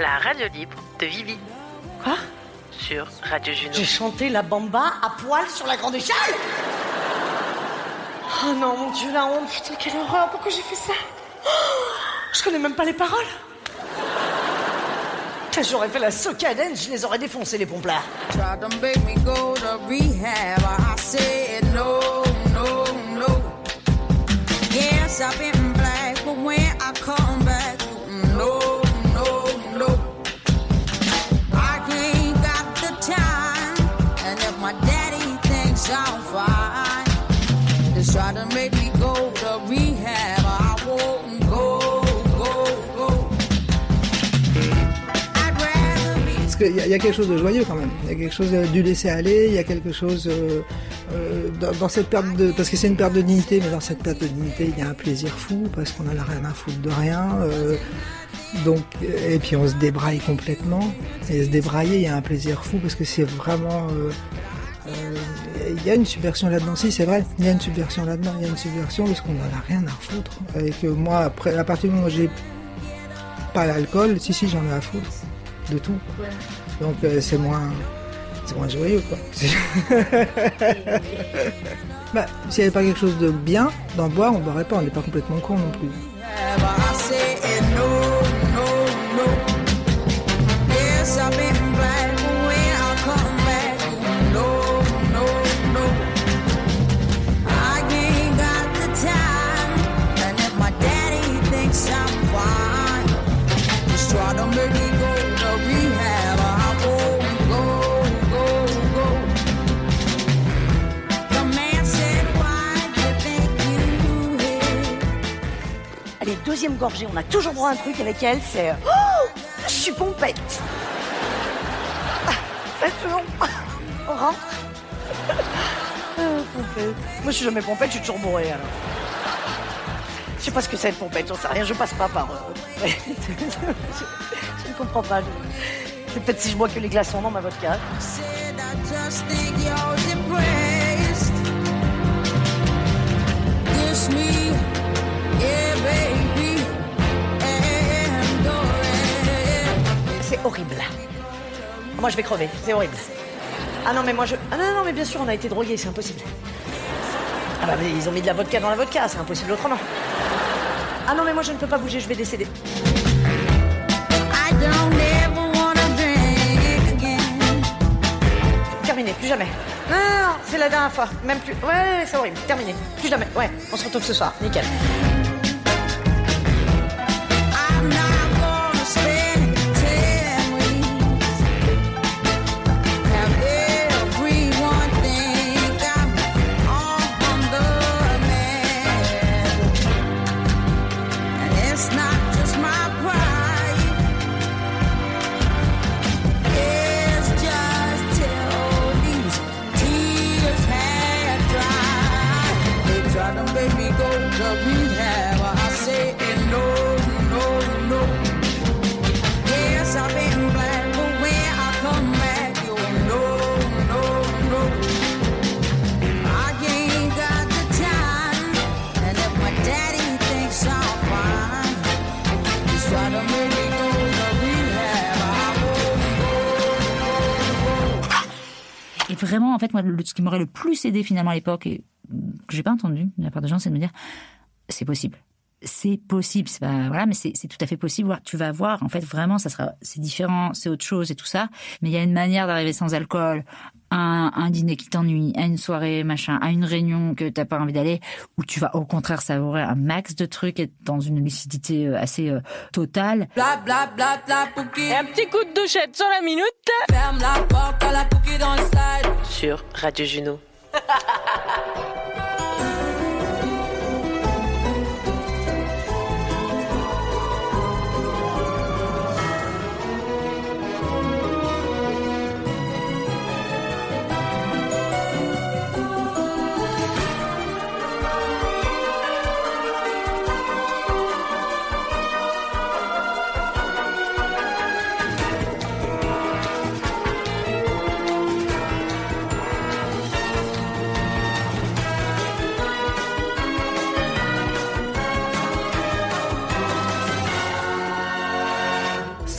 la radio libre de Vivi. Quoi? Sur Radio Juno. J'ai chanté la bamba à poil sur la grande échelle. Oh non, mon Dieu, la honte, putain, quelle horreur, pourquoi j'ai fait ça? Oh, Je connais même pas les paroles. J'aurais fait la socadène, je les aurais défoncés, les. Yes, I've been thinks I'm fine, just try to make me go to rehab. I won't go, go, go. I'd rather be. Parce qu'il y, a- il y a quelque chose de joyeux quand même. Il y a quelque chose euh, du laisser aller. Il y a quelque chose euh, euh, dans, cette perte de, parce que c'est une perte de dignité, mais dans cette perte de dignité, il y a un plaisir fou parce qu'on a la rien à foutre de rien. donc et puis on se débraille complètement. Et se débrailler, il y a un plaisir fou parce que c'est vraiment. Il y a une subversion là-dedans, si c'est vrai, il y a une subversion là-dedans, il y a une subversion parce qu'on en a rien à foutre. Et que moi, après, à partir du moment où j'ai pas l'alcool, si si j'en ai à foutre de tout. Donc euh, c'est moins, c'est moins joyeux quoi. bah, s'il n'y avait pas quelque chose de bien d'en boire, on boirait pas. On n'est pas complètement con non plus. Deuxième gorgée, on a toujours droit à un truc avec elle, c'est... Oh Je suis pompette Ah, Faites long On rentre Ah, Pompette. Moi, je suis jamais pompette, je suis toujours bourrée, alors. Je sais pas ce que c'est être pompette, j'en sais rien, je passe pas par... euh, je, ne comprends pas. je- C'est peut-être si je bois que les glaçons dans ma vodka. C'est horrible. Moi, je vais crever. C'est horrible. Ah non, mais moi, je. Ah non, non, mais bien sûr, on a été drogués, c'est impossible. Ah bah, mais ils ont mis de la vodka dans la vodka, c'est impossible autrement. Ah non, mais moi, je ne peux pas bouger, je vais décéder. Terminé, plus jamais. Non, non, non, c'est la dernière fois. Même plus. Ouais, c'est horrible. Terminé. Plus jamais. Ouais, on se retrouve ce soir. Nickel. Vraiment, en fait, moi, ce qui m'aurait le plus aidé finalement à l'époque, et que j'ai pas entendu de la part de gens, c'est de me dire, c'est possible. C'est possible, c'est pas, voilà, mais c'est c'est tout à fait possible. Tu vas voir, en fait, vraiment, ça sera, c'est différent, c'est autre chose et tout ça. Mais il y a une manière d'arriver sans alcool, à un, dîner qui t'ennuie, à une soirée, machin, à une réunion que t'as pas envie d'aller, où tu vas au contraire savourer un max de trucs, être dans une lucidité euh, assez euh, totale. Bla bla bla bla pouki. Et un petit coup de douchette sur la minute Ferme la porte à la pouki dans le side. sur Radio Juno.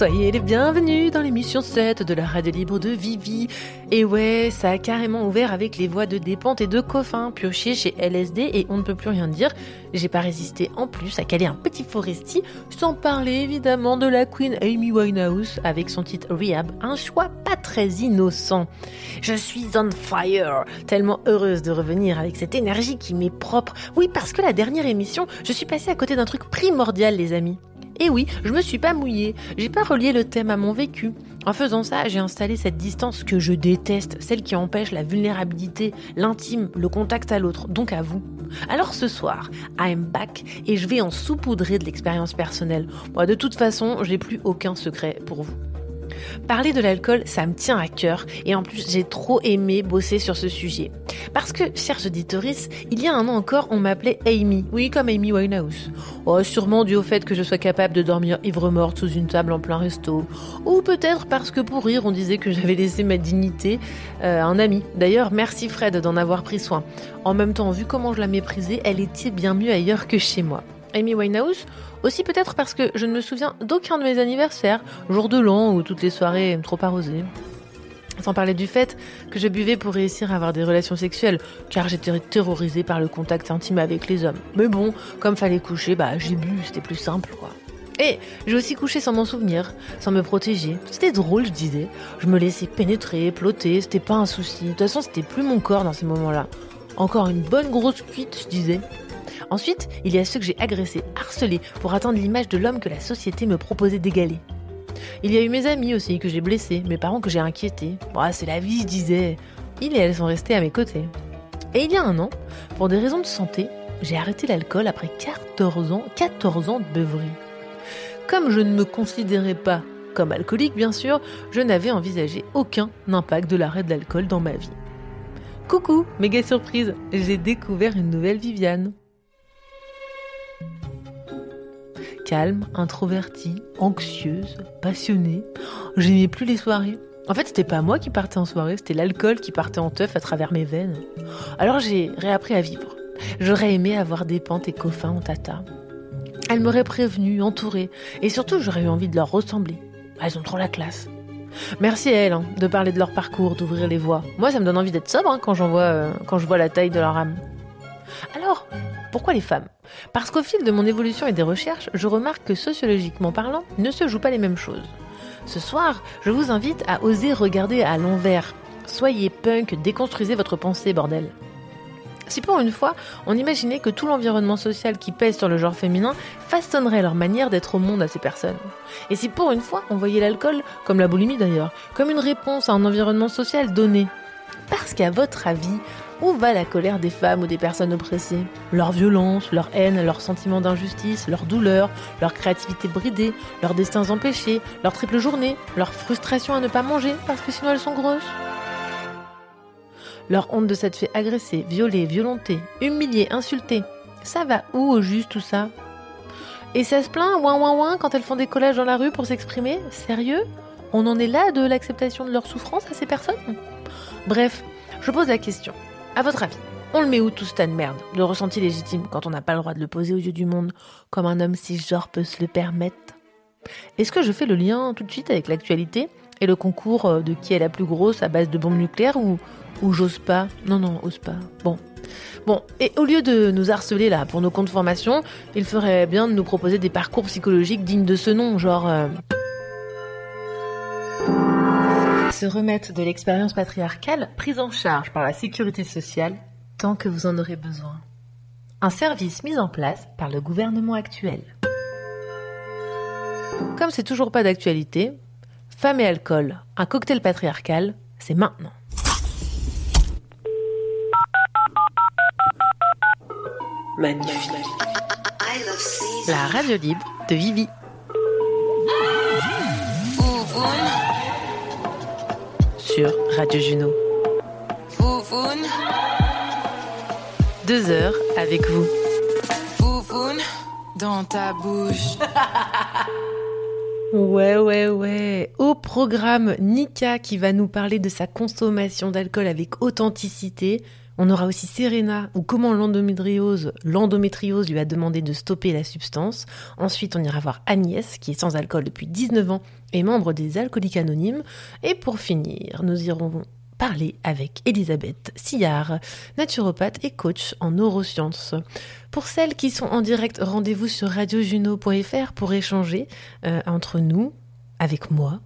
Soyez les bienvenus dans l'émission 7 de la radio libre de Vivi. Et ouais, ça a carrément ouvert avec les voix de Dépente et de Coffin, piochées chez LSD et on ne peut plus rien dire. J'ai pas résisté en plus à caler un petit foresti, sans parler évidemment de la queen Amy Winehouse avec son titre Rehab, un choix pas très innocent. Je suis on fire, tellement heureuse de revenir avec cette énergie qui m'est propre. Oui, parce que la dernière émission, je suis passée à côté d'un truc primordial les amis. Et oui, je me suis pas mouillée, j'ai pas relié le thème à mon vécu. En faisant ça, j'ai installé cette distance que je déteste, celle qui empêche la vulnérabilité, l'intime, le contact à l'autre, donc à vous. Alors ce soir, I'm back et je vais en saupoudrer de l'expérience personnelle. Moi, de toute façon, j'ai plus aucun secret pour vous. Parler de l'alcool, ça me tient à cœur et en plus j'ai trop aimé bosser sur ce sujet. Parce que, chers auditeurs, il y a un an encore, on m'appelait Amy. Oui, comme Amy Winehouse. Oh, sûrement dû au fait que je sois capable de dormir ivre-morte sous une table en plein resto. Ou peut-être parce que pour rire, on disait que j'avais laissé ma dignité euh, un ami. D'ailleurs, merci Fred d'en avoir pris soin. En même temps, vu comment je la méprisais, elle était bien mieux ailleurs que chez moi. Amy Winehouse, aussi peut-être parce que je ne me souviens d'aucun de mes anniversaires, jour de l'an ou toutes les soirées trop arrosées. Sans parler du fait que je buvais pour réussir à avoir des relations sexuelles, car j'étais terrorisée par le contact intime avec les hommes. Mais bon, comme fallait coucher, bah j'ai bu, c'était plus simple quoi. Et j'ai aussi couché sans m'en souvenir, sans me protéger. C'était drôle, je disais. Je me laissais pénétrer, plotter, c'était pas un souci. De toute façon, c'était plus mon corps dans ces moments-là. Encore une bonne grosse cuite, je disais. Ensuite, il y a ceux que j'ai agressés, harcelés, pour atteindre l'image de l'homme que la société me proposait d'égaler. Il y a eu mes amis aussi que j'ai blessés, mes parents que j'ai inquiétés. C'est la vie, je disais. Ils et elles sont restés à mes côtés. Et il y a un an, pour des raisons de santé, j'ai arrêté l'alcool après 14 ans, 14 ans de beuverie. Comme je ne me considérais pas comme alcoolique, bien sûr, je n'avais envisagé aucun impact de l'arrêt de l'alcool dans ma vie. Coucou, méga surprise, j'ai découvert une nouvelle Viviane. Calme, introvertie, anxieuse, passionnée. J'aimais plus les soirées. En fait, c'était pas moi qui partais en soirée, c'était l'alcool qui partait en teuf à travers mes veines. Alors j'ai réappris à vivre. J'aurais aimé avoir des pentes et coffins en tata. Elles m'auraient prévenu, entourée, et surtout j'aurais eu envie de leur ressembler. Elles ont trop la classe. Merci à elles hein, de parler de leur parcours, d'ouvrir les voies. Moi, ça me donne envie d'être sobre hein, quand, vois, euh, quand je vois la taille de leur âme. Alors, pourquoi les femmes? Parce qu'au fil de mon évolution et des recherches, je remarque que sociologiquement parlant, ne se jouent pas les mêmes choses. Ce soir, je vous invite à oser regarder à l'envers. Soyez punk, déconstruisez votre pensée, bordel. Si pour une fois, on imaginait que tout l'environnement social qui pèse sur le genre féminin façonnerait leur manière d'être au monde à ces personnes. Et si pour une fois, on voyait l'alcool, comme la boulimie d'ailleurs, comme une réponse à un environnement social donné. Parce qu'à votre avis, où va la colère des femmes ou des personnes oppressées? Leur violence, leur haine, leur sentiment d'injustice, leur douleur, leur créativité bridée, leurs destins empêchés, leur triple journée, leur frustration à ne pas manger parce que sinon elles sont grosses. Leur honte de s'être fait agresser, violer, violenter, humilier, insulter. Ça va où au juste tout ça? Et ça se plaint, ouin ouin ouin, quand elles font des collages dans la rue pour s'exprimer? Sérieux? On en est là de l'acceptation de leur souffrance à ces personnes? Bref, je pose la question. À votre avis, on le met où tout ce tas de merde, de ressenti légitime quand on n'a pas le droit de le poser aux yeux du monde, comme un homme cisgenre peut se le permettre? Est-ce que je fais le lien tout de suite avec l'actualité et le concours euh, de qui est la plus grosse à base de bombes nucléaires ou, ou j'ose pas? Non, non, ose pas. Bon. Bon, et au lieu de nous harceler là pour nos comptes formation, il ferait bien de nous proposer des parcours psychologiques dignes de ce nom, genre... Euh, se remettre de l'expérience patriarcale prise en charge par la sécurité sociale tant que vous en aurez besoin. Un service mis en place par le gouvernement actuel. Comme c'est toujours pas d'actualité, Femmes et alcool, un cocktail patriarcal, c'est maintenant. Magnifique. La radio libre de Vivi. Sur Radio Juno. Deux heures avec vous. dans ta bouche. Ouais, ouais, ouais. Au programme, Nika qui va nous parler de sa consommation d'alcool avec authenticité. On aura aussi Serena, ou comment l'endométriose, l'endométriose lui a demandé de stopper la substance. Ensuite, on ira voir Agnès, qui est sans alcool depuis 19 ans et membre des Alcooliques Anonymes. Et pour finir, nous irons parler avec Elisabeth Sillard, naturopathe et coach en neurosciences. Pour celles qui sont en direct, rendez-vous sur radiojuno.fr pour échanger euh, entre nous, avec moi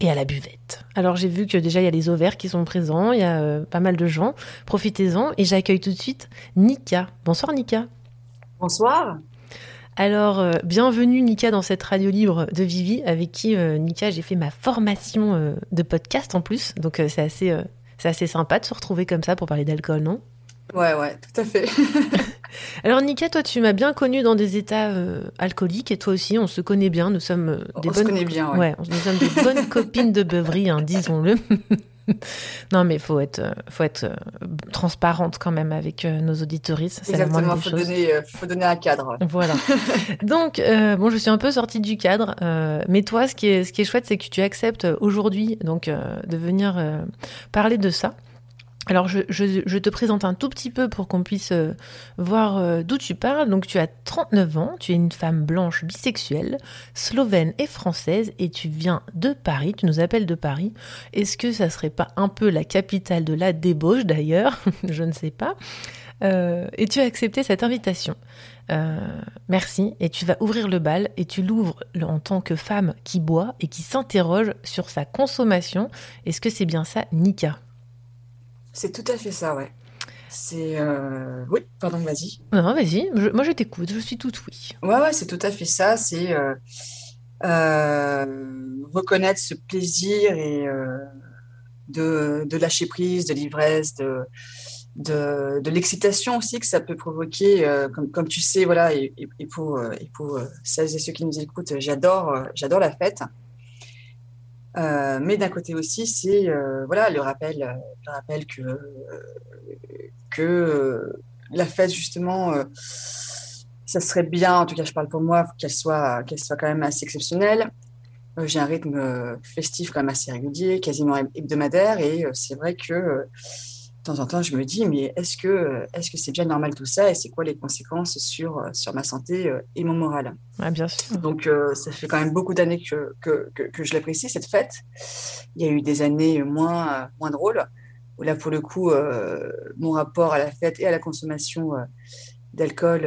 et à la buvette. Alors j'ai vu que déjà il y a les ovaires qui sont présents, il y a euh, pas mal de gens. Profitez-en et j'accueille tout de suite Nika. Bonsoir Nika. Bonsoir. Alors, euh, bienvenue Nika dans cette radio libre de Vivi, avec qui euh, Nika j'ai fait ma formation euh, de podcast en plus. Donc c'est assez, c'est assez sympa de se retrouver comme ça pour parler d'alcool, non? Ouais, ouais, tout à fait. Alors Nika, toi tu m'as bien connue dans des états alcooliques et toi aussi, on se connaît bien. Nous sommes des On bonnes, se connaît bien, ouais. nous sommes des bonnes copines de beuverie, hein, disons-le. non, mais faut être, euh, faut être euh, transparente quand même avec euh, nos moindre Exactement, faut choses. donner, euh, faut donner un cadre. Voilà. Donc, euh, bon, je suis un peu sortie du cadre, euh, mais toi, ce qui est, ce qui est chouette, c'est que tu acceptes aujourd'hui donc euh, de venir euh, parler de ça. Alors, je, te présente un tout petit peu pour qu'on puisse euh, voir euh, d'où tu parles. Donc, tu as 39 ans, tu es une femme blanche bisexuelle, slovène et française, et tu viens de Paris, tu nous appelles de Paris. Est-ce que ça serait pas un peu la capitale de la débauche d'ailleurs? Je ne sais pas. Euh, et tu as accepté cette invitation. Merci. Et tu vas ouvrir le bal et tu l'ouvres en tant que femme qui boit et qui s'interroge sur sa consommation. Est-ce que c'est bien ça, Nika? C'est tout à fait ça, ouais. C'est. euh, Oui, pardon, vas-y. Non, vas-y. Moi, je t'écoute. Je suis toute oui. Ouais, ouais, c'est tout à fait ça. C'est euh, euh, reconnaître ce plaisir et de, de lâcher prise, de l'ivresse, de, de, de l'excitation aussi que ça peut provoquer. euh, comme, comme tu sais, voilà, et, pour, et pour euh, celles et ceux qui nous écoutent, j'adore, euh, j'adore la fête. Euh, mais d'un côté aussi, c'est euh, voilà le rappel, euh, le rappel que que la fête justement, ça serait bien. En tout cas, je parle pour moi, qu'elle soit qu'elle soit quand même assez exceptionnelle. J'ai un rythme festif quand même assez régulier, quasiment heb- hebdomadaire, et c'est vrai que temps en temps, je me dis, mais est-ce que est-ce que c'est bien normal tout ça, et c'est quoi les conséquences sur sur ma santé euh, et mon moral? Ah, bien sûr. Donc, euh, ça fait quand même beaucoup d'années que, que, que, que je l'apprécie, cette fête. Il y a eu des années moins, moins drôles, où là, pour le coup, euh, mon rapport à la fête et à la consommation euh, d'alcool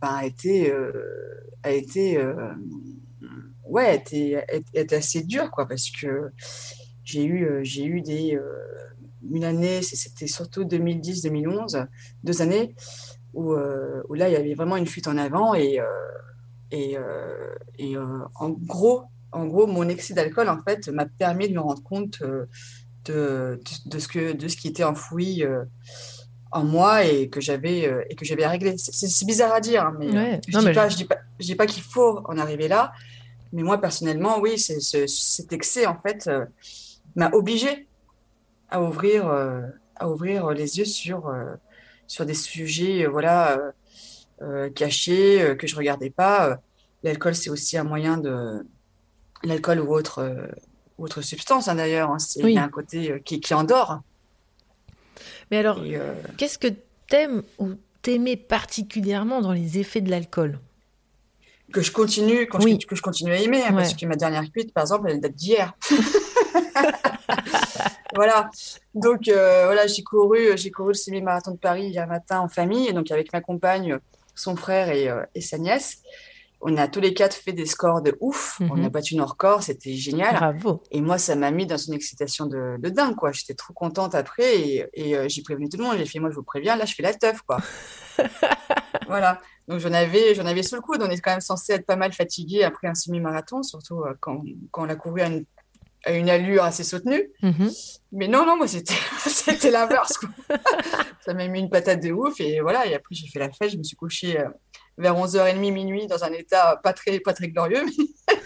ben, a été, a été, ouais, a été, a été- assez dur, quoi, parce que j'ai eu, j'ai eu des, une année, c'était surtout 2010-2011, deux années, où, euh, où là, il y avait vraiment une fuite en avant et, euh, et, euh, et en gros, en gros, mon excès d'alcool, en fait, m'a permis de me rendre compte de, de, de ce que, de ce qui était enfoui en moi et que j'avais et que j'avais à régler. C'est- bizarre à dire, hein, mais Ouais. je Non, dis mais pas, je- je dis pas, je dis pas qu'il faut en arriver là, mais moi personnellement, oui, c'est ce- cet excès en fait m'a obligé à ouvrir, euh, à ouvrir les yeux sur euh, sur des sujets, euh, voilà, cachés que je regardais pas. L'alcool, c'est aussi un moyen de l'alcool ou autre autre substance hein, d'ailleurs. hein, c'est Oui. il y a un côté qui, qui endort. Mais alors, euh, qu'est-ce que t'aimes ou t'aimais particulièrement dans les effets de l'alcool? Que je continue, quand Oui. je, que je continue à aimer, hein, parce que ma dernière cuite, par exemple, elle date d'hier. Voilà. Donc euh, voilà, j'ai couru, j'ai couru le semi-marathon de Paris hier matin en famille, et donc avec ma compagne, son frère et, euh, et sa nièce. On a tous les quatre fait des scores de ouf. On Mhm. a battu nos records, c'était génial. Bravo. Et moi, ça m'a mis dans une excitation de, de dingue, quoi. J'étais trop contente après et, et, euh, j'ai prévenu tout le monde. J'ai fait, moi, je vous préviens, là, je fais la teuf, quoi. Voilà. Donc, j'en avais, j'en avais sous le coude. On est quand même censé être pas mal fatigué après un semi-marathon, surtout quand, quand on l'a couru à une, une allure assez soutenue. Mhm. Mais non, non, moi, c'était, c'était l'inverse, quoi. Ça m'a mis une patate de ouf. Et voilà. Et après, j'ai fait la fête. Je me suis couchée euh, vers 11h30, minuit, dans un état pas très, pas très glorieux. Mais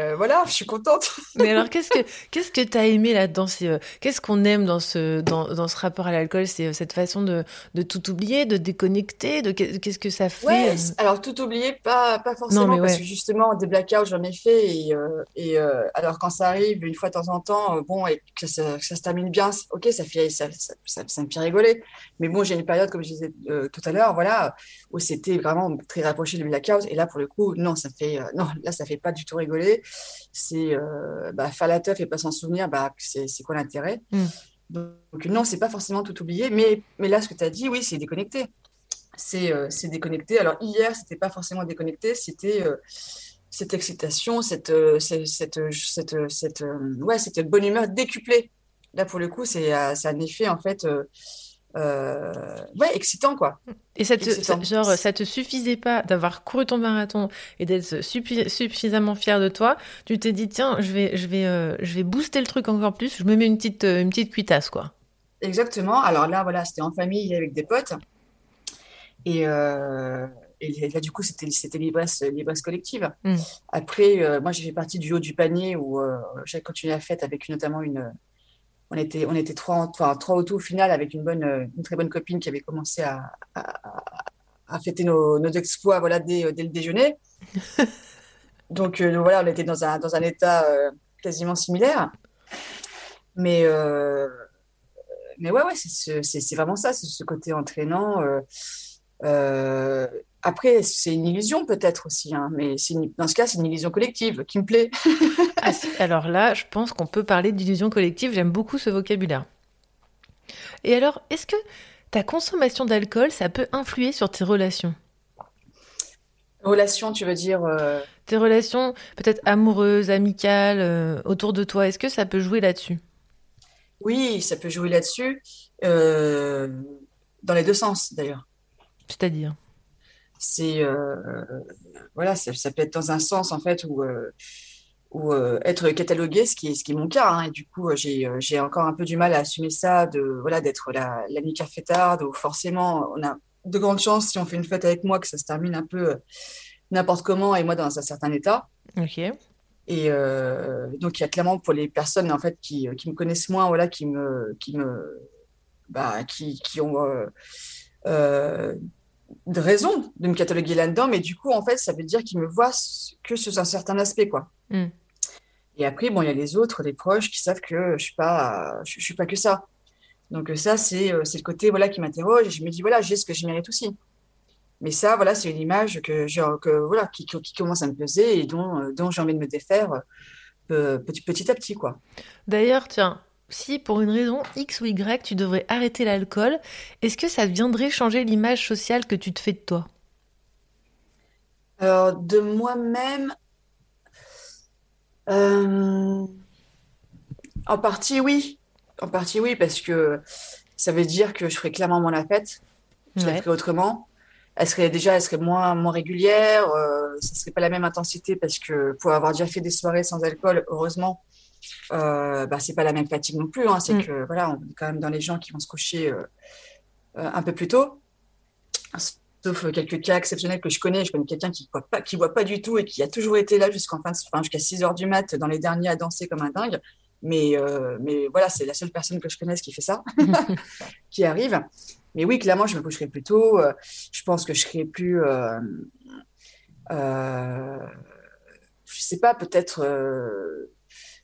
euh, voilà, je suis contente. Mais alors, qu'est-ce que qu'est-ce que t'as aimé là-dedans? Euh, qu'est-ce qu'on aime dans ce dans, dans ce rapport à l'alcool? C'est euh, cette façon de, de tout oublier, de déconnecter, de qu'est- qu'est-ce que ça fait? Ouais, alors tout oublier, pas, pas forcément, mais parce que justement, des blackouts, j'en ai fait. Et, euh, et euh, alors, quand ça arrive une fois de temps en temps, bon, et que ça, que ça se termine bien, ok, ça fait, ça, ça, ça, ça me fait rigoler. Mais bon, j'ai une période, comme je disais tout à l'heure, voilà, où c'était vraiment très rapproché du blackout. Et là, pour le coup, non, ça fait, non, là, ça fait pas du tout rigoler. C'est euh, bah, faire la teuf et pas s'en souvenir, bah, c'est quoi l'intérêt? Mm. Donc, non, c'est pas forcément tout oublier. Mais, mais là, ce que tu as dit, oui, c'est déconnecté c'est euh, déconnecté. Alors hier, c'était pas forcément déconnecté, c'était euh, cette excitation, cette, euh, cette, cette, cette, cette, euh, ouais, cette bonne humeur décuplée. Là, pour le coup, c'est c'est un effet, en fait, euh, ouais, excitant, quoi. Et ça te, ça- genre, ça te suffisait pas d'avoir couru ton marathon et d'être suffi- suffisamment fier de toi. Tu t'es dit, tiens, je vais, je vais, euh, je vais booster le truc encore plus. Je me mets une petite, euh, une petite cuitasse, quoi. Exactement. Alors là, voilà, c'était en famille avec des potes. Et, et là, du coup, c'était l'ivresse collective. Mm. Après, moi, j'ai fait partie du haut du panier où j'ai continué la fête avec notamment une. On était, on était trois, en- enfin, trois au tout au final avec une bonne, euh, une très bonne copine qui avait commencé à, à, à fêter nos, nos exploits voilà, dès, dès le déjeuner. Donc, euh, voilà, on était dans un, dans un état euh, quasiment similaire. Mais, euh, mais ouais, ouais, c'est ce- c'est c'est vraiment ça, c'est ce côté entraînant. Après, c'est une illusion peut-être aussi, hein, mais une- dans ce cas, c'est une illusion collective qui me plaît. Ah, alors là, je pense qu'on peut parler d'illusion collective. J'aime beaucoup ce vocabulaire. Et alors, est-ce que ta consommation d'alcool, ça peut influer sur tes relations? Relation, tu veux dire euh, Tes relations peut-être amoureuses, amicales, euh, autour de toi, est-ce que ça peut jouer là-dessus? Oui, ça peut jouer là-dessus, euh, dans les deux sens d'ailleurs. C'est-à-dire? C'est euh, voilà, ça, ça peut être dans un sens en fait où, euh, où euh, être catalogué, ce qui est, ce qui est mon cas, hein, et du coup j'ai j'ai encore un peu du mal à assumer ça, de voilà d'être la l'amie cafétarde où forcément on a de grandes chances si on fait une fête avec moi que ça se termine un peu euh, n'importe comment et moi dans un certain état. Ok. Et euh, donc, il y a clairement pour les personnes en fait qui, qui me connaissent moins, voilà, qui me, qui me, bah, qui, qui ont de raison de me cataloguer là-dedans, mais du coup, en fait, ça veut dire qu'ils me voient que sous un certain aspect, quoi. Mm. Et après, bon, il y a les autres, les proches, qui savent que je suis pas, je, je suis pas que ça. Donc euh, ça, c'est euh, c'est le côté voilà qui m'interroge. Et je me dis voilà, j'ai ce que je mérite aussi. Mais ça, voilà, c'est une image que, j'ai- que voilà, qui, qui- commence à me peser et dont, euh, dont j'ai envie de me défaire petit, petit à petit, quoi. D'ailleurs, tiens, si pour une raison X ou Y, tu devrais arrêter l'alcool, est-ce que ça viendrait changer l'image sociale que tu te fais de toi? Alors, de moi-même, euh, en partie, oui. En partie, oui, parce que ça veut dire que je ferais clairement moins la fête. Je la ferais autrement. Elle serait déjà, elle serait moins, moins régulière. Euh, ça serait pas la même intensité parce que pour avoir déjà fait des soirées sans alcool, heureusement, euh, bah, c'est pas la même fatigue non plus. Hein. C'est Mm. que voilà, on est quand même dans les gens qui vont se coucher euh, euh, un peu plus tôt. Sauf quelques cas exceptionnels que je connais. Je connais quelqu'un qui voit pas, qui voit pas du tout et qui a toujours été là jusqu'en fin de, enfin, jusqu'à 6 heures du mat dans les derniers à danser comme un dingue. Mais, euh, mais voilà, c'est la seule personne que je connaisse qui fait ça, qui arrive. Mais oui, clairement, je me coucherai plus tôt. Euh, Je pense que je serai plus. Euh, euh, je sais pas, peut-être. euh,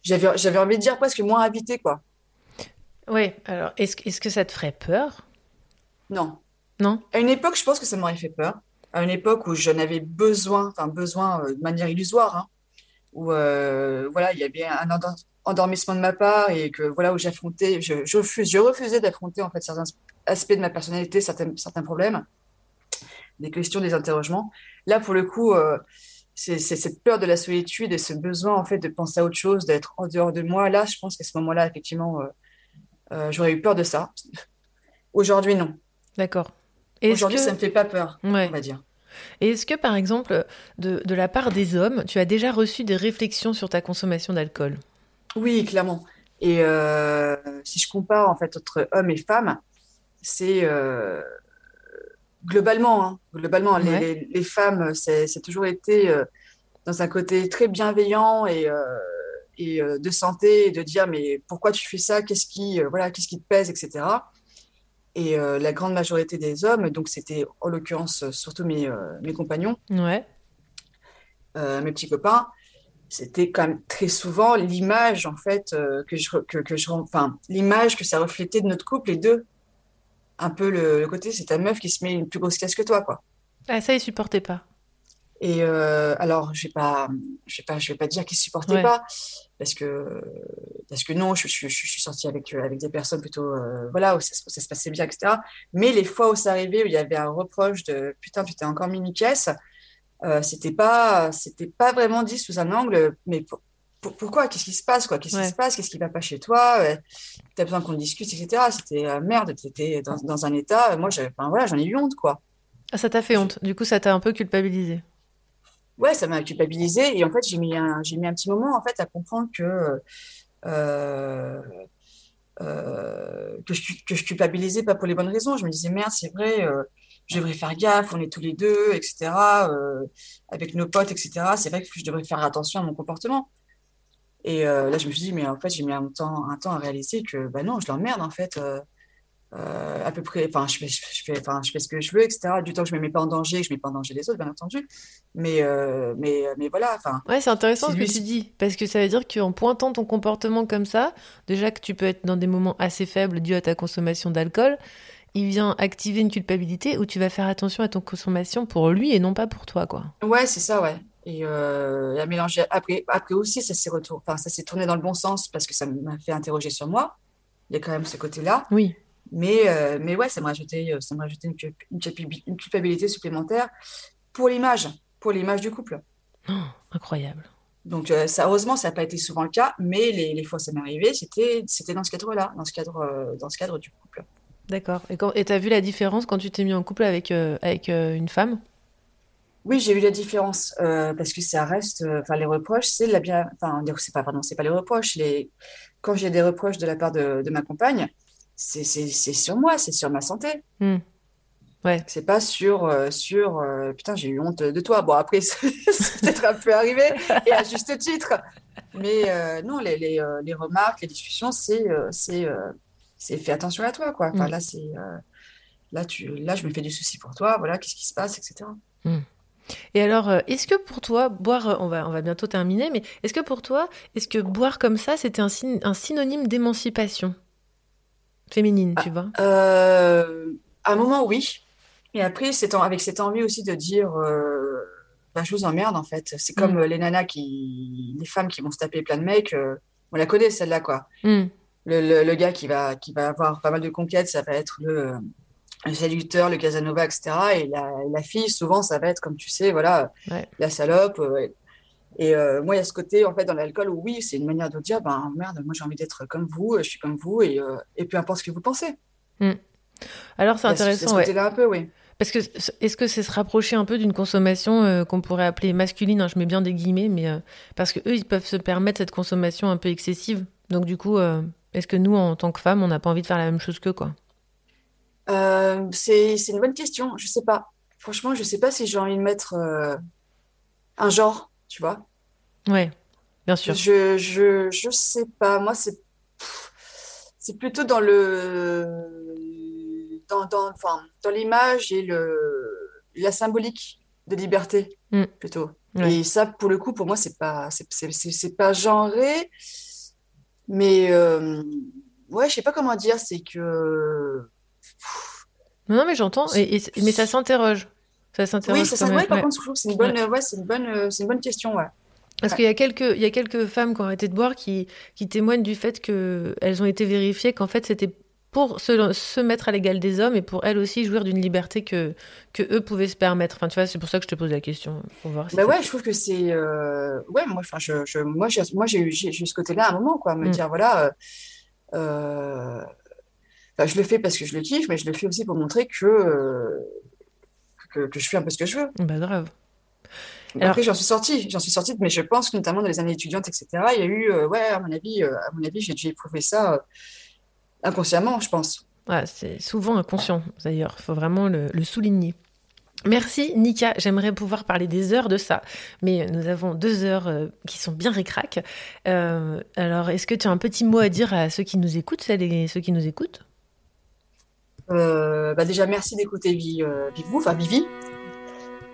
j'avais, j'avais envie de dire presque moins invité, quoi. Ouais, alors est-ce que- est-ce que ça te ferait peur? Non. Non? À une époque, je pense que ça m'aurait fait peur. À une époque où j'en avais besoin, enfin besoin euh, de manière illusoire, hein, où euh, voilà, il y avait un endor- endormissement de ma part et que voilà où j'affrontais, je, je refuse, je refusais d'affronter en fait certains aspects de ma personnalité, certains, certains problèmes, des questions, des interrogements. Là, pour le coup, euh, c'est cette peur de la solitude et ce besoin en fait de penser à autre chose, d'être en dehors de moi. Là, je pense qu'à ce moment-là, effectivement, euh, euh, j'aurais eu peur de ça. Aujourd'hui, non. D'accord. Aujourd'hui, que... ça me fait pas peur, Ouais. on va dire. Et est-ce que, par exemple, de, de la part des hommes, tu as déjà reçu des réflexions sur ta consommation d'alcool? Oui, clairement. Et euh, si je compare en fait entre hommes et femmes, c'est globalement, hein, globalement, les, Ouais. les- les femmes, c'est toujours été euh, dans un côté très bienveillant et, euh, et euh, de santé, et de dire mais pourquoi tu fais ça, qu'est-ce qui, voilà, qu'est-ce qui te pèse, etc. Et la grande majorité des hommes, donc c'était en l'occurrence surtout mes, mes compagnons, Ouais. mes petits copains, c'était quand même très souvent l'image en fait que je, que, que je, enfin l'image que ça reflétait de notre couple les deux. Un peu le, le côté, c'est ta meuf qui se met une plus grosse caisse que toi, quoi. Ah, ça, ils supportaient pas. Et euh, alors, je vais pas, je vais pas, je vais pas dire qu'ils supportaient Ouais. pas, parce que, parce que non, je, je, je, je suis sortie avec, euh, avec des personnes plutôt, euh, voilà, où ça, se- où ça se passait bien, etc. Mais les fois où ça arrivait, où il y avait un reproche de putain, tu t'es encore mis une caisse, euh, c'était pas, c'était pas vraiment dit sous un angle, mais pour- pourquoi, qu'est-ce qui se passe, quoi, qu'est-ce Ouais. qui se passe, qu'est-ce qui va pas chez toi, t'as besoin qu'on discute, etc. C'était euh, merde, t'étais dans, dans un état, moi, j'avais, enfin, voilà, j'en ai eu honte, quoi. Ah, ça t'a fait honte. Du coup, ça t'a un peu culpabilisé. ouais, ça m'a culpabilisé et en fait j'ai mis un j'ai mis un petit moment en fait à comprendre que euh, euh, que je que je culpabilisais pas pour les bonnes raisons. Je me disais merde, c'est vrai, euh, je devrais faire gaffe, on est tous les deux, etc. euh, avec nos potes, etc. C'est vrai que je devrais faire attention à mon comportement. Et euh, là, je me suis dit, mais en fait, j'ai mis un temps, un temps à réaliser que, bah non, je l'emmerde, en fait. euh, euh, à peu près, enfin, je fais, je, fais, enfin, je fais ce que je veux, etc. Du temps que je me mets pas en danger, que je mets pas en danger les autres, bien entendu. Mais, mais, mais voilà, enfin, Ouais, c'est intéressant ce que tu dis, parce que ça veut dire qu'en pointant ton comportement comme ça, déjà que tu peux être dans des moments assez faibles dus à ta consommation d'alcool, il vient activer une culpabilité où tu vas faire attention à ton consommation pour lui et non pas pour toi, quoi. ouais, c'est ça, ouais. Et euh, à mélanger. Après, après aussi, ça s'est retour... enfin, ça s'est tourné dans le bon sens parce que ça m'a fait interroger sur moi. Il y a quand même ce côté-là. Oui. Mais, euh, mais ouais, ça m'a rajouté, euh, ça m'a rajouté une, culp- une culpabi- une culpabilité supplémentaire pour l'image, pour l'image du couple. Oh, incroyable. Donc, euh, ça, heureusement, ça n'a pas été souvent le cas, mais les, les fois ça m'est arrivé, c'était, c'était dans ce cadre-là, dans ce cadre, euh, dans ce cadre du couple. D'accord. Et et t'as vu la différence quand tu t'es mis en couple avec, avec une femme? Oui, j'ai eu la différence euh, parce que ça reste, euh, enfin, les reproches, c'est la bien, enfin, c'est pas, pardon, c'est pas les reproches. Les, quand j'ai des reproches de la part de, de ma compagne, c'est, sur moi, c'est sur ma santé. Hmm. Ouais. C'est pas sur, euh, sur putain, j'ai eu honte de toi. Bon, après, c'est peut-être un peu arrivé et à juste titre. Mais non, les, les, les remarques, les discussions, c'est, c'est, c'est fais attention à toi, quoi. Enfin, Mm. là, c'est, là, tu, là, je me fais du souci pour toi, voilà, qu'est-ce qui se passe, etc. Et alors, euh, est-ce que pour toi, boire, euh, on va, on va bientôt terminer, mais est-ce que pour toi, est-ce que boire comme ça, c'était un, syn- un synonyme d'émancipation féminine, tu vois? Euh, à un moment, oui. Et après, avec cette envie aussi de dire, euh, bah, je vous emmerde, en fait. C'est comme Mm. les nanas qui, les femmes qui vont se taper plein de mecs. euh, on la connaît, celle-là, quoi. Le, le- le gars qui va, qui va avoir pas mal de conquêtes, ça va être le, le séducteur, le Casanova, etc. Et la, la fille, souvent, ça va être, comme tu sais, voilà, Ouais. la salope. euh, et euh, moi, il y a ce côté, en fait, dans l'alcool où oui, c'est une manière de dire, ben merde, moi j'ai envie d'être comme vous, je suis comme vous, et, euh, et peu importe ce que vous pensez. Alors, c'est intéressant, ce ouais. côté-là un peu, oui. Parce que est-ce que c'est se rapprocher un peu d'une consommation euh, qu'on pourrait appeler masculine hein, Je mets bien des guillemets, mais euh, parce que eux, ils peuvent se permettre cette consommation un peu excessive. Donc du coup, euh, est-ce que nous, en tant que femmes, on n'a pas envie de faire la même chose qu'eux, quoi? Euh, c'est, une bonne question. Je sais pas. Franchement, je sais pas si j'ai envie de mettre euh, un genre, tu vois. Ouais, bien sûr. Je, je, je sais pas. Moi, c'est, c'est plutôt dans le, dans, dans, enfin, dans l'image et le, la symbolique de liberté, Mm. plutôt. Ouais. Et ça, pour le coup, pour moi, c'est pas, c'est pas genré, mais euh, ouais, je sais pas comment dire. C'est que Non, non, mais j'entends, et, et- mais ça s'interroge. Ça s'interroge Oui, ça, ouais, par ouais. contre, je trouve que c'est une bonne, ouais, c'est une bonne, euh, c'est une bonne question, ouais. Parce qu'il y a quelques, il y a quelques femmes qui ont arrêté de boire qui, qui témoignent du fait qu'elles ont été vérifiées qu'en fait c'était pour se, se mettre à l'égal des hommes et pour elles aussi jouir d'une liberté que, que eux pouvaient se permettre. Enfin, tu vois, c'est pour ça que je te pose la question, pour voir si Bah ouais, je trouve que c'est, euh, ouais, moi, enfin, je, je, moi, j'ai, moi, j'ai eu, ce côté-là à un moment, quoi, me Mm. dire, voilà, euh, enfin, je le fais parce que je le kiffe, mais je le fais aussi pour montrer que, euh, que, que je fais un peu ce que je veux. Bah grave. Alors- Après, j'en suis sortie, j'en suis sortie, mais je pense que notamment dans les années étudiantes, etc., il y a eu, euh, ouais, à mon avis, euh, à mon avis, j'ai dû éprouver ça inconsciemment, je pense. Ouais, c'est souvent inconscient, d'ailleurs. Il faut vraiment le, le souligner. Merci Nika, j'aimerais pouvoir parler des heures de ça, mais nous avons deux heures euh, qui sont bien récrac. Euh, alors, est-ce que tu as un petit mot à dire à ceux qui nous écoutent, celles et ceux qui nous écoutent? Euh, bah déjà, merci d'écouter euh, Vivou, enfin Vivi.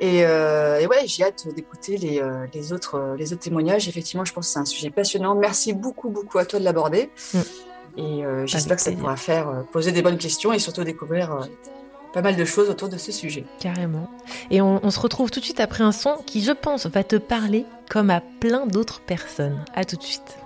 Et, euh, et ouais, j'ai hâte d'écouter les, euh, les, autres, les autres témoignages. Effectivement, je pense que c'est un sujet passionnant. Merci beaucoup, beaucoup à toi de l'aborder. Mm. Et euh, j'espère que ça pourra faire euh, poser des bonnes questions et surtout découvrir euh, pas mal de choses autour de ce sujet. Carrément. Et on, on se retrouve tout de suite après un son qui, je pense, va te parler comme à plein d'autres personnes. À tout de suite.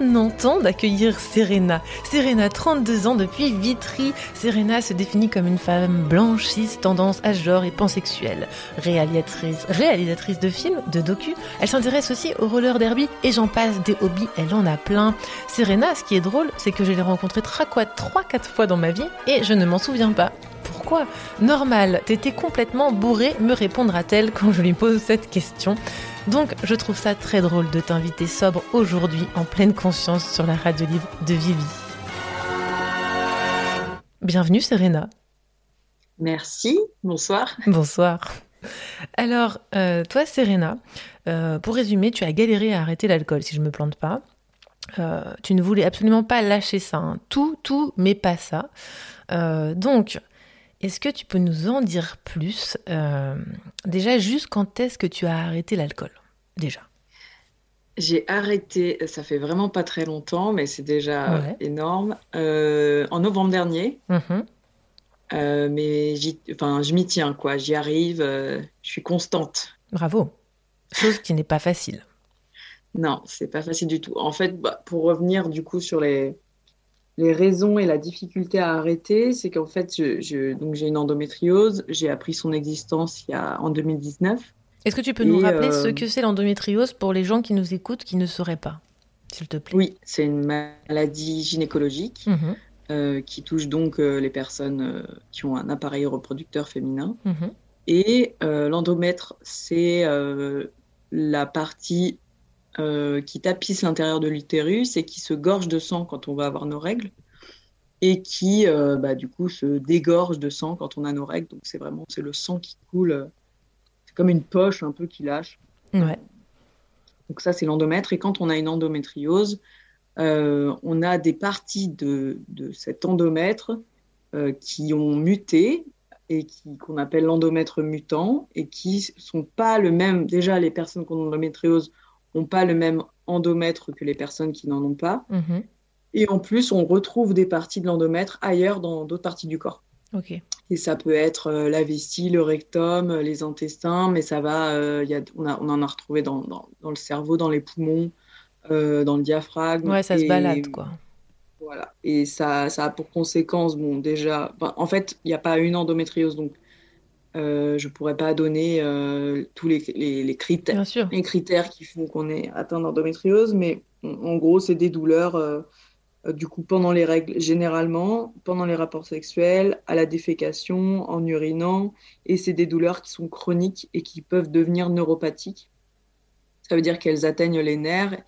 29 d'accueillir Serena. Serena, 32 ans depuis Vitry. Serena se définit comme une femme blanche, cis, tendance à genre et pansexuelle. Réalisatrice, réalisatrice de films, de docu, elle s'intéresse aussi au roller derby et j'en passe des hobbies, elle en a plein. Serena, ce qui est drôle, c'est que je l'ai rencontrée trois, trois, quatre fois dans ma vie et je ne m'en souviens pas. Pourquoi Normal, t'étais complètement bourré, me répondra-t-elle quand je lui pose cette question. Donc, je trouve ça très drôle de t'inviter sobre aujourd'hui en pleine conscience sur la radio libre de Vivi. Bienvenue Serena. Merci, bonsoir. Bonsoir. Alors, euh, toi Serena, euh, pour résumer, tu as galéré à arrêter l'alcool, si je me plante pas. Euh, tu ne voulais absolument pas lâcher ça. hein. Tout, tout, mais pas ça. Euh, donc, est-ce que tu peux nous en dire plus Euh, Déjà, juste quand est-ce que tu as arrêté l'alcool Déjà? J'ai arrêté, ça fait vraiment pas très longtemps, mais c'est déjà Ouais. énorme, euh, en novembre dernier. Mhm. Euh, mais enfin, je m'y tiens, quoi. J'y arrive, je suis constante. Bravo. Chose qui n'est pas facile. Non, c'est pas facile du tout. En fait, bah, pour revenir du coup sur les, les raisons et la difficulté à arrêter, c'est qu'en fait, je, je- donc j'ai une endométriose. J'ai appris son existence il y a, en 2019. Est-ce que tu peux nous Et, rappeler euh, ce que c'est l'endométriose pour les gens qui nous écoutent qui ne sauraient pas, s'il te plaît? Oui, c'est une maladie gynécologique. Mhm, euh, qui touche donc euh, les personnes euh, qui ont un appareil reproducteur féminin. mhm. Et euh, l'endomètre, c'est euh, la partie euh, qui tapisse l'intérieur de l'utérus et qui se gorge de sang quand on va avoir nos règles et qui, euh, bah, du coup, se dégorge de sang quand on a nos règles. Donc c'est vraiment c'est le sang qui coule. euh, C'est comme une poche un peu qui lâche. Ouais. Donc ça, c'est l'endomètre. Et quand on a une endométriose, euh, on a des parties de, de cet endomètre qui ont muté et qu'on appelle l'endomètre mutant et qui sont pas le même. Déjà, les personnes qui ont l'endométriose n'ont pas le même endomètre que les personnes qui n'en ont pas. Mhm. Et en plus, on retrouve des parties de l'endomètre ailleurs dans d'autres parties du corps. Ok. Et ça peut être euh, la vessie, le rectum, euh, les intestins, mais ça va, euh, y a, on, a- on en a retrouvé dans, dans- dans le cerveau, dans les poumons, euh, dans le diaphragme. Ouais, ça se balade, quoi. Voilà. Et ça, ça a pour conséquence, bon, déjà, ben, en fait, il n'y a pas une endométriose, donc euh, je ne pourrais pas donner euh, tous les, les, les critères, les critères qui font qu'on est atteint d'endométriose, mais en, gros, c'est des douleurs, euh, du coup, pendant les règles, généralement, pendant les rapports sexuels, à la défécation, en urinant, et c'est des douleurs qui sont chroniques et qui peuvent devenir neuropathiques. Ça veut dire qu'elles atteignent les nerfs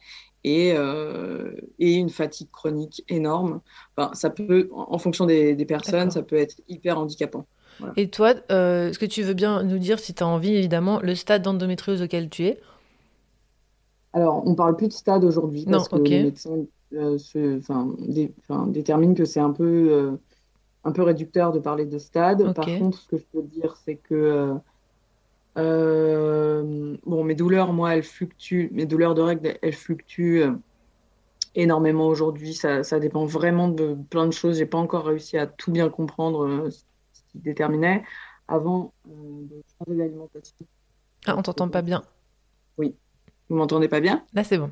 et, euh, et une fatigue chronique énorme. Enfin, ça peut, en en fonction des, des personnes, ça peut être hyper handicapant. Et toi, euh, est-ce que tu veux bien nous dire, si tu as envie, évidemment, le stade d'endométriose auquel tu es? Alors, on parle plus de stade aujourd'hui Non, parce que les médecins euh, se- dé- déterminent que c'est un peu, euh, un peu réducteur de parler de stade. Par contre, ce que je peux dire, c'est que bon, mes douleurs, moi, elles fluctuent. Mes douleurs de règles, elles fluctuent énormément aujourd'hui. Ça, ça dépend vraiment de plein de choses. J'ai pas encore réussi à tout bien comprendre qui déterminait. Avant euh, de changer d'alimentation. Ah, on t'entend pas bien. Vous m'entendez pas bien? Là, c'est bon.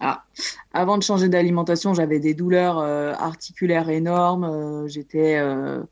Ah, avant de changer d'alimentation, j'avais des douleurs euh, articulaires énormes. Euh, j'étais euh,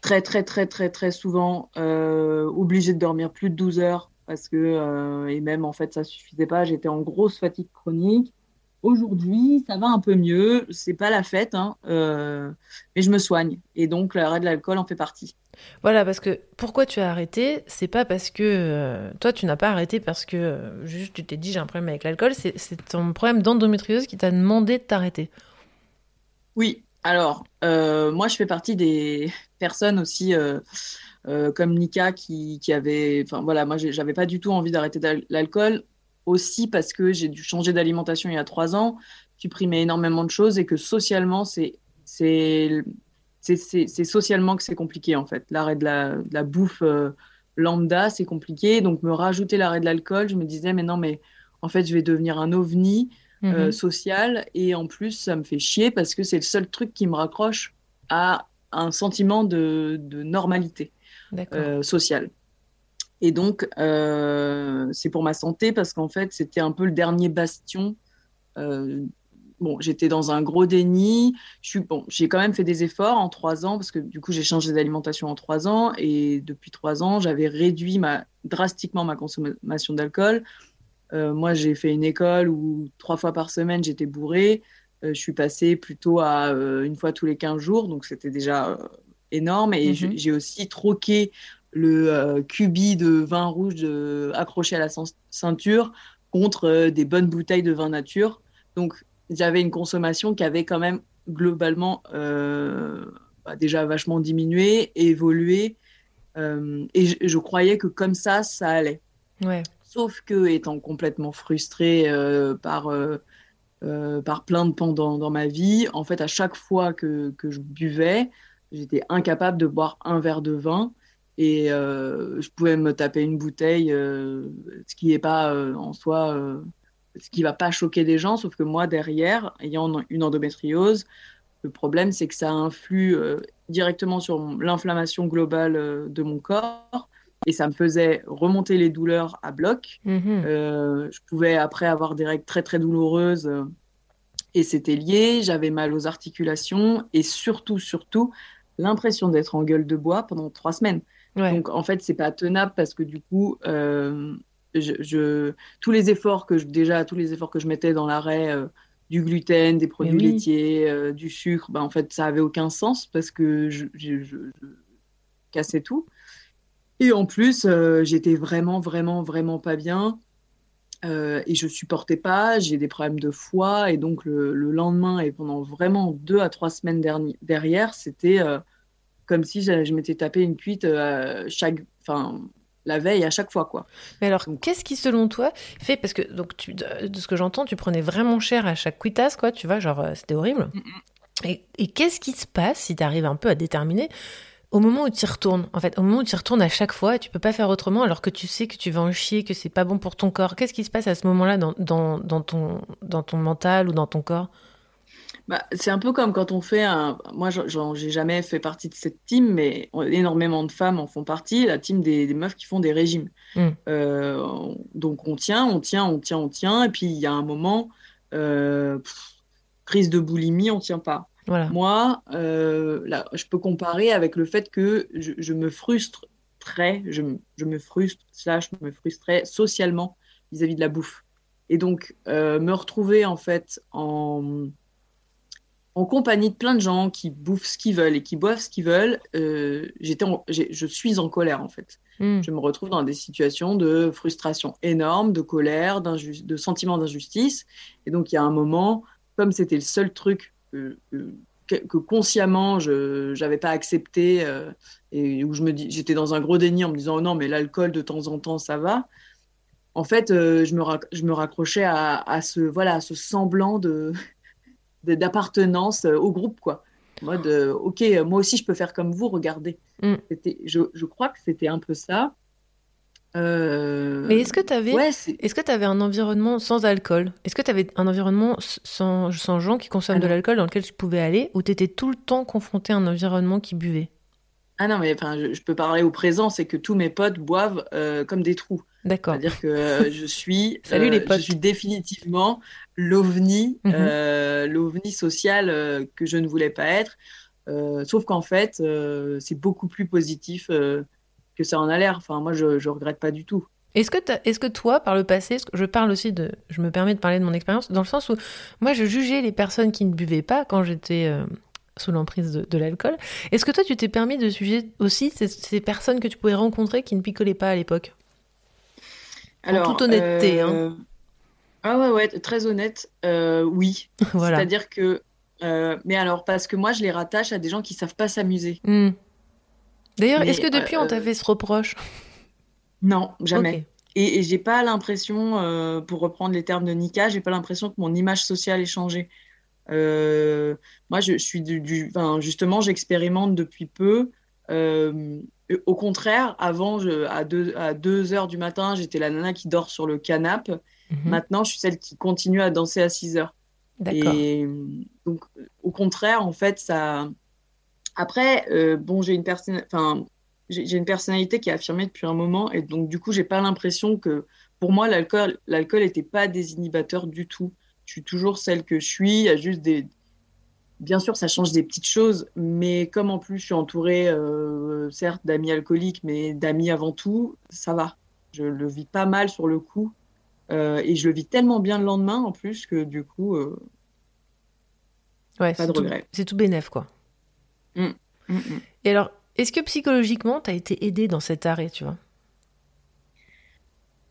très, très, très, très, très souvent obligée de dormir plus de 12 heures parce que, et même en fait, ça suffisait pas. J'étais en grosse fatigue chronique. Aujourd'hui, ça va un peu mieux. C'est pas la fête, hein, euh, mais je me soigne. Et donc, l'arrêt de l'alcool en fait partie. Voilà, parce que pourquoi tu as arrêté C'est pas parce que euh, toi, tu n'as pas arrêté parce que euh, juste tu t'es dit j'ai un problème avec l'alcool. C'est ton problème d'endométriose qui t'a demandé de t'arrêter. Oui, alors, moi, je fais partie des personnes aussi comme Nika qui, qui avait. Enfin, voilà, moi, j'avais pas du tout envie d'arrêter l'alcool, aussi parce que j'ai dû changer d'alimentation il y a trois ans, supprimer énormément de choses et que socialement, c'est. socialement que c'est compliqué en fait. L'arrêt de la, de la bouffe euh, lambda, c'est compliqué. Donc me rajouter l'arrêt de l'alcool, je me disais, mais non, mais en fait, je vais devenir un ovni euh, Mhm. social et en plus ça me fait chier parce que c'est le seul truc qui me raccroche à un sentiment de, de normalité euh, sociale. Et donc euh, c'est pour ma santé parce qu'en fait c'était un peu le dernier bastion. Euh, bon, j'étais dans un gros déni. Je suis bon, j'ai quand même fait des efforts en trois ans parce que du coup j'ai changé d'alimentation en trois ans et depuis trois ans j'avais réduit ma, drastiquement ma consommation d'alcool. Euh, moi, j'ai fait une école où trois fois par semaine, j'étais bourrée. Je suis passée plutôt à une fois tous les 15 jours, donc c'était déjà énorme. Et Mhm. j'ai aussi troqué le euh, cubi de vin rouge accroché à la ceinture contre euh, des bonnes bouteilles de vin nature. Donc, j'avais une consommation qui avait quand même globalement euh, bah, déjà vachement diminué, évolué. Euh, et je, je croyais que comme ça, ça allait. Ouais. Sauf que, étant complètement frustrée euh, par, euh, euh, par plein de pans dans, dans ma vie, en fait, à chaque fois que, que je buvais, j'étais incapable de boire un verre de vin. Et euh, je pouvais me taper une bouteille, euh, ce qui n'est pas euh, en soi, ce qui va pas choquer des gens. Sauf que moi, derrière, ayant une endométriose, le problème, c'est que ça influe directement sur l'inflammation globale de mon corps et ça me faisait remonter les douleurs à bloc. Mhm. Euh, je pouvais après avoir des règles très très douloureuses et c'était lié. J'avais mal aux articulations et surtout, surtout, l'impression d'être en gueule de bois pendant trois semaines. Ouais. Donc en fait, c'est pas tenable parce que du coup, euh, je, je- tous les efforts que je, déjà tous les efforts que je mettais dans l'arrêt euh, du gluten, des produits oui. laitiers, euh, du sucre, ben, en fait, ça avait aucun sens parce que je, cassais tout. Et en plus, j'étais vraiment, vraiment, vraiment pas bien. Et je supportais pas, j'ai des problèmes de foie, et donc le, le lendemain et pendant vraiment deux à trois semaines derrière, c'était comme si je, je m'étais tapé une cuite euh, chaque, enfin, la veille à chaque fois, quoi. Mais alors, qu'est-ce qui, selon toi, fait parce que donc tu, de ce que j'entends, tu prenais vraiment cher à chaque quitas, quoi. Tu vois, genre euh, c'était horrible. Et, et qu'est-ce qui se passe si tu arrives un peu à déterminer au moment où tu y retournes? En fait, au moment où tu y retournes à chaque fois, tu peux pas faire autrement, alors que tu sais que tu vas en chier, que c'est pas bon pour ton corps. Qu'est-ce qui se passe à ce moment-là dans, dans, dans ton dans ton mental ou dans ton corps? Bah, c'est un peu comme quand on fait un. Moi, j'ai jamais fait partie de cette team, mais on- énormément de femmes en font partie, la team des, des meufs qui font des régimes. Mm. Euh, on- donc, on tient, on tient, on tient, on tient, et puis il y a un moment, euh, pff, crise de boulimie, on tient pas. Voilà. Moi, euh, là, je peux comparer avec le fait que je, je me frustre très, je, me- je me frustre, slash, je me frustrais socialement vis-à-vis de la bouffe. Et donc, euh, me retrouver en fait en, en compagnie de plein de gens qui bouffent ce qu'ils veulent et qui boivent ce qu'ils veulent, euh, j'étais je suis en colère en fait. Hmm. Je me retrouve dans des situations de frustration énorme, de colère, de sentiment d'injustice. Et donc, il y a un moment, comme c'était le seul truc que, que, que consciemment je n'avais pas accepté euh, et où je me dis, j'étais dans un gros déni en me disant, oh non, mais l'alcool de temps en temps, ça va. En fait, euh, je, me rac- je me raccrochais à, à ce, voilà, à ce semblant de- d'appartenance euh, au groupe, quoi. En mode, euh, ok, euh, moi aussi je peux faire comme vous, regardez. Mm. C'était, je, je crois que c'était un peu ça. Euh, Mais est-ce que tu avais Ouais, c'est- Est-ce que tu avais un environnement sans alcool? Est-ce que tu avais un environnement sans, sans gens qui consomment de l'alcool dans lequel tu pouvais aller ou tu étais tout le temps confronté à un environnement qui buvait? Ah non, mais enfin, je, je peux parler au présent, c'est que tous mes potes boivent euh, comme des trous. D'accord. C'est-à-dire que euh, je suis, Salut les euh, potes. je suis définitivement l'ovni, Mhm. euh, l'ovni social que je ne voulais pas être. Sauf qu'en fait, c'est beaucoup plus positif que ça en a l'air. Enfin, moi, je, je regrette pas du tout. Est-ce que, est-ce que toi, par le passé, que- je parle aussi de, je me permets de parler de mon expérience, dans le sens où moi, je jugeais les personnes qui ne buvaient pas quand j'étais euh, sous l'emprise de, de l'alcool. Est-ce que toi, tu t'es permis de juger aussi ces, ces personnes que tu pouvais rencontrer qui ne picolaient pas à l'époque? En toute honnêteté, hein. euh, Ah ouais, ouais, très honnête, euh, oui. Voilà. C'est-à-dire que, euh, mais alors, parce que moi, je les rattache à des gens qui savent pas s'amuser. Hmm. D'ailleurs, est-ce que depuis on t'a fait ce reproche? Non, jamais. Et, et j'ai pas l'impression, euh, pour reprendre les termes de Nika, j'ai pas l'impression que mon image sociale ait changé. Euh, moi, je, je suis du, justement, j'expérimente depuis peu. Euh, au contraire, avant, je, à 2 à deux heures du matin, j'étais la nana qui dort sur le canapé. Mhm. Maintenant, je suis celle qui continue à danser à 6 heures. D'accord. Et donc, au contraire, en fait, ça. Après, euh, bon, j'ai une personne, enfin, j'ai une personnalité qui est affirmée depuis un moment, et donc du coup, j'ai pas l'impression que, pour moi, l'alcool, l'alcool n'était pas désinhibateur du tout. Je suis toujours celle que je suis. Il y a juste des, bien sûr, ça change des petites choses, mais comme en plus, je suis entourée, euh, certes, d'amis alcooliques, mais d'amis avant tout, ça va. Je le vis pas mal sur le coup. Euh, et je le vis tellement bien le lendemain en plus que du coup, euh, Ouais, pas c'est de tout- regret. C'est tout bénef, quoi. mm, mm. Et alors, est-ce que psychologiquement, t'as été aidé dans cet arrêt, tu vois?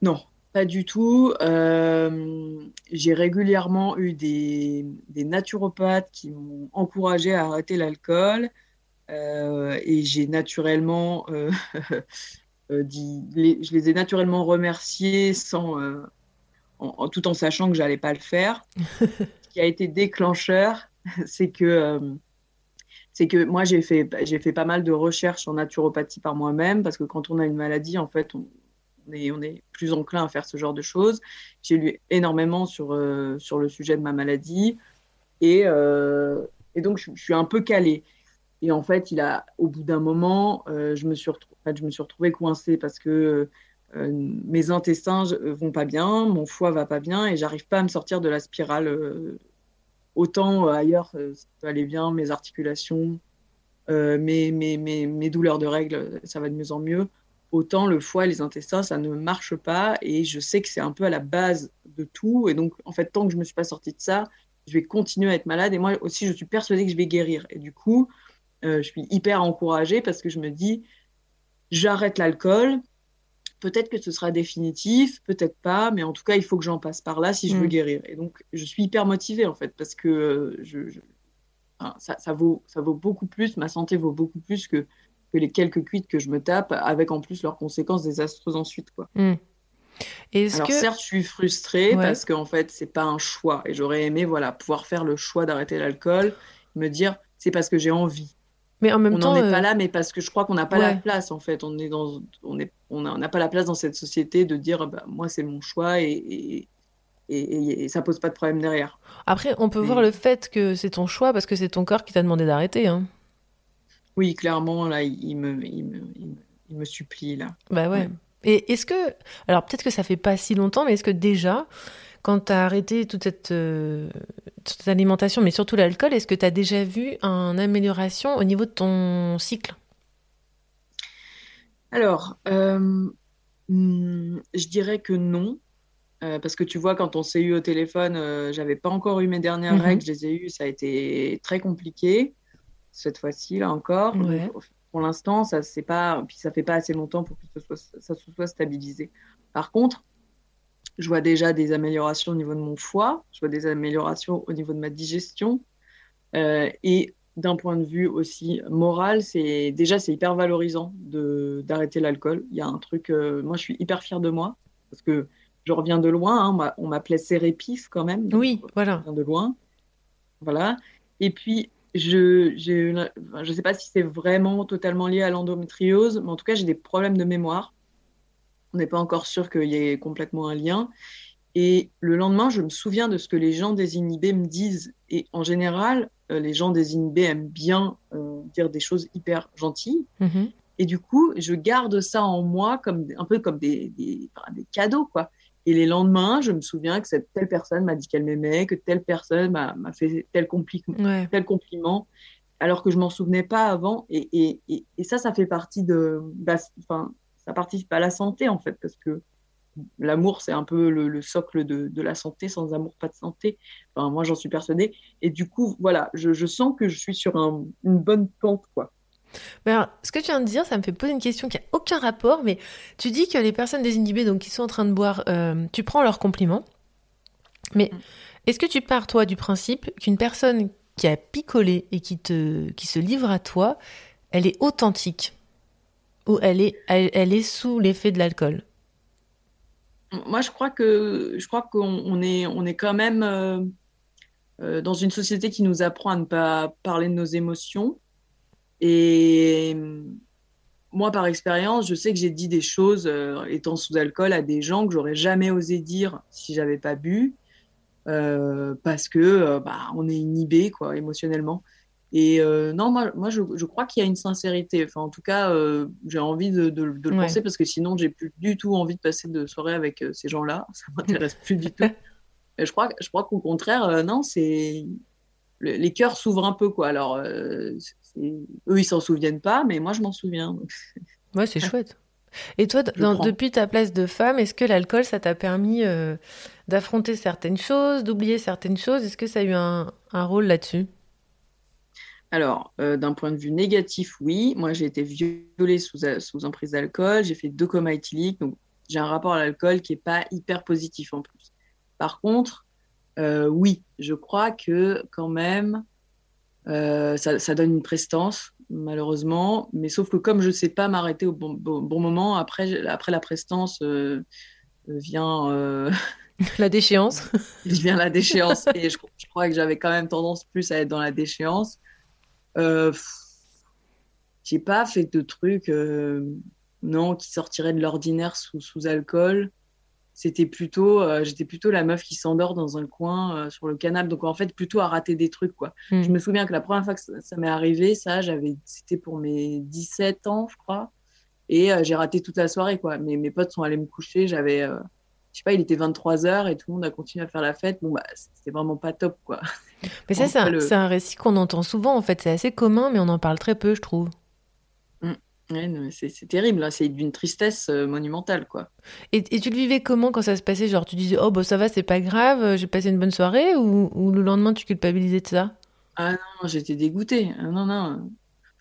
Non, pas du tout. Euh, j'ai régulièrement eu des, des naturopathes qui m'ont encouragé à arrêter l'alcool. Euh, et j'ai naturellement euh, dit, les- je les ai naturellement remerciés sans, en, en- tout en sachant que j'allais pas le faire. Ce qui a été déclencheur, c'est que c'est que moi j'ai fait j'ai fait pas mal de recherches en naturopathie par moi-même parce que quand on a une maladie en fait on on est plus enclin à faire ce genre de choses. J'ai lu énormément sur, euh, sur le sujet de ma maladie et, euh, et donc je, suis un peu calée. Et en fait, il a, au bout d'un moment, euh, je, me suis je me suis retrouvée coincée parce que mes intestins vont pas bien, mon foie va pas bien et j'arrive pas à me sortir de la spirale. autant ailleurs, ça peut aller bien, mes articulations, mes, mes, mes douleurs de règles, ça va de mieux en mieux autant le foie et les intestins, ça ne marche pas. Et je sais que c'est un peu à la base de tout. Et donc, en fait, tant que je ne me suis pas sortie de ça, je vais continuer à être malade. Et moi aussi, je suis persuadée que je vais guérir. Et du coup, euh, je suis hyper encouragée parce que je me dis, j'arrête l'alcool. Peut-être que ce sera définitif, peut-être pas, mais en tout cas, il faut que j'en passe par là si je veux Mm. guérir. Et donc, je suis hyper motivée, en fait, parce que euh, je, je- enfin, ça, ça vaut, ça vaut beaucoup plus, ma santé vaut beaucoup plus que que les quelques cuites que je me tape, avec en plus leurs conséquences désastreuses ensuite. Quoi. Hmm. Est-ce Alors que certes, je suis frustrée Ouais. parce qu'en fait, c'est pas un choix. Et j'aurais aimé voilà, pouvoir faire le choix d'arrêter l'alcool, me dire, c'est parce que j'ai envie. mais en même on temps n'en est euh, pas là, mais parce que je crois qu'on n'a pas la place, en fait. On est dans, on est, on n'a pas la place dans cette société de dire, bah, moi, c'est mon choix et, et, et, et- et ça pose pas de problème derrière. après on peut Mais- voir le fait que c'est ton choix parce que c'est ton corps qui t'a demandé d'arrêter hein. Oui, clairement, là, il, me, il, me, il, me, il me supplie, là. Bah ouais. Ouais. Et est-ce que, alors peut-être que ça fait pas si longtemps, mais est-ce que déjà, quand tu as arrêté toute cette, euh, toute cette alimentation, mais surtout l'alcool, est-ce que tu as déjà vu une amélioration au niveau de ton cycle? Alors, euh, hmm, je dirais que non. Euh, parce que tu vois, quand on s'est eu au téléphone, j'avais pas encore eu mes dernières Mhm. règles, je les ai eues, ça a été très compliqué cette fois-ci, là encore. Ouais. Donc, pour l'instant, ça c'est pas, puis ça fait pas assez longtemps pour que ce soit, ça se soit stabilisé. Par contre, je vois déjà des améliorations au niveau de mon foie, je vois des améliorations au niveau de ma digestion, euh, et d'un point de vue aussi moral, c'est déjà c'est hyper valorisant de d'arrêter l'alcool. Il y a un truc, euh, moi je suis hyper fière de moi parce que je reviens de loin. hein, on m'a- on m'appelait Sérépif quand même. Oui, voilà. je viens de loin. Voilà. Et puis je la- enfin, je sais pas si c'est vraiment totalement lié à l'endométriose, mais en tout cas j'ai des problèmes de mémoire. On n'est pas encore sûr qu'il y ait complètement un lien. Et le lendemain, je me souviens de ce que les gens désinhibés me disent. Et en général, euh, les gens désinhibés aiment bien euh, dire des choses hyper gentilles. Mhm. Et du coup, je garde ça en moi comme un peu comme des, des, des cadeaux, quoi. Et les lendemains, je me souviens que cette telle personne m'a dit qu'elle m'aimait, que telle personne m'a fait tel, compli Ouais. tel compliment, alors que je m'en souvenais pas avant. Et, et, et, et ça, ça fait partie de, bah, enfin, ça participe à la santé en fait, parce que l'amour, c'est un peu le, le socle de, de la santé. Sans amour, pas de santé. Enfin, moi, j'en suis persuadée. Et du coup, voilà, je, je sens que je suis sur un- une bonne pente, quoi. Mais alors, ce que tu viens de dire, ça me fait poser une question qui a aucun rapport, mais tu dis que les personnes désinhibées, donc qui sont en train de boire, euh, tu prends leurs compliments. Mais Mm. est-ce que tu pars, toi, du principe qu'une personne qui a picolé et qui, te, qui se livre à toi, elle est authentique? Ou elle est, elle, elle est sous l'effet de l'alcool? Moi, je crois que je crois qu'on on est on est quand même euh, euh, dans une société qui nous apprend à ne pas parler de nos émotions. Et moi, par expérience, je sais que j'ai dit des choses euh, étant sous alcool à des gens que j'aurais jamais osé dire si j'avais pas bu, euh, parce que euh, bah, on est inhibé quoi émotionnellement. Et non, moi, moi je, je crois qu'il y a une sincérité. Enfin, en tout cas, j'ai envie de, de- de le Ouais. penser parce que sinon, j'ai plus du tout envie de passer de soirée avec ces gens-là. Ça m'intéresse plus du tout. Et je crois, je crois qu'au contraire, non, c'est le- les cœurs s'ouvrent un peu quoi. Alors, eux, ils s'en souviennent pas, mais moi, je m'en souviens. Donc, Ouais, c'est chouette. Et toi, dans- depuis ta place de femme, est-ce que l'alcool, ça t'a permis euh, d'affronter certaines choses, d'oublier certaines choses? Est-ce que ça a eu un, un rôle là-dessus? Alors, euh, d'un point de vue négatif, oui. Moi, j'ai été violée sous, sous emprise d'alcool. J'ai fait deux comas éthyliques. Donc, j'ai un rapport à l'alcool qui n'est pas hyper positif en plus. Par contre, euh, oui, je crois que quand même, euh, ça, ça donne une prestance, malheureusement. Mais sauf que comme je ne sais pas m'arrêter au bon, bon, bon moment, après, après la prestance euh, vient, euh, La déchéance vient la déchéance. Et je, je crois que j'avais quand même tendance plus à être dans la déchéance. Euh, j'ai pas fait de trucs non qui sortiraient de l'ordinaire sous, sous alcool. C'était plutôt, euh, j'étais plutôt la meuf qui s'endort dans un coin euh, sur le canapé. Donc en fait, plutôt à rater des trucs quoi. Hmm. Je me souviens que la première fois que ça, ça m'est arrivé, ça, j'avais, c'était pour mes 17 ans, je crois. Et euh, j'ai raté toute la soirée quoi. Mes, mes potes sont allés me coucher, j'avais, je sais pas, il était 23 heures et tout le monde a continué à faire la fête. Bon bah, c'était vraiment pas top quoi. Mais ça, c'est un, le- un récit qu'on entend souvent, en fait. C'est assez commun, mais on en parle très peu, je trouve. Ouais, c'est terrible, là. c'est d'une tristesse euh, monumentale, quoi. Et, et tu le vivais comment quand ça se passait? Genre, tu disais, oh, bah ça va, c'est pas grave, euh, j'ai passé une bonne soirée Ou, ou le lendemain, tu culpabilisais de ça? Ah non, j'étais dégoûtée. Ah non, non.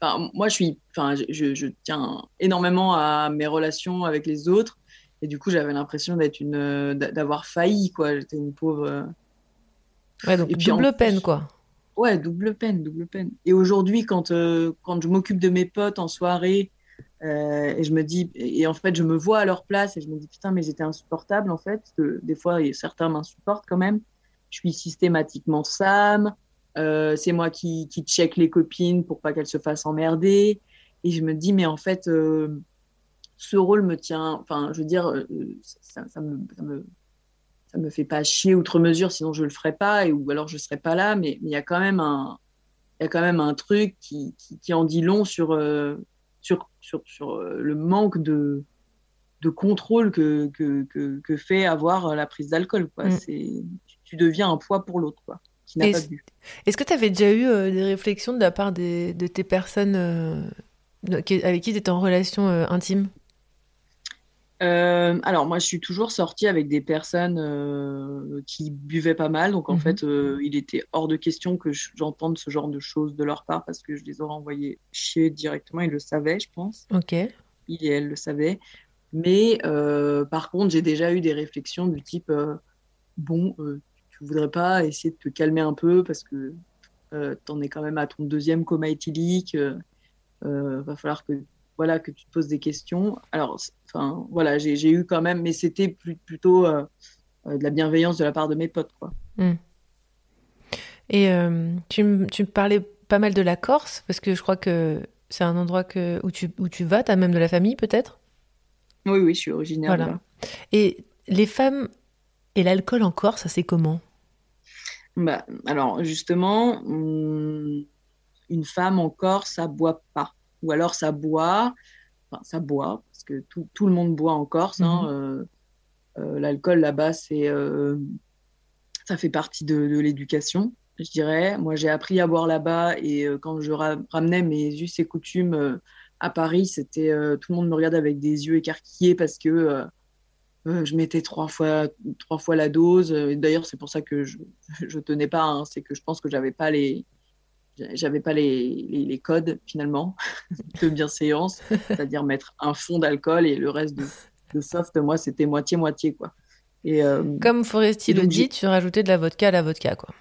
Enfin, moi, je suis, enfin, je, je- tiens énormément à mes relations avec les autres, et du coup, j'avais l'impression d'être une, d'a- d'avoir failli, quoi. J'étais une pauvre. euh, Ouais, donc Et puis, en double peine, quoi. ouais, double peine, double peine. Et aujourd'hui, quand, euh, quand je m'occupe de mes potes en soirée, euh, et je me dis, et en fait, je me vois à leur place et je me dis, putain, mais j'étais insupportable, en fait, des fois, certains m'insupportent quand même. Je suis systématiquement Sam. Euh, c'est moi qui, check les copines pour pas qu'elles se fassent emmerder. Et je me dis, mais en fait, euh, ce rôle me tient, enfin, je veux dire, ça, ça me, ça me, ça me fait pas chier outre mesure, sinon je le ferais pas, et, ou alors je serais pas là, mais il y a quand même un, y a quand même un truc qui, qui, en dit long sur, sur, sur, sur euh, le manque de, de contrôle que, que, que, que fait avoir la prise d'alcool. quoi. Mm. C'est, tu- tu deviens un poids pour l'autre, quoi, qui n'a Et pas c- bu. Est-ce que tu avais déjà eu euh, des réflexions de la part des- de tes personnes euh, avec qui tu étais en relation euh, intime? Euh, alors moi, je suis toujours sortie avec des personnes euh, qui buvaient pas mal, donc en Mhm. fait, euh, il était hors de question que je- j'entende ce genre de choses de leur part parce que je les aurais envoyés chier directement. Ils le savaient, je pense. Ok. Il et elle le savaient. Mais par contre, j'ai déjà eu des réflexions du type bon, tu voudrais pas essayer de te calmer un peu parce que t'en es quand même à ton deuxième coma éthylique. va falloir que voilà que tu te poses des questions. Alors, enfin voilà, j'ai eu quand même, mais c'était plus- plutôt euh, euh, de la bienveillance de la part de mes potes, quoi. Et euh, tu, me- tu me parlais pas mal de la Corse, parce que je crois que c'est un endroit que, où, tu, où tu vas, tu as même de la famille peut-être? Oui, oui, je suis originaire Voilà. de là. Et les femmes et l'alcool en Corse, ça c'est comment? Bah, alors justement, hum, une femme encore, ça boit pas. Ou alors ça boit, enfin ça boit, parce que tout, tout le monde boit en Corse. hein, Mhm. euh, euh, l'alcool là-bas, c'est, euh, ça fait partie de, de l'éducation, je dirais. Moi, j'ai appris à boire là-bas et euh, quand je ra- ramenais mes us et coutumes euh, à Paris, c'était euh, tout le monde me regardait avec des yeux écarquillés parce que je mettais trois fois, trois fois la dose. D'ailleurs, c'est pour ça que je, je tenais pas. hein. C'est que je pense que j'avais pas les, j'avais pas les, les, les codes finalement de bienséance, c'est-à-dire mettre un fond d'alcool et le reste de, de soft. Moi, c'était moitié moitié quoi. Et euh, Comme Foresti le dit, tu rajoutais de la vodka à la vodka, quoi.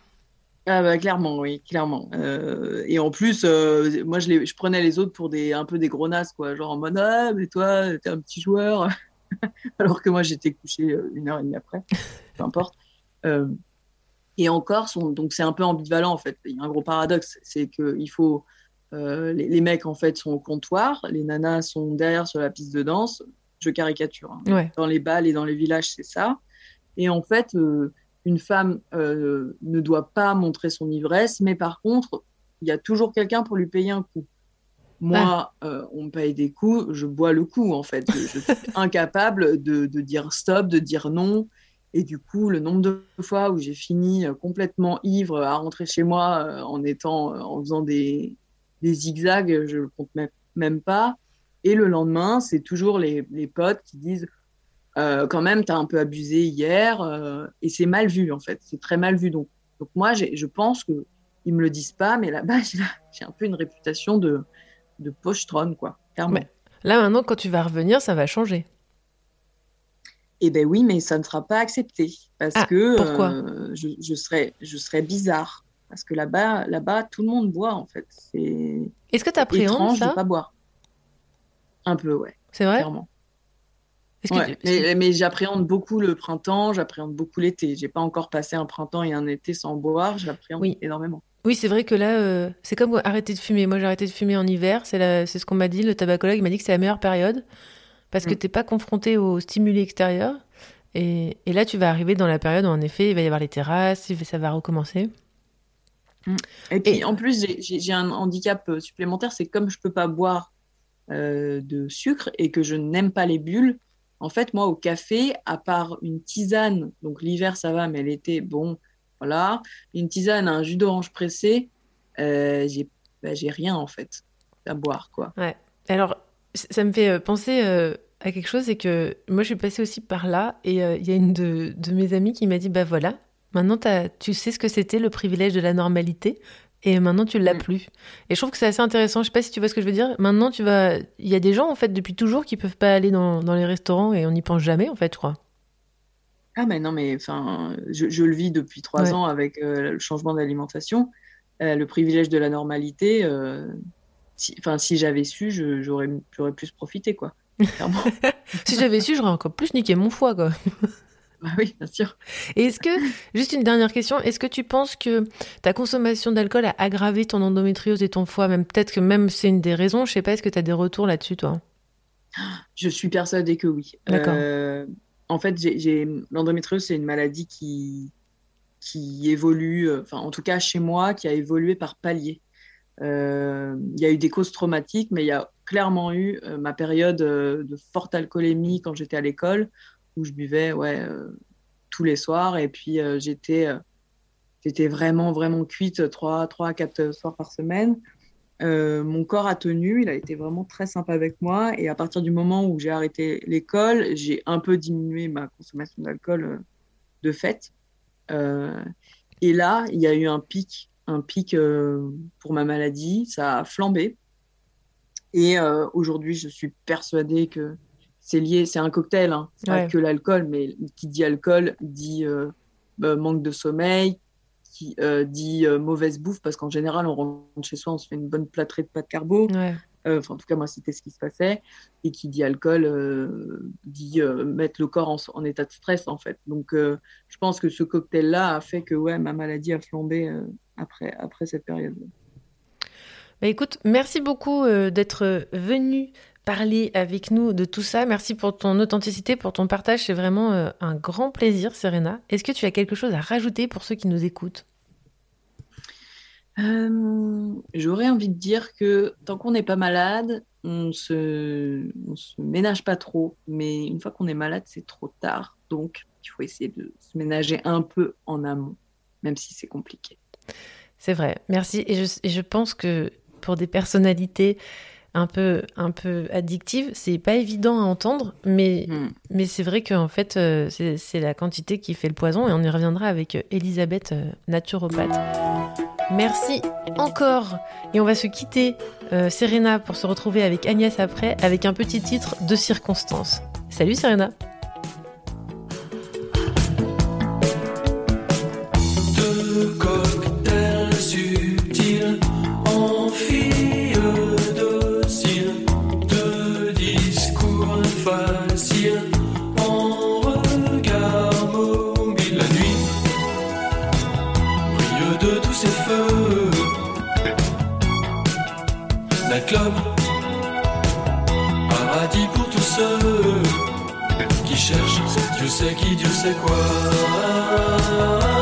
ah bah, clairement, oui, clairement. Euh, et en plus, euh, moi, je, les, je prenais les autres pour des, un peu des gros nasses, quoi. Genre en mode, ah, mais toi, t'es un petit joueur. Alors que moi, j'étais couché une heure et demie après. Peu importe. Et en Corse, on- donc c'est un peu ambivalent, en fait. Il y a un gros paradoxe. C'est que il faut. euh, les, les mecs, en fait, sont au comptoir. Les nanas sont derrière sur la piste de danse. Je caricature. hein. Ouais. Dans les balles et dans les villages, c'est ça. Et en fait, euh, une femme euh, ne doit pas montrer son ivresse, mais par contre, il y a toujours quelqu'un pour lui payer un coup. Moi, euh, on me paye des coups, je bois le coup, en fait. Je, je suis incapable de, de dire stop, de dire non. Et du coup, le nombre de fois où j'ai fini euh, complètement ivre à rentrer chez moi euh, en étant, euh, en faisant des, zigzags, je le compte même, pas. Et le lendemain, c'est toujours les, potes qui disent quand même, tu as un peu abusé hier. et c'est mal vu, en fait. C'est très mal vu. Donc, donc moi, je pense que ils me le disent pas, mais là-bas, j'ai un peu une réputation de, de pochetronne, quoi. Là, maintenant, quand tu vas revenir, ça va changer. Eh ben oui, mais ça ne sera pas accepté parce Ah, que pourquoi euh, je, je serais, je serais bizarre. Parce que là-bas, là-bas, tout le monde boit, en fait. C'est Est-ce que tu appréhendes ça de pas boire. Un peu, ouais, C'est vrai clairement. Que tu- mais, mais j'appréhende beaucoup le printemps, j'appréhende beaucoup l'été. J'ai pas encore passé un printemps et un été sans boire, j'appréhende Oui. énormément. Oui, c'est vrai que là, euh, c'est comme arrêter de fumer. Moi, j'ai arrêté de fumer en hiver. C'est la- c'est ce qu'on m'a dit. Le tabacologue m'a dit que c'est la meilleure période parce que Mm. t'es pas confronté aux stimuli extérieurs. Et, et là, tu vas arriver dans la période où, en effet, il va y avoir les terrasses, ça va recommencer. Et puis Et- en plus, j'ai- un handicap euh, supplémentaire, c'est comme je peux pas boire euh, de sucre et que je n'aime pas les bulles. En fait, moi, au café, à part une tisane, donc l'hiver ça va, mais l'été, bon, voilà, une tisane, un jus d'orange pressé, euh, j'ai bah, rien en fait à boire, quoi. Alors, c- ça me fait euh, penser euh, à quelque chose, c'est que moi, je suis passée aussi par là et euh, il y a une de, de mes amies qui m'a dit, bah voilà, maintenant tu sais ce que c'était le privilège de la normalité et maintenant tu l'as Mm. plus. Et je trouve que c'est assez intéressant, je sais pas si tu vois ce que je veux dire. Maintenant, tu vas, il y a des gens en fait depuis toujours qui peuvent pas aller dans, dans les restaurants et on n'y pense jamais en fait, je crois. Ah mais non, mais enfin, je, je le vis depuis trois Ouais. ans avec euh, le changement d'alimentation. euh, le privilège de la normalité. euh, si, enfin, si j'avais su, je- j'aurais j'aurais plus profité, quoi. Si j'avais su, j'aurais encore plus niqué mon foie, quoi. Bah oui, bien sûr. Et est-ce que, juste une dernière question, est-ce que tu penses que ta consommation d'alcool a aggravé ton endométriose et ton foie? Même peut-être que même c'est une des raisons, je sais pas, est-ce que tu as des retours là-dessus, toi? Je suis persuadée que oui. D'accord. Euh, en fait, j'ai- l'endométriose, c'est une maladie qui qui évolue, euh, enfin en tout cas chez moi, qui a évolué par paliers. Euh, Il y a eu des causes traumatiques, mais il y a clairement eu euh, ma période euh, de forte alcoolémie quand j'étais à l'école, où je buvais tous les soirs, et puis j'étais vraiment vraiment cuite trois trois à quatre soirs par semaine. Mon corps a tenu, il a été vraiment très sympa avec moi. Et à partir du moment où j'ai arrêté l'école, j'ai un peu diminué ma consommation d'alcool de fait. Et là, il y a eu un pic, un pic euh, pour ma maladie. Ça a flambé. Et euh, aujourd'hui, je suis persuadée que c'est lié, c'est un cocktail, hein. c'est Ouais. pas que l'alcool, mais qui dit alcool dit euh, bah, manque de sommeil, qui euh, dit euh, mauvaise bouffe, parce qu'en général, on rentre chez soi, on se fait une bonne plâtrée de pâtes carbo. Ouais. Euh, Enfin, en tout cas, moi, c'était ce qui se passait. Et qui dit alcool euh, dit euh, mettre le corps en, état de stress, en fait. Donc, je pense que ce cocktail-là a fait que ma maladie a flambé après, cette période. Bah écoute, merci beaucoup d'être venu parler avec nous de tout ça. Merci pour ton authenticité, pour ton partage. C'est vraiment un grand plaisir, Serena. Est-ce que tu as quelque chose à rajouter pour ceux qui nous écoutent? Euh, J'aurais envie de dire que tant qu'on n'est pas malade, on se, on se ménage pas trop. Mais une fois qu'on est malade, c'est trop tard. Donc, il faut essayer de se ménager un peu en amont, même si c'est compliqué. C'est vrai, merci. Et je, et je pense que pour des personnalités un peu, un peu addictives, c'est pas évident à entendre, mais, Hmm. mais c'est vrai qu'en fait, euh, c'est la quantité qui fait le poison. Et on y reviendra avec euh, Elisabeth, naturopathe. Merci encore. Et on va se quitter, euh, Serena, pour se retrouver avec Agnès après, avec un petit titre de circonstance. Salut Serena. Club, paradis pour tous ceux qui cherchent Dieu sait qui, Dieu sait quoi.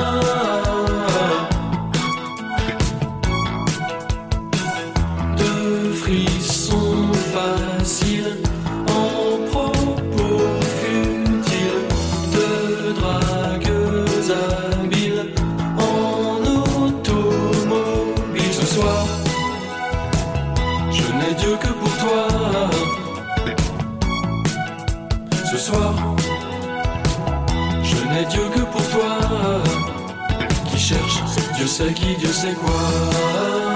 Sait qui, Dieu sait quoi.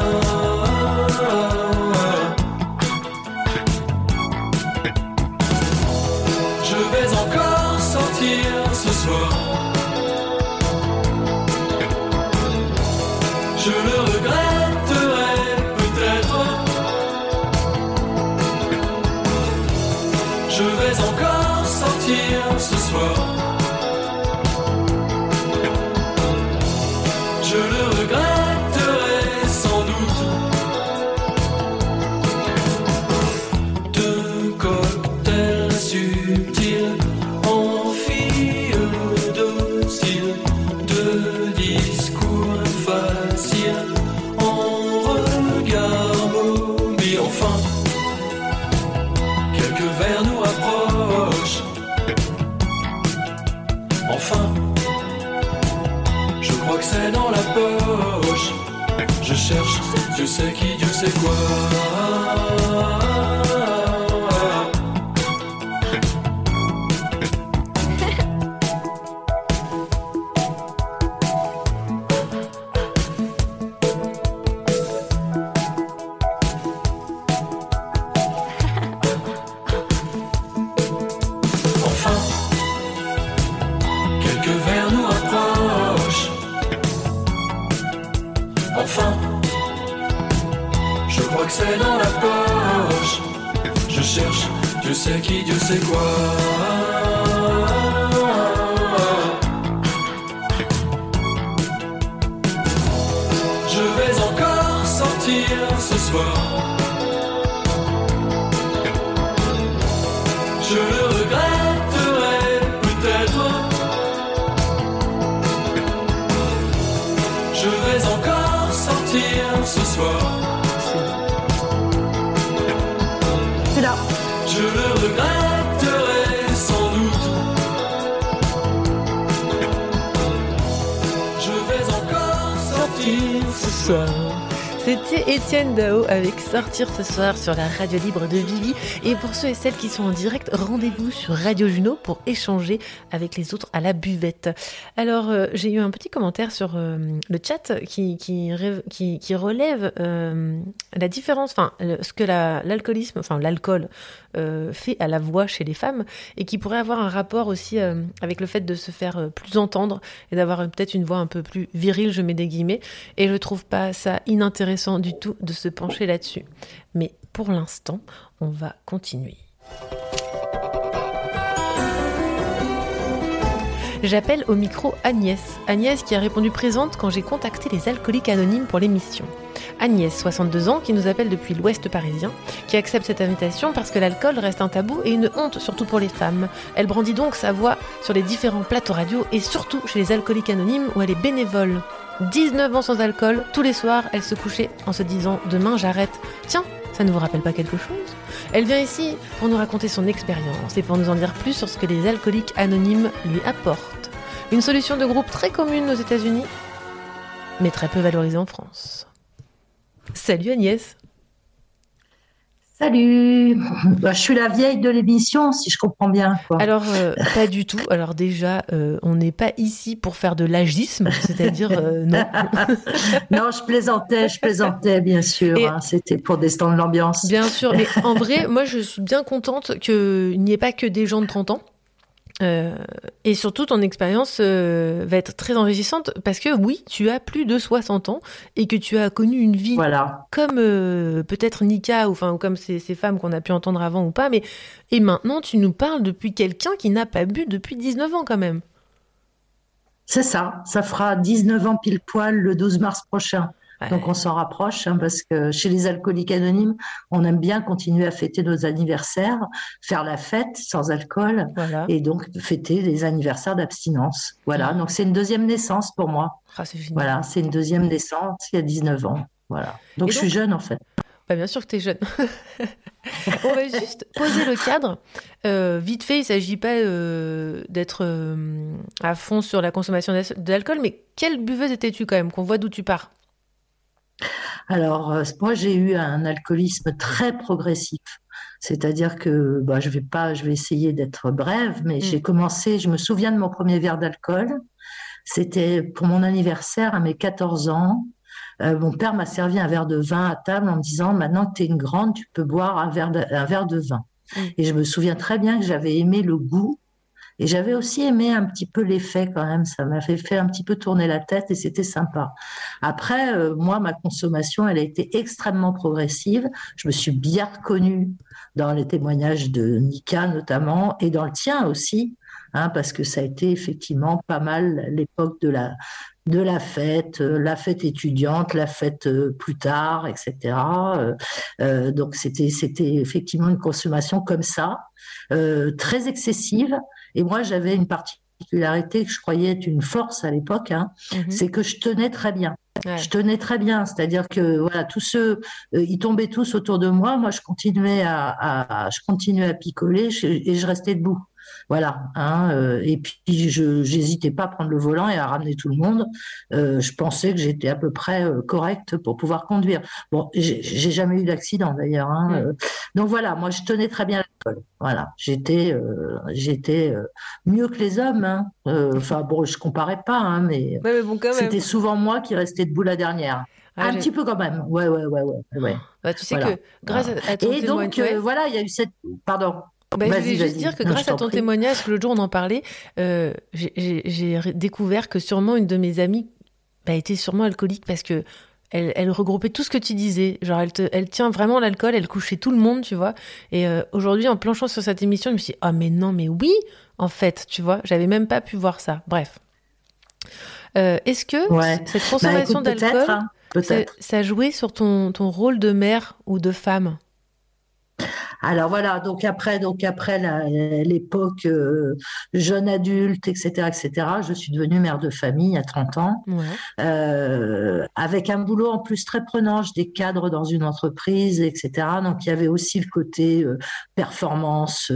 Sait qui, Dieu sait quoi. crois que c'est dans la poche. Je cherche, Dieu sait qui, Dieu sait quoi. Je vais encore sortir ce soir sortir ce soir. C'était Étienne Dao avec Sortir ce soir sur la radio libre de Vivi. Et pour ceux et celles qui sont en direct, rendez-vous sur Radio Juno pour échanger avec les autres à la buvette. Alors, euh, j'ai eu un petit commentaire sur euh, le chat qui, qui, qui, relève euh, la différence, enfin, ce que la- l'alcoolisme, enfin, l'alcool fait à la voix chez les femmes et qui pourrait avoir un rapport aussi avec le fait de se faire plus entendre et d'avoir peut-être une voix un peu plus virile, je mets des guillemets. Et je trouve pas ça inintéressant du tout de se pencher là-dessus. Mais pour l'instant, on va continuer. J'appelle au micro Agnès. Agnès qui a répondu présente quand j'ai contacté les alcooliques anonymes pour l'émission. Agnès, 62 ans, qui nous appelle depuis l'ouest parisien, qui accepte cette invitation parce que l'alcool reste un tabou et une honte, surtout pour les femmes. Elle brandit donc sa voix sur les différents plateaux radio et surtout chez les alcooliques anonymes où elle est bénévole. 19 ans sans alcool, tous les soirs, elle se couchait en se disant Demain j'arrête. Tiens, ça ne vous rappelle pas quelque chose? Elle vient ici pour nous raconter son expérience et pour nous en dire plus sur ce que les alcooliques anonymes lui apportent. Une solution de groupe très commune aux États-Unis, mais très peu valorisée en France. Salut Agnès Salut Bah, Je suis la vieille de l'émission, si je comprends bien. Quoi. Alors, euh, pas du tout. Alors déjà, euh, on n'est pas ici pour faire de l'agisme, c'est-à-dire euh, non. non, je plaisantais, je plaisantais, bien sûr. Hein, C'était pour détendre l'ambiance. Bien sûr, mais en vrai, moi je suis bien contente qu'il n'y ait pas que des gens de 30 ans. Euh, et surtout, ton expérience euh, va être très enrichissante parce que oui, tu as plus de 60 ans et que tu as connu une vie Voilà. comme euh, peut-être Nika ou, enfin, ou comme ces, ces femmes qu'on a pu entendre avant ou pas. Mais et maintenant, tu nous parles depuis quelqu'un qui n'a pas bu depuis 19 ans quand même. C'est ça. Ça fera 19 ans pile poil le 12 mars prochain. Ouais. Donc on s'en rapproche hein, parce que chez les alcooliques anonymes, on aime bien continuer à fêter nos anniversaires, faire la fête sans alcool Voilà. et donc fêter les anniversaires d'abstinence. Voilà. Donc c'est une deuxième naissance pour moi. Ah. Voilà. C'est une deuxième naissance il y a 19 ans. Voilà. Donc je suis jeune en fait. Bah, bien sûr que tu es jeune. On va juste poser le cadre. Euh, vite fait, il ne s'agit pas euh, d'être euh, à fond sur la consommation d'al- d'alcool, mais quelle buveuse étais-tu quand même Qu'on voit d'où tu pars? Alors, euh, moi, j'ai eu un alcoolisme très progressif. C'est-à-dire que bah, je vais pas, je vais essayer d'être brève, mais Mm. j'ai commencé, je me souviens de mon premier verre d'alcool. C'était pour mon anniversaire à mes 14 ans. Euh, mon père m'a servi un verre de vin à table en me disant, maintenant que tu es une grande, tu peux boire un verre de, un verre de vin. Mm. Et je me souviens très bien que j'avais aimé le goût et j'avais aussi aimé un petit peu l'effet quand même. Ça m'a fait, un petit peu tourner la tête et c'était sympa. Après, euh, moi, ma consommation, elle a été extrêmement progressive. Je me suis bien reconnue dans les témoignages de Nika notamment et dans le tien aussi, hein, parce que ça a été effectivement pas mal l'époque de la de la fête, euh, la fête étudiante, la fête euh, plus tard, etc. Donc c'était c'était effectivement une consommation comme ça, très excessive. Et moi, j'avais une particularité que je croyais être une force à l'époque, hein, Mhm. c'est que je tenais très bien. Ouais. Je tenais très bien, c'est-à-dire que voilà, tous ceux, euh, ils tombaient tous autour de moi, moi je continuais à, à- je continuais à picoler je- et je restais debout. Voilà, hein, euh, et puis je j'hésitais pas à prendre le volant et à ramener tout le monde. Euh, je pensais que j'étais à peu près euh, correcte pour pouvoir conduire. Bon, j'ai jamais eu d'accident d'ailleurs. hein, donc voilà, moi je tenais très bien l'alcool. Voilà, j'étais j'étais mieux que les hommes. hein. Enfin bon, je comparais pas, hein, mais Ouais, mais bon, quand même. c'était souvent moi qui restais debout la dernière. Ah, un petit peu quand même. Ouais, ouais, ouais, ouais. ouais. Bah, tu sais Voilà. que grâce à, à ton Et donc, euh, voilà, il y a eu cette. Pardon. Bah, je voulais juste dire que Non, grâce à ton prie. témoignage, l'autre jour on en parlait, euh, j'ai- découvert que sûrement une de mes amies bah, était sûrement alcoolique parce que elle, elle regroupait tout ce que tu disais. Genre, elle, te, elle tient vraiment l'alcool, elle couchait tout le monde, tu vois. Et euh, aujourd'hui, en planchant sur cette émission, je me suis dit, ah, mais non, mais oui, en fait, tu vois, j'avais même pas pu voir ça. Bref. Euh, Est-ce que Ouais. cette Bah, consommation d'alcool, hein, ça, ça joué sur ton, ton rôle de mère ou de femme? Alors voilà, donc après, donc après l'époque euh, jeune adulte, etc., etc., je suis devenue mère de famille à 30 ans, Ouais. euh, avec un boulot en plus très prenant. J'étais cadre dans une entreprise, etc. Donc il y avait aussi le côté euh, performance,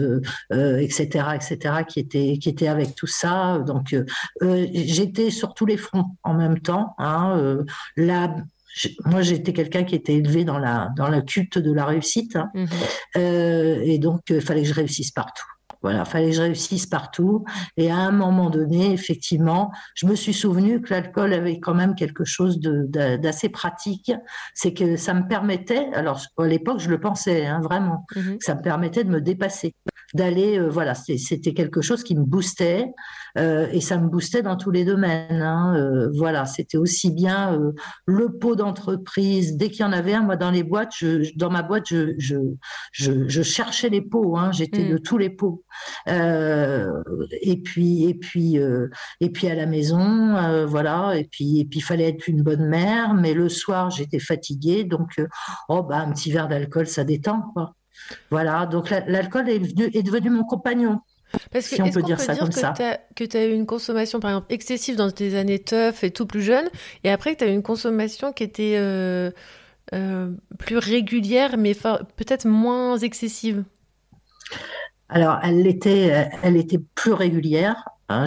etc., etc., qui était qui était avec tout ça. Donc j'étais sur tous les fronts en même temps. Hein, moi j'étais quelqu'un qui était élevé dans la dans le culte de la réussite. hein. Mhm. Euh, et donc, il fallait que je réussisse partout. Voilà, fallait que je réussisse partout. Et à un moment donné, effectivement, je me suis souvenu que l'alcool avait quand même quelque chose d'assez pratique. C'est que ça me permettait, alors à l'époque, je le pensais hein, vraiment, que ça me permettait de me dépasser, d'aller, euh, voilà, c'était quelque chose qui me boostait. euh, et ça me boostait dans tous les domaines. hein. Euh, voilà, c'était aussi bien le pot d'entreprise. Dès qu'il y en avait un, moi dans les boîtes, je, je- dans ma boîte, je, je, je, je cherchais les pots. Hein, J'étais Mm. de tous les pots. Euh, et puis et puis euh, et puis à la maison, euh, voilà. Et puis et puis il fallait être une bonne mère. Mais le soir, j'étais fatiguée, donc oh bah un petit verre d'alcool, ça détend quoi. Voilà, donc la- l'alcool est, venu- est devenu mon compagnon. Parce que Si on peut dire peut ça dire comme que ça. t'as- que tu as eu une consommation, par exemple, excessive dans tes années teuf et tout plus jeune, et après que tu as eu une consommation qui était euh, euh, plus régulière, mais peut-être moins excessive? Alors, elle était, elle était plus régulière. hein.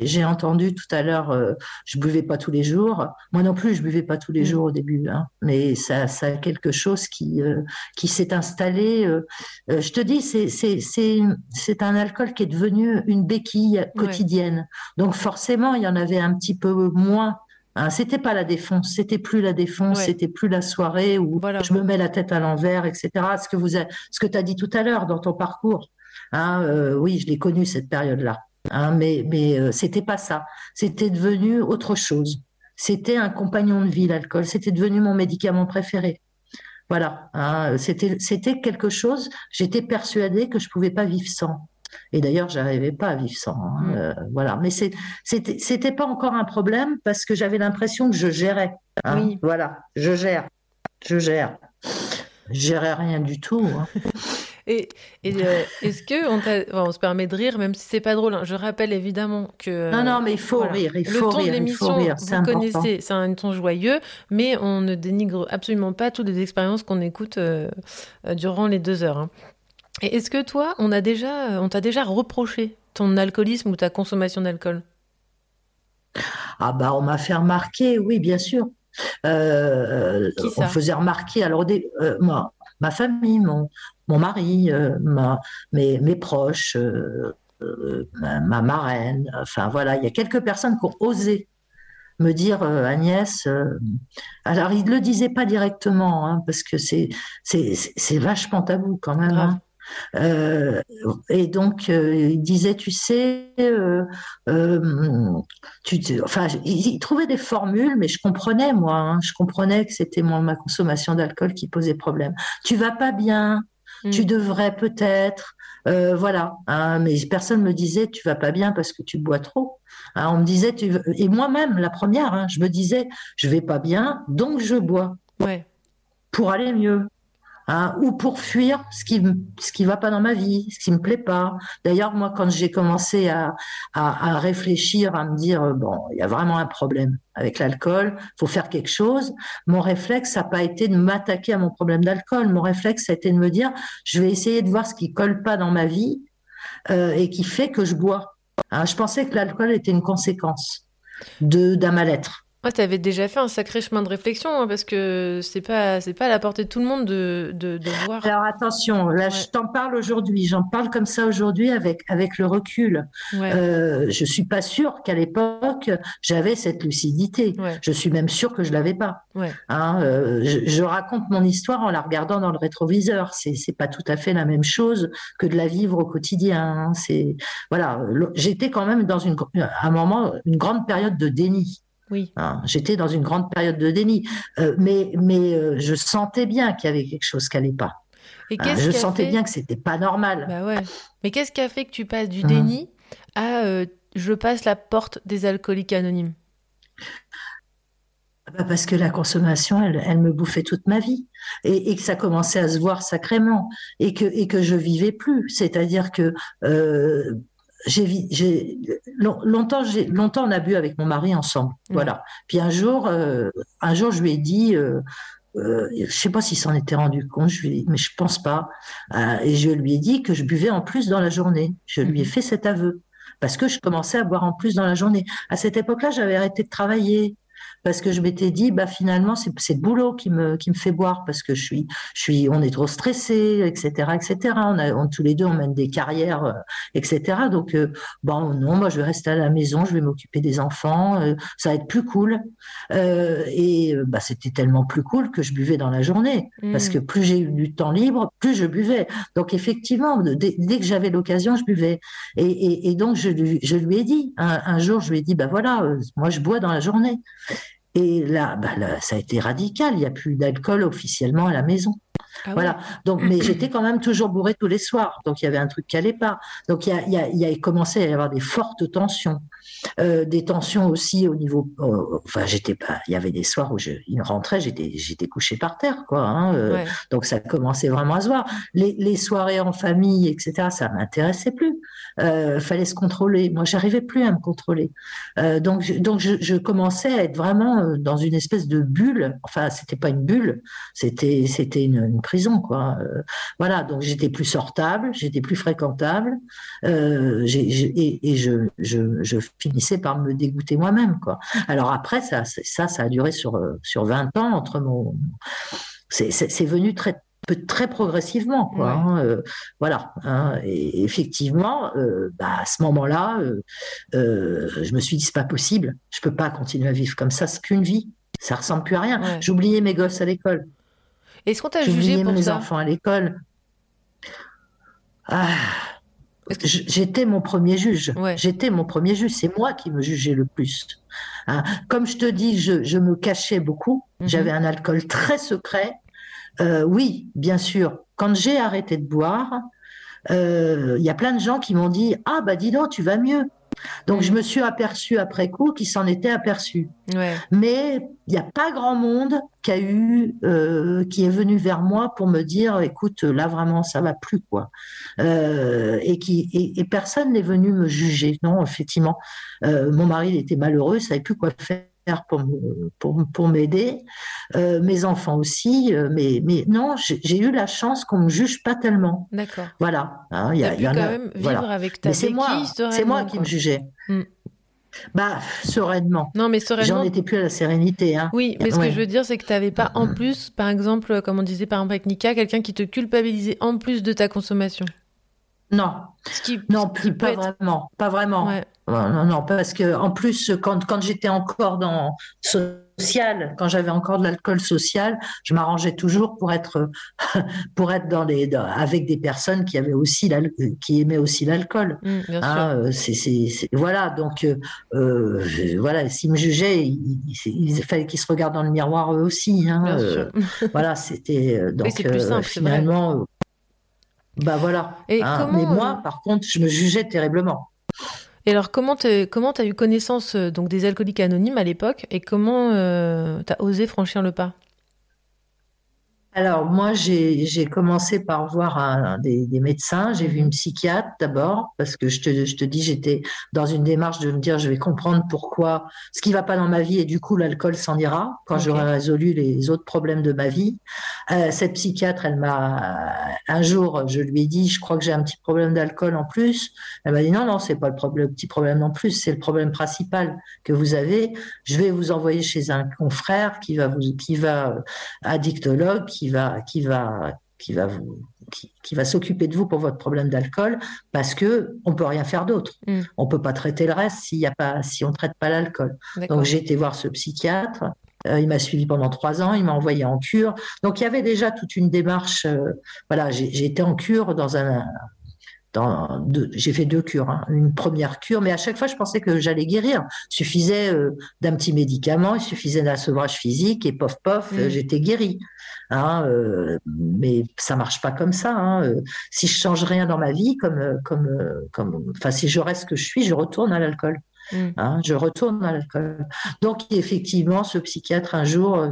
J'ai, entendu tout à l'heure, euh, je buvais pas tous les jours. Moi non plus, je buvais pas tous les Mm. jours au début. hein. Mais ça, ça a quelque chose qui, euh, qui s'est installé. euh. Euh, je te dis, c'est, c'est, c'est, c'est un alcool qui est devenu une béquille quotidienne. Donc forcément, il y en avait un petit peu moins. Hein, c'était pas la défonce, c'était plus la défonce, Ouais. c'était plus la soirée où Voilà. je me mets la tête à l'envers, etc. Ce que vous, a- ce que tu as dit tout à l'heure dans ton parcours. Hein, euh, oui, je l'ai connu cette période-là. Hein, mais mais euh, c'était pas ça. C'était devenu autre chose. C'était un compagnon de vie, l'alcool. C'était devenu mon médicament préféré. Voilà. Hein, c'était c'était quelque chose. J'étais persuadée que je pouvais pas vivre sans. Et d'ailleurs, j'arrivais pas à vivre sans. hein, Mm. euh, voilà. Mais c'était c'était pas encore un problème parce que j'avais l'impression que je gérais. hein. Oui. Voilà. Je gère. Je gère. Je gérais rien du tout. Et, et, euh, est-ce que on, enfin, on se permet de rire, même si c'est pas drôle hein. Je rappelle évidemment que Non, non, mais il faut voilà. rire, il le faut ton de rire, faut l'émission, vous connaissez, c'est un ton joyeux, mais on ne dénigre absolument pas toutes les expériences qu'on écoute euh, euh, durant les deux heures. hein. Et est-ce que toi, on a déjà, euh, on t'a déjà reproché ton alcoolisme ou ta consommation d'alcool? Ah bah on m'a fait remarquer, oui, bien sûr. Euh, Qui on ça? me faisait remarquer, alors des- euh, moi, ma famille, mon, mon mari, euh, ma, mes, mes proches, euh, euh, ma, ma marraine, enfin voilà, il y a quelques personnes qui ont osé me dire euh, Agnès, euh, alors ils ne le disaient pas directement, hein, parce que c'est c'est c'est- c'est vachement tabou quand même. Hein. Euh, et donc, il disait, tu sais, tu, tu- enfin, il, il trouvait des formules, mais je comprenais, moi, hein, je comprenais que c'était mon- ma consommation d'alcool qui posait problème. Tu vas pas bien, Mm. tu devrais peut-être, euh, voilà. hein, mais personne me disait, tu vas pas bien parce que tu bois trop. Hein, on me disait, tu et moi-même, la première, hein, je me disais, je vais pas bien, donc je bois Ouais. pour aller mieux. Hein, ou pour fuir ce qui ce va pas dans ma vie, ce qui me plaît pas. D'ailleurs, moi, quand j'ai commencé à, réfléchir, à me dire euh, bon, il y a vraiment un problème avec l'alcool, faut faire quelque chose. Mon réflexe, n'a pas été de m'attaquer à mon problème d'alcool. Mon réflexe, ça a été de me dire je vais essayer de voir ce qui colle pas dans ma vie euh, et qui fait que je bois. Hein, je pensais que l'alcool était une conséquence de d'un mal-être. Ouais, t'avais déjà fait un sacré chemin de réflexion, hein, parce que c'est pas, c'est pas à la portée de tout le monde de, de, de voir. Alors attention, là Ouais. je t'en parle aujourd'hui, j'en parle comme ça aujourd'hui avec avec le recul. Ouais. Euh, je suis pas sûre qu'à l'époque j'avais cette lucidité. Ouais. Je suis même sûre que je l'avais pas. Ouais. Hein, euh, je, je raconte mon histoire en la regardant dans le rétroviseur. C'est c'est pas tout à fait la même chose que de la vivre au quotidien. hein. C'est voilà, j'étais quand même dans une à un moment une grande période de déni. Oui. Hein, J'étais dans une grande période de déni, Euh, mais, mais euh, je sentais bien qu'il y avait quelque chose qui allait pas. Et Hein, je sentais fait- bien que c'était pas normal. Bah ouais. Mais qu'est-ce qui a fait que tu passes du Mhm. déni à euh, je passe la porte des alcooliques anonymes? Bah, Parce que la consommation, elle, elle me bouffait toute ma vie et, et que ça commençait à se voir sacrément et que, et que je vivais plus. C'est-à-dire que j'ai, longtemps, j'ai, longtemps on a bu avec mon mari ensemble. Voilà. Puis un jour, euh, un jour, je lui ai dit. Euh, euh, je sais pas s'il s'en était rendu compte, je lui ai- mais je pense pas. Euh, et je lui ai dit que je buvais en plus dans la journée. Je lui ai Mhm. fait cet aveu parce que je commençais à boire en plus dans la journée. À cette époque-là, j'avais arrêté de travailler parce que je m'étais dit, bah finalement, c'est le boulot qui me, qui me fait boire parce que je suis, je suis, on est trop stressé, etc., etc. On a, on- tous les deux, on mène des carrières, euh, etc. Donc, euh, bon, non, moi, je vais rester à la maison, je vais m'occuper des enfants, euh, ça va être plus cool. Euh, et bah, c'était tellement plus cool que je buvais dans la journée parce Mm. que plus j'ai eu du temps libre, plus je buvais. Donc, effectivement, dès, dès que j'avais l'occasion, je buvais. Et, et, et donc, je lui, je lui ai dit, un, un jour, je lui ai dit, bah voilà, moi, je bois dans la journée. Et là, bah, là, ça a été radical. Il n'y a plus d'alcool officiellement à la maison. Ah. Voilà. Donc, mais j'étais quand même toujours bourrée tous les soirs. Donc, il y avait un truc qui allait pas. Donc, il y a, il y a, il y a commencé à y avoir des fortes tensions. Euh, des tensions aussi au niveau. euh, enfin, j'étais pas. Il y avait des soirs où je, il rentrait, j'étais, j'étais couchée par terre, quoi. hein, euh, Ouais. donc ça commençait vraiment à se voir. Les, les soirées en famille, etc., ça m'intéressait plus. Fallait se contrôler. Moi, j'arrivais plus à me contrôler. Donc, je, donc je, je commençais à être vraiment dans une espèce de bulle. Enfin, c'était pas une bulle, c'était c'était une, une prison, quoi. Euh, voilà. Donc j'étais plus sortable, j'étais plus fréquentable, euh, et, et je, je, je finissais par me dégoûter moi-même, quoi. Alors après, ça, ça, ça a duré sur sur 20 ans entre mon c'est venu très peu- très progressivement quoi Ouais. hein, euh, voilà hein, et effectivement euh, bah, à ce moment-là euh, euh, je me suis dit c'est pas possible je peux pas continuer à vivre comme ça c'est qu'une vie ça ressemble plus à rien Ouais. j'oubliais mes gosses à l'école Est-ce qu'on t'a jugé pour mes ça? enfants à l'école ah, que- J'étais mon premier juge. Ouais. J'étais mon premier juge. C'est moi qui me jugeais le plus. Hein. Comme je te dis, je, je me cachais beaucoup. Mhm. J'avais un alcool très secret. Euh, oui, bien sûr. Quand j'ai arrêté de boire, euh, il y a plein de gens qui m'ont dit Ah, bah dis donc, tu vas mieux. Donc je me suis aperçu après coup qu'ils s'en étaient aperçus. Ouais. Mais il n'y a pas grand monde qui a eu, euh, qui est venu vers moi pour me dire, écoute, là vraiment ça va plus quoi. Euh, et qui et, et personne n'est venu me juger. Non, effectivement, Euh, mon mari il était malheureux, il savait plus quoi faire pour me- pour, pour m'aider. Euh, mes enfants aussi, euh, mais mais non, j'ai eu la chance qu'on me juge pas tellement. D'accord. Voilà. Hein, il y, a- y quand a. même vivre voilà. avec ta c'est moi, moi qui quoi. me jugeais. Mm. Bah sereinement. Non, mais J'en sereinement. étais plus à la sérénité. Hein. Oui, mais ce Ouais. que je veux dire, c'est que tu n'avais pas en plus, par exemple, comme on disait par exemple avec Nika, quelqu'un qui te culpabilisait en plus de ta consommation. Non, Ce qui, non, ce qui pas être- vraiment, pas vraiment. Ouais. Non, non, non, parce que en plus, quand, quand j'étais encore dans social, quand j'avais encore de l'alcool social, je m'arrangeais toujours pour être pour être dans les dans- avec des personnes qui avaient aussi qui aimaient aussi l'alcool. Mm, sûr. Hein, euh, voilà, donc euh, euh, voilà, s'ils me jugeaient, il, il- il fallait qu'ils se regardent dans le miroir eux aussi. Hein, Bien euh, sûr. voilà, c'était donc plus simple, finalement, bah voilà. Et hein. comment, Mais moi, euh, par contre, je me jugeais terriblement. Et alors, comment tu comment as eu connaissance euh, donc, des alcooliques anonymes à l'époque et comment tu as osé franchir le pas? Alors, moi, j'ai commencé par voir un, des, des médecins. J'ai vu une psychiatre d'abord, parce que je te, je te dis, j'étais dans une démarche de me dire, je vais comprendre pourquoi ce qui va pas dans ma vie, et du coup, l'alcool s'en ira quand j'aurai résolu les autres problèmes de ma vie. Euh, cette psychiatre, elle m'a, un jour, je lui ai dit, je crois que j'ai un petit problème d'alcool en plus. Elle m'a dit, non, non, c'est pas le, problème, le petit problème en plus, c'est le problème principal que vous avez. Je vais vous envoyer chez un confrère qui va vous, qui va addictologue qui va qui va qui va vous qui, qui va s'occuper de vous pour votre problème d'alcool parce que on peut rien faire d'autre. Mm. On peut pas traiter le reste s'il y a pas si on traite pas l'alcool. Donc j'ai été voir ce psychiatre. Euh, il m'a suivi pendant trois ans. Il m'a envoyé en cure. Donc il y avait déjà toute une démarche. euh, voilà, j'ai été en cure dans un j'ai fait deux cures, hein. une première cure, mais à chaque fois je pensais que j'allais guérir. Il suffisait euh, d'un petit médicament, il suffisait d'un sevrage physique et pof pof, Mm. euh, j'étais guérie. Hein, euh, mais ça marche pas comme ça. hein. Si je change rien dans ma vie, comme comme comme, enfin si je reste ce que je suis, je retourne à l'alcool. Mm. Hein, je retourne à l'alcool. Donc effectivement, ce psychiatre un jour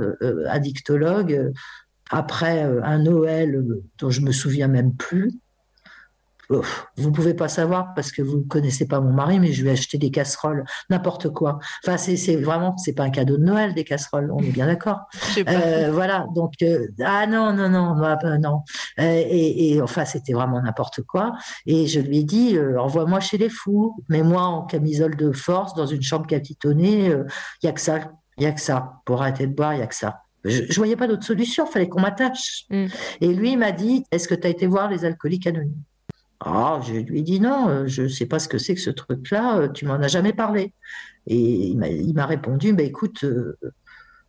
addictologue après un Noël dont je me souviens même plus. Vous pouvez pas savoir parce que vous ne connaissez pas mon mari, mais je lui ai acheté des casseroles, n'importe quoi. Enfin, c'est vraiment, c'est pas un cadeau de Noël, des casseroles, on est bien d'accord. Euh, voilà, donc euh, ah non non non bah, bah, non. Euh, et, et enfin c'était vraiment n'importe quoi. Et je lui ai dit euh, envoie-moi chez les fous mets-moi en camisole de force dans une chambre capitonnée il y a que ça il y a que ça. Pour arrêter de boire il y a que ça. Je, je voyais pas d'autre solution fallait qu'on m'attache. Mm. et lui il m'a dit est-ce que tu as été voir les alcooliques anonymes? Ah, je lui ai dit non, euh, je sais pas ce que c'est que ce truc-là, euh, tu m'en as jamais parlé. Et il m'a, répondu, bah, écoute, euh,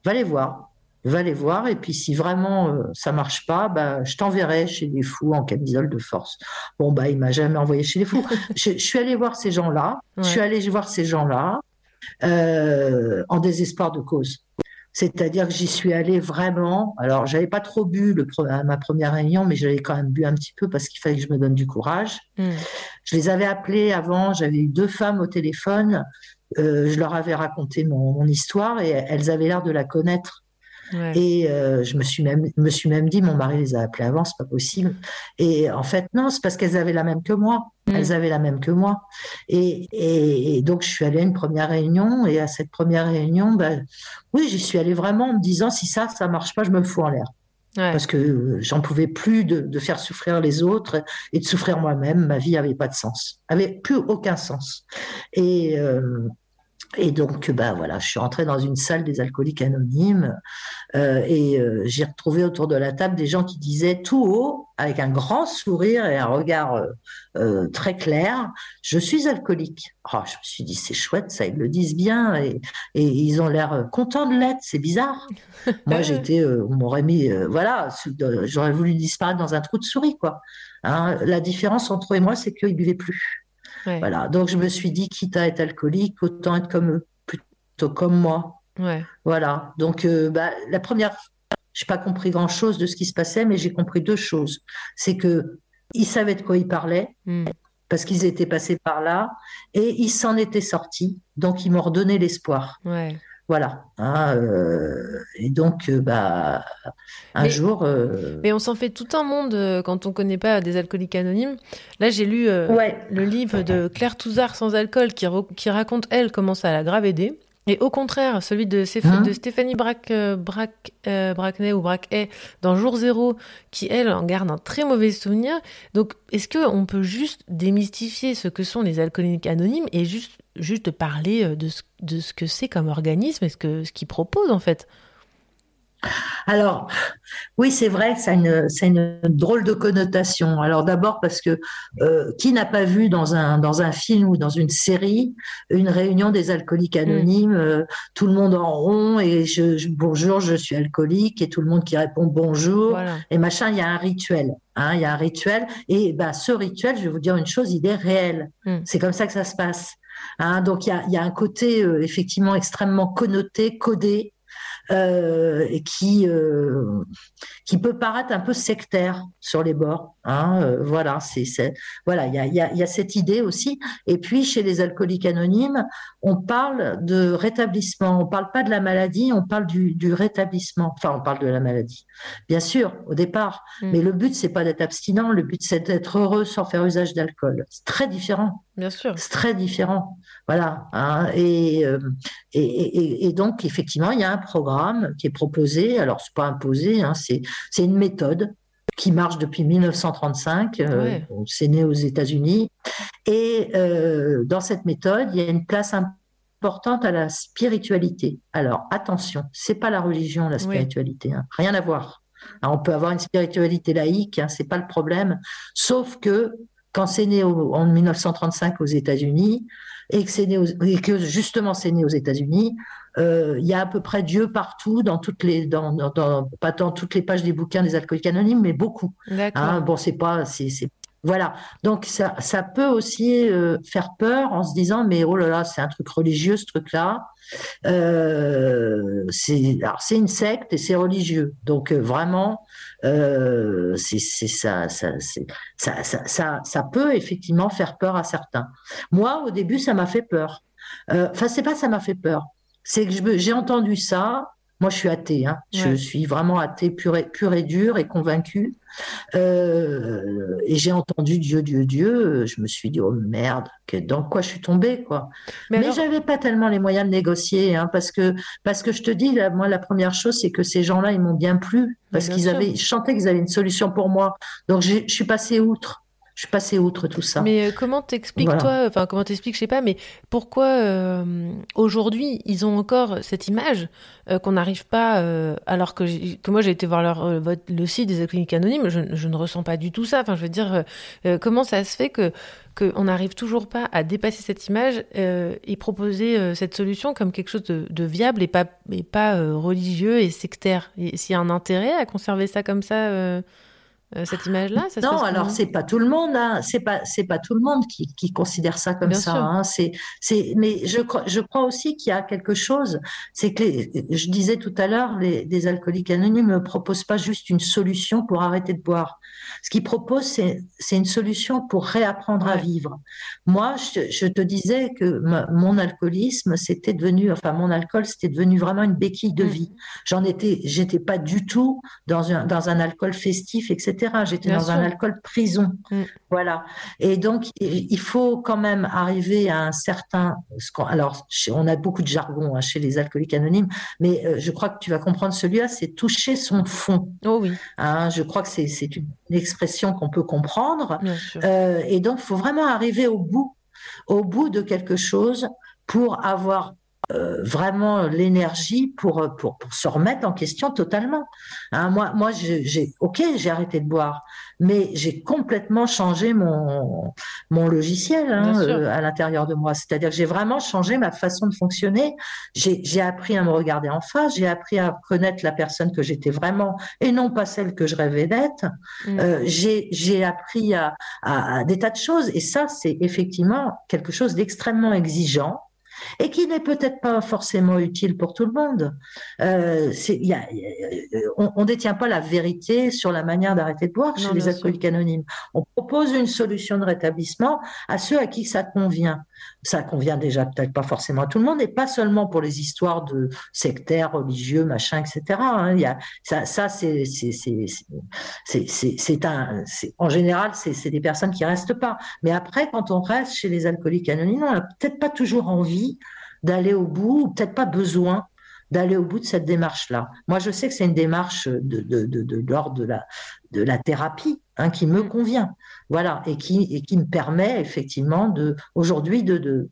va les voir, va les voir, et puis si vraiment euh, ça marche pas, bah, je t'enverrai chez les fous en camisole de force. Bon, bah, il m'a jamais envoyé chez les fous. je, je suis allée voir ces gens-là, je suis allée voir ces gens-là euh, en désespoir de cause. C'est-à-dire que j'y suis allée vraiment. Alors, j'avais pas trop bu le, à ma première réunion, mais j'avais quand même bu un petit peu parce qu'il fallait que je me donne du courage. Mm. Je les avais appelées avant, j'avais eu deux femmes au téléphone, euh, je leur avais raconté mon, mon histoire et elles avaient l'air de la connaître. Ouais. Et euh, je me suis même, me suis même dit, mon mari les a appelées avant, c'est pas possible. Et en fait, non, c'est parce qu'elles avaient la même que moi. Mm. Elles avaient la même que moi. Et, et, et donc, je suis allée à une première réunion. Et à cette première réunion, ben, oui, j'y suis allée vraiment en me disant, si ça, ça marche pas, je me fous en l'air Ouais. parce que euh, j'en pouvais plus de, de faire souffrir les autres et de souffrir moi-même. Ma vie avait pas de sens, avait plus aucun sens. Et euh, et donc, bah voilà, je suis rentrée dans une salle des alcooliques anonymes euh, et euh, j'ai retrouvé autour de la table des gens qui disaient tout haut, avec un grand sourire et un regard euh, très clair, je suis alcoolique. Oh, je me suis dit, c'est chouette, ça, ils le disent bien et, et ils ont l'air contents de l'être, c'est bizarre. Moi, j'étais, on m'aurait mis, voilà, j'aurais voulu disparaître dans un trou de souris, quoi. Hein, la différence entre eux et moi, c'est qu'ils buvaient plus. Ouais. Voilà. Donc, je me suis dit, quitte à être alcoolique, autant être comme eux, plutôt comme moi. Ouais. Voilà. Donc, euh, bah, la première, j'ai pas compris grand-chose de ce qui se passait, mais j'ai compris deux choses. C'est que ils savaient de quoi ils parlaient Mm. parce qu'ils étaient passés par là et ils s'en étaient sortis. Donc, ils m'ont redonné l'espoir. Ouais. Voilà. Hein, euh, et donc, euh, bah, un Mais- jour. euh, Mais on s'en fait tout un monde quand on connaît pas des alcooliques anonymes. Là, j'ai lu euh, Ouais. le livre de Claire Touzard sans alcool qui, raconte, elle, comment ça l'a grave aidée. Et au contraire, celui de, Hein de Stéphanie Braque, Braque, Braquenay ou Braquet dans Jour Zéro, qui, elle, en garde un très mauvais souvenir. Donc, est-ce qu'on peut juste démystifier ce que sont les alcooliques anonymes et juste, juste parler euh, de ce, de ce que c'est comme organisme et ce que- ce qu'ils proposent, en fait Alors, oui, c'est vrai que ça a une, ça a une drôle de connotation. Alors d'abord parce que euh, qui n'a pas vu dans un, dans un film ou dans une série une réunion des alcooliques anonymes, euh, tout le monde en rond et je, je- bonjour, je suis alcoolique et tout le monde qui répond bonjour Voilà. et machin, il y a un rituel. Hein, il y a un rituel et ben, ce rituel, je vais vous dire une chose, il est réel. Mm. C'est comme ça que ça se passe. Hein, donc il y a, y a un côté euh, effectivement extrêmement connoté, codé, et qui euh, qui peut paraître un peu sectaire sur les bords. Hein, euh, voilà, c'est voilà, il y a, il y, a, il y a cette idée aussi. Et puis chez les alcooliques anonymes, on parle de rétablissement. On parle pas de la maladie, on parle du, du rétablissement. Enfin, on parle de la maladie, bien sûr, au départ. Mm. Mais le but c'est pas d'être abstinent, le but c'est d'être heureux sans faire usage d'alcool. C'est très différent. Bien sûr. C'est très différent. Voilà. hein. Et, euh, et, et- et donc, effectivement, il y a un programme qui est proposé. Alors, c'est pas imposé, hein, c'est une méthode qui marche depuis 1935. euh, Ouais. c'est né aux États-Unis. Et euh, dans cette méthode, il y a une place importante à la spiritualité. Alors, attention, c'est pas la religion, la spiritualité. hein. Rien à voir. Alors, on peut avoir une spiritualité laïque, hein, c'est pas le problème. Sauf que quand c'est né au- en 1935 aux États-Unis et que c'est né aux- et que justement c'est né aux États-Unis, euh, il y a à peu près Dieu partout dans toutes les dans, dans- dans- pas dans toutes les pages des bouquins des alcooliques anonymes, mais beaucoup. Hein, bon, c'est pas c'est c'est Voilà. Donc ça, ça peut aussi euh, faire peur en se disant mais oh là là, c'est un truc religieux ce truc-là. Euh, c'est alors c'est une secte et c'est religieux. Donc euh, vraiment, c'est c'est ça ça, ça ça ça peut effectivement faire peur à certains. Moi, au début, ça m'a fait peur. Euh, Enfin, c'est pas ça m'a fait peur. C'est que j'ai entendu ça. Moi, je suis athée. Hein. Je suis vraiment athée pur et, pur et dur et convaincu. Euh, et j'ai entendu Dieu, Dieu, Dieu. Je me suis dit, oh merde, que, dans quoi je suis tombée, quoi. Mais Mais, alors- j'avais pas tellement les moyens de négocier, hein, parce que, parce que je te dis, là, moi, la première chose, c'est que ces gens-là, ils m'ont bien plu, parce qu'ils avaient, je sentais qu'ils avaient une solution pour moi. Donc, je suis passée outre. Je suis passée outre tout ça. Mais euh, comment t'expliques Voilà. toi, enfin comment t'expliques, je sais pas, mais pourquoi euh, aujourd'hui ils ont encore cette image euh, qu'on n'arrive pas, euh, alors que, que moi j'ai été voir leur, le site des cliniques anonymes, je, je ne ressens pas du tout ça. Enfin, je veux dire, comment ça se fait que qu'on n'arrive toujours pas à dépasser cette image et proposer cette solution comme quelque chose de, de viable et pas et pas religieux et sectaire? Et S'il y a un intérêt à conserver ça comme ça, cette image-là, Non, alors c'est pas tout le monde, hein. C'est pas c'est pas tout le monde qui, qui considère ça comme Bien ça. hein. C'est c'est mais je crois je crois aussi qu'il y a quelque chose. C'est que les- je disais tout à l'heure, les, les alcooliques anonymes ne proposent pas juste une solution pour arrêter de boire. Ce qu'ils proposent, c'est une solution pour réapprendre à vivre. Moi, je, je te disais que ma- mon alcoolisme, c'était devenu, enfin mon alcool, c'était devenu vraiment une béquille de Mm. vie. J'en étais, j'étais pas du tout dans un dans un alcool festif, etc. J'étais dans sûr. un alcool prison. Mm. Voilà. Et donc, il faut quand même arriver à un certain. Alors, on a beaucoup de jargon hein, chez les alcooliques anonymes, mais euh, je crois que tu vas comprendre celui-là, c'est toucher son fond. Oh oui, hein. je crois que c'est c'est une expression qu'on peut comprendre. Euh, et donc, il faut vraiment arriver au bout, au bout de quelque chose pour avoir euh, vraiment l'énergie pour, euh, pour, pour se remettre en question totalement. Hein, moi, moi j'ai, ok, j'ai arrêté de boire, mais j'ai complètement changé mon, mon logiciel hein, euh, à l'intérieur de moi. C'est-à-dire que j'ai vraiment changé ma façon de fonctionner. J'ai, j'ai appris à me regarder en face, j'ai appris à connaître la personne que j'étais vraiment et non pas celle que je rêvais d'être. Mm. Euh, j'ai, j'ai appris à, à- à des tas de choses et ça, c'est effectivement quelque chose d'extrêmement exigeant et qui n'est peut-être pas forcément utile pour tout le monde. Euh, y a- euh, on, on détient pas la vérité sur la manière d'arrêter de boire Non, chez les alcooliques anonymes. On propose une solution de rétablissement à ceux à qui ça convient. Ça convient déjà peut-être pas forcément à tout le monde et pas seulement pour les histoires de sectaires, religieux, machin, etc. hein. Il y a, ça, ça c'est, un, en général, c'est, c'est des personnes qui restent pas. Mais après, quand on reste chez les alcooliques anonymes, on n'a peut-être pas toujours envie d'aller au bout, ou peut-être pas besoin d'aller au bout de cette démarche-là. Moi, je sais que c'est une démarche de, de, de, de l'ordre de la, de la thérapie hein, qui me convient. Voilà, et qui, et qui me permet effectivement de, aujourd'hui de, de,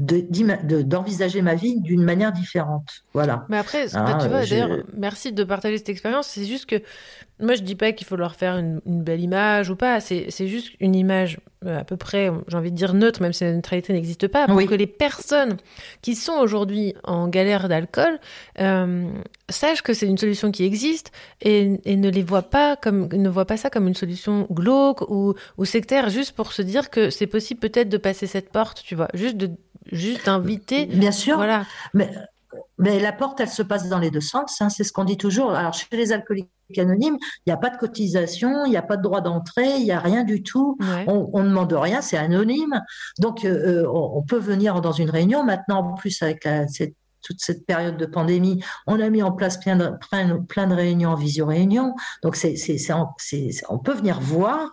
de- d'envisager ma vie d'une manière différente. Voilà. Mais après, Ah, bah, tu vois, je- d'ailleurs, merci de partager cette expérience. C'est juste que moi, je dis pas qu'il faut leur faire une, une belle image ou pas. C'est juste une image euh, à peu près, j'ai envie de dire neutre, même si la neutralité n'existe pas, pour Oui. que les personnes qui sont aujourd'hui en galère d'alcool euh, sachent que c'est une solution qui existe et, et ne les voient pas comme ne voient pas ça comme une solution glauque ou, ou sectaire, juste pour se dire que c'est possible peut-être de passer cette porte, tu vois, juste de juste d'inviter. Bien sûr. Voilà. Mais, mais la porte, elle se passe dans les deux sens, hein, c'est ce qu'on dit toujours. Alors, chez les alcooliques anonymes, il n'y a pas de cotisation, il n'y a pas de droit d'entrée, il n'y a rien du tout. Ouais. On ne demande rien, c'est anonyme. Donc, euh, euh, on, on peut venir dans une réunion. Maintenant, en plus, avec la- cette- toute cette période de pandémie, on a mis en place plein de, plein, plein de réunions en visio-réunion. Donc, c'est- on peut venir voir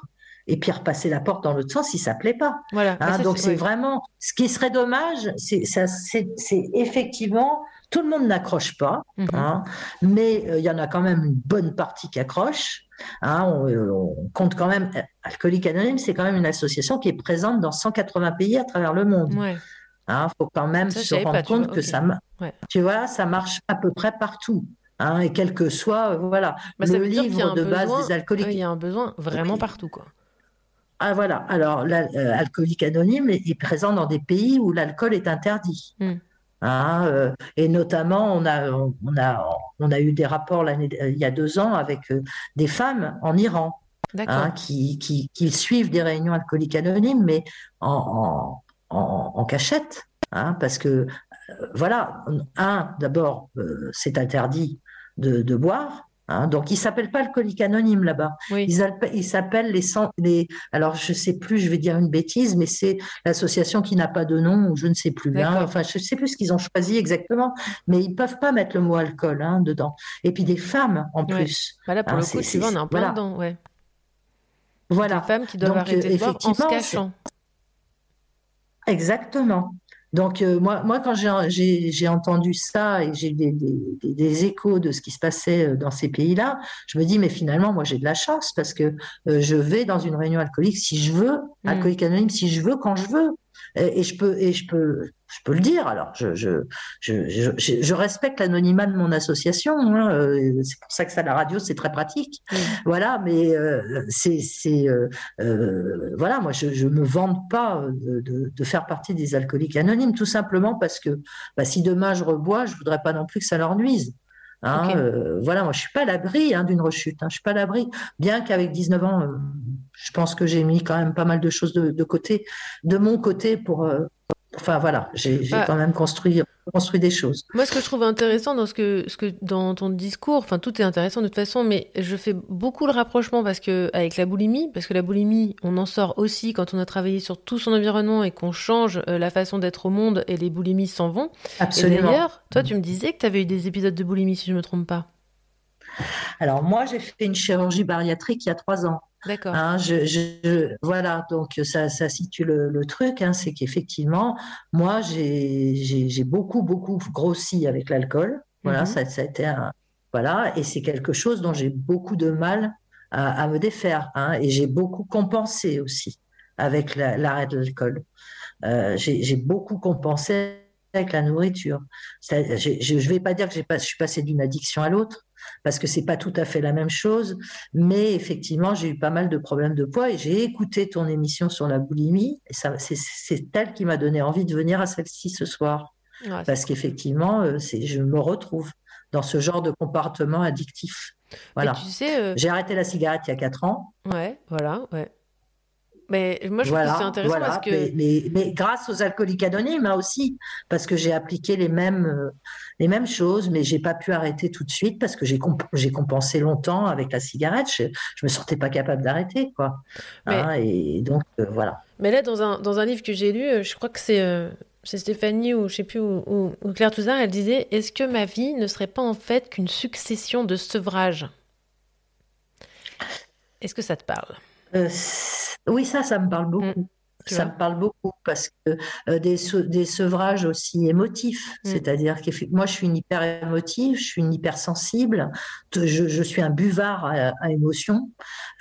et puis repasser la porte dans l'autre sens si ça plaît pas. Voilà. Hein, ça, donc c'est vraiment ce qui serait dommage, c'est ça, c'est c'est effectivement tout le monde n'accroche pas, Mhm. hein, mais euh, il y en a quand même une bonne partie qui accroche. Hein, on, euh, on compte quand même. Alcoolique Anonyme, c'est quand même une association qui est présente dans 180 pays à travers le monde. Ouais. Hein, faut quand même Ça, se rendre pas, compte vois, que ça, Ouais. tu vois, ça marche à peu près partout. Et quel que soit, euh, voilà, Bah, le livre de base besoin- des alcooliques Il y a un besoin vraiment partout, quoi. Ah voilà, alors l'alcoolique anonyme est, est présent dans des pays où l'alcool est interdit. Mm. Hein, euh, et notamment, on a, on a, on a eu des rapports euh, il y a deux ans avec euh, des femmes en Iran. Hein, qui, qui, qui suivent des réunions alcooliques anonymes, mais en, en, en, en cachette, hein, parce que, euh, voilà, un, d'abord, euh, c'est interdit de, de boire. Hein, donc, ils s'appellent pas alcooliques anonymes là-bas. Oui. Ils, s'appellent les. Alors, je sais plus, je vais dire une bêtise, mais c'est l'association qui n'a pas de nom, ou je ne sais plus. hein. Enfin, je sais plus ce qu'ils ont choisi exactement, mais ils peuvent pas mettre le mot alcool hein, dedans. Et puis des femmes en Ouais. plus. Bah là, pour le coup, tu vois, on est en plein voilà. dedans, ouais. Voilà. Des femmes qui doivent Donc, arrêter de boire en se cachant. Exactement. Donc euh, moi, moi quand j'ai entendu ça et j'ai des, des, des- des échos de ce qui se passait euh, dans ces pays-là, je me dis mais finalement moi j'ai de la chance parce que euh, je vais dans une réunion alcoolique si je veux, Mm. alcoolique anonyme si je veux quand je veux et, et je peux et je peux je peux le dire. Alors je je je je, je- je respecte l'anonymat de mon association. hein, euh, c'est pour ça que ça la radio c'est très pratique. Voilà, mais euh, c'est euh, euh, voilà, moi je je me vante pas de, de, de faire partie des alcooliques anonymes, tout simplement parce que bah, si demain je rebois, je voudrais pas non plus que ça leur nuise. Hein, euh, voilà, moi je suis pas à l'abri hein, d'une rechute, hein, je suis pas à l'abri. Bien qu'avec 19 ans, euh, je pense que j'ai mis quand même pas mal de choses de, de côté, de mon côté pour. euh, enfin voilà, j'ai Ah. quand même construit construit des choses. Moi, ce que je trouve intéressant dans ce que, ce que dans ton discours, enfin tout est intéressant de toute façon, mais je fais beaucoup le rapprochement parce que avec la boulimie, parce que la boulimie, on en sort aussi quand on a travaillé sur tout son environnement et qu'on change euh, la façon d'être au monde et les boulimies s'en vont. Absolument. d'ailleurs, toi, tu me disais que tu avais eu des épisodes de boulimie, si je me trompe pas. Alors moi, j'ai fait une chirurgie bariatrique il y a trois ans. D'accord. Hein, je, je- voilà, donc ça, ça situe le, le truc, hein, c'est qu'effectivement, moi, j'ai beaucoup, beaucoup grossi avec l'alcool. Voilà, Mhm. ça, ça a été un, voilà, et c'est quelque chose dont j'ai beaucoup de mal à, à me défaire, hein, et j'ai beaucoup compensé aussi avec la- l'arrêt de l'alcool. Euh, j'ai beaucoup compensé avec la nourriture. Je ne vais pas dire que pas, je suis passée d'une addiction à l'autre, parce que c'est pas tout à fait la même chose. Mais effectivement, j'ai eu pas mal de problèmes de poids et j'ai écouté ton émission sur la boulimie. Et ça, c'est, elle qui m'a donné envie de venir à celle-ci ce soir. Ouais, Parce qu'effectivement, euh, je me retrouve dans ce genre de comportement addictif. Voilà. tu sais, euh, J'ai arrêté la cigarette il y a quatre ans. ouais, voilà, ouais. Mais moi, je trouve Voilà, que c'est intéressant voilà. parce que Mais, mais- mais grâce aux alcooliques anonymes hein, aussi, parce que j'ai appliqué les mêmes, euh, les mêmes choses, mais j'ai pas pu arrêter tout de suite parce que j'ai comp- compensé longtemps avec la cigarette. Je, je me sentais pas capable d'arrêter, quoi. Mais- Hein, et donc euh, voilà. Mais là, dans un, dans un livre que j'ai lu, euh, je crois que c'est euh, Stéphanie ou je sais plus, ou, ou- ou Claire Touzard, elle disait Est-ce que ma vie ne serait pas en fait qu'une succession de sevrages? Est-ce que ça te parle? Oui, ça, ça me parle beaucoup. Tu Ça me parle beaucoup parce que euh, des, se- des sevrages aussi émotifs, Mm. c'est-à-dire que moi je suis une hyper émotive, je suis une hypersensible, je, je suis un buvard à, à émotions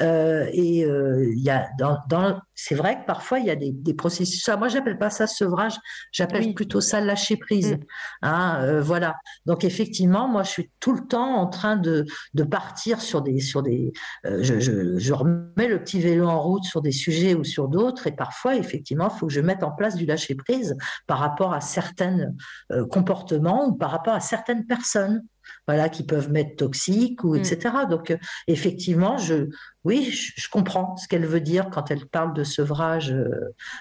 Euh, et euh, y a dans, dans c'est vrai que parfois il y a des, des processus. moi j'appelle pas ça sevrage, j'appelle Oui. plutôt ça lâcher prise. Mm. Hein, voilà. Donc effectivement, moi je suis tout le temps en train de, de partir sur des sur des je, je, je remets le petit vélo en route sur des sujets ou sur d'autres, et parfois, effectivement, il faut que je mette en place du lâcher-prise par rapport à certains euh, comportements ou par rapport à certaines personnes. Voilà, qui peuvent m'être toxiques ou Mm. etc. Donc, euh, effectivement, je, oui, je, comprends ce qu'elle veut dire quand elle parle de sevrage. euh,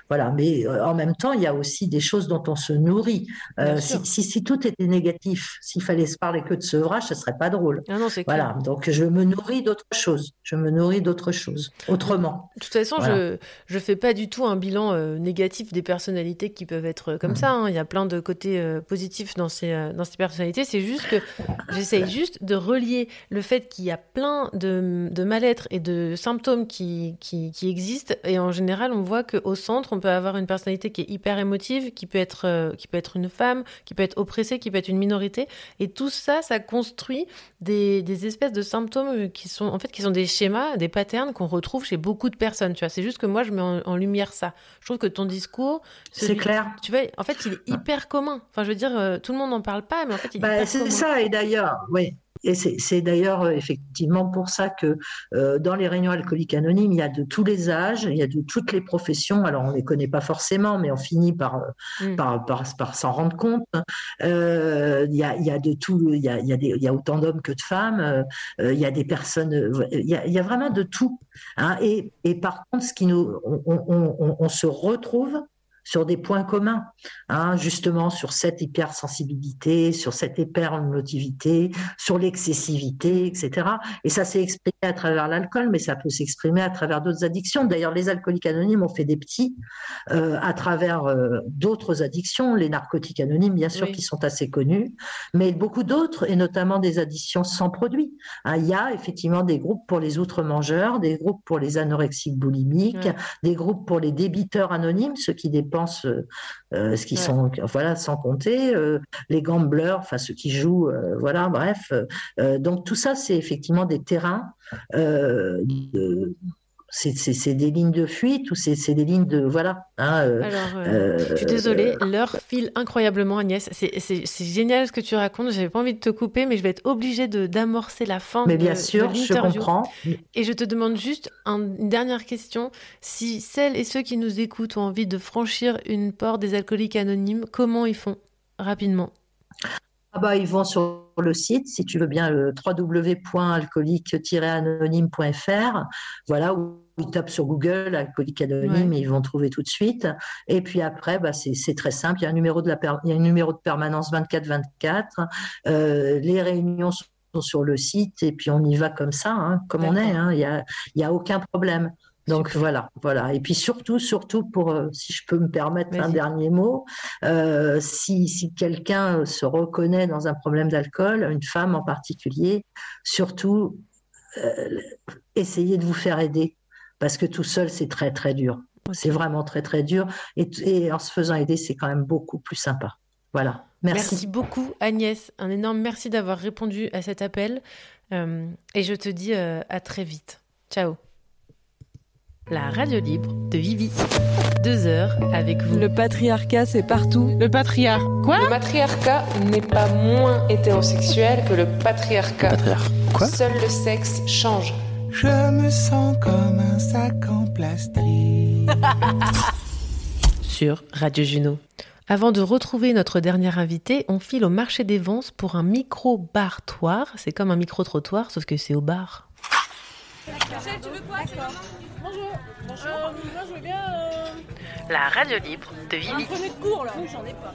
voilà, mais euh, en même temps, il y a aussi des choses dont on se nourrit. Euh, si, sûr. si, si tout était négatif, s'il fallait se parler que de sevrage, ce serait pas drôle. Ah non, c'est clair. Voilà, donc je me nourris d'autres choses. Je me nourris d'autres choses, autrement. De toute façon, Voilà. je je fais pas du tout un bilan euh, négatif des personnalités qui peuvent être comme Mhm. ça. hein. Il y a plein de côtés positifs dans ces dans ces personnalités. C'est juste que j'essaye juste de relier le fait qu'il y a plein de, de mal-être et de symptômes qui, qui qui existent. Et en général, on voit qu'au centre, on peut avoir une personnalité qui est hyper émotive, qui peut être euh, qui peut être une femme, qui peut être oppressée, qui peut être une minorité. Et tout ça, ça construit des, des espèces de symptômes qui sont en fait qui sont des schémas, des patterns qu'on retrouve chez beaucoup de personnes. Tu vois, c'est juste que moi je mets en, en lumière ça. Je trouve que ton discours, C'est clair. Tu vois, en fait, il est hyper commun. Enfin, je veux dire, euh, tout le monde n'en parle pas, mais en fait, il est Bah, c'est commun. ça, et d'ailleurs, oui. Et c'est d'ailleurs euh, effectivement pour ça que euh, dans les réunions alcooliques anonymes, il y a de tous les âges, il y a de toutes les professions. Alors on les connaît pas forcément, mais on finit par euh, Mm. par, par, par s'en rendre compte. Euh, il y a il y a de tout, il y a il y a, des, il y a autant d'hommes que de femmes. euh, euh, il y a des personnes, euh, il y a, il vraiment de tout. hein. Et, et par contre, ce qui nous, on, on, on, on se retrouve sur des points communs, hein, justement sur cette hypersensibilité, sur cette hypermotivité, sur l'excessivité, etc. Et ça s'est exprimé à travers l'alcool, mais ça peut s'exprimer à travers d'autres addictions. D'ailleurs, les alcooliques anonymes ont fait des petits euh, à travers euh, d'autres addictions, les narcotiques anonymes, bien sûr, Oui. qui sont assez connus, mais beaucoup d'autres, et notamment des addictions sans produit. Hein, il y a effectivement des groupes pour les outre-mangeurs, des groupes pour les anorexiques boulimiques, des groupes pour les débiteurs anonymes, ceux qui dépensent euh, euh, ce qui Ouais. sont, voilà, sans compter, euh, les gamblers, enfin ceux qui jouent, voilà, bref. Donc tout ça, c'est effectivement des terrains. de- c'est des lignes de fuite ou c'est des lignes de voilà. hein, euh, Alors, euh, euh, je suis désolée, l'heure file incroyablement, Agnès. C'est- génial ce que tu racontes. J'avais pas envie de te couper, mais je vais être obligée de d'amorcer la fin mais de, bien de sûr, je l'interview. comprends. Et je te demande juste un- une dernière question. Si celles et ceux qui nous écoutent ont envie de franchir une porte des alcooliques anonymes, comment ils font Rapidement? Ah bah, ils vont sur le site, si tu veux bien, le www.alcoolique-anonyme.fr. Voilà, où ils tapent sur Google alcoolique anonyme Ouais. et ils vont trouver tout de suite. Et puis après, bah, c'est très simple. Il y a un numéro de, la per- il y a un numéro de permanence 24-24. Euh, les réunions sont sur le site et puis on y va comme ça, hein, comme on est. Hein. Il y a, il y a aucun problème. Donc Super. voilà, voilà. Et puis surtout, surtout pour, euh, si je peux me permettre un dernier mot, euh, si, si quelqu'un euh, se reconnaît dans un problème d'alcool, une femme en particulier, surtout euh, essayez de vous faire aider parce que tout seul c'est très très dur. C'est vraiment très très dur et, et en se faisant aider c'est quand même beaucoup plus sympa. Voilà. Merci. Merci. beaucoup, Agnès. Un énorme merci d'avoir répondu à cet appel. Et je te dis à très vite. Ciao. La radio libre de Vivi. Deux heures avec vous. Le patriarcat, c'est partout. Le patriarcat. Quoi? Le matriarcat n'est pas moins hétérosexuel que le patriarcat. Quoi? Seul le sexe change. Je me sens comme un sac en plastique. sur Radio Juno. Avant de retrouver notre dernier invité, on file au marché des Vences pour un micro-bartoir. C'est comme un micro-trottoir, sauf que c'est au bar. La radio libre de Vivi.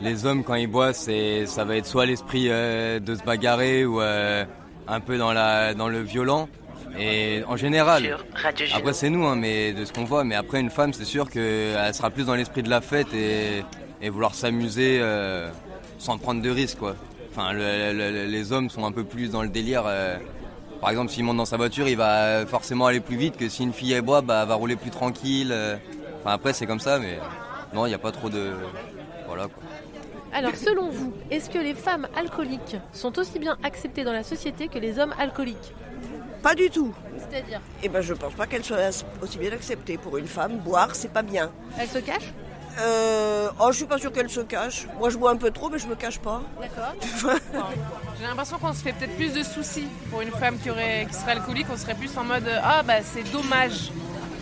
Les hommes, quand ils boivent, c'est, ça va être soit l'esprit euh, de se bagarrer ou euh, un peu dans, la, dans le violent. Et en général, après c'est nous, hein, mais de ce qu'on voit. Mais après, une femme, c'est sûr qu'elle sera plus dans l'esprit de la fête et, et vouloir s'amuser euh, sans prendre de risques, quoi. Enfin, le- le- le- les hommes sont un peu plus dans le délire. Euh, par exemple, s'il monte dans sa voiture, il va forcément aller plus vite que si une fille elle boit, bah, elle va rouler plus tranquille. euh. Enfin, après, c'est comme ça, mais non, il n'y a pas trop de. Voilà, quoi. Alors, selon vous, est-ce que les femmes alcooliques sont aussi bien acceptées dans la société que les hommes alcooliques? Pas du tout. C'est-à-dire? Eh ben, je pense pas qu'elle soit aussi bien acceptée. Pour une femme, boire, c'est pas bien. Elles se cachent? Euh, oh, je suis pas sûre qu'elle se cache. Moi, je bois un peu trop, mais je me cache pas. D'accord. J'ai l'impression qu'on se fait peut-être plus de soucis pour une femme qui, aurait, qui serait alcoolique. On serait plus en mode Ah, bah c'est dommage.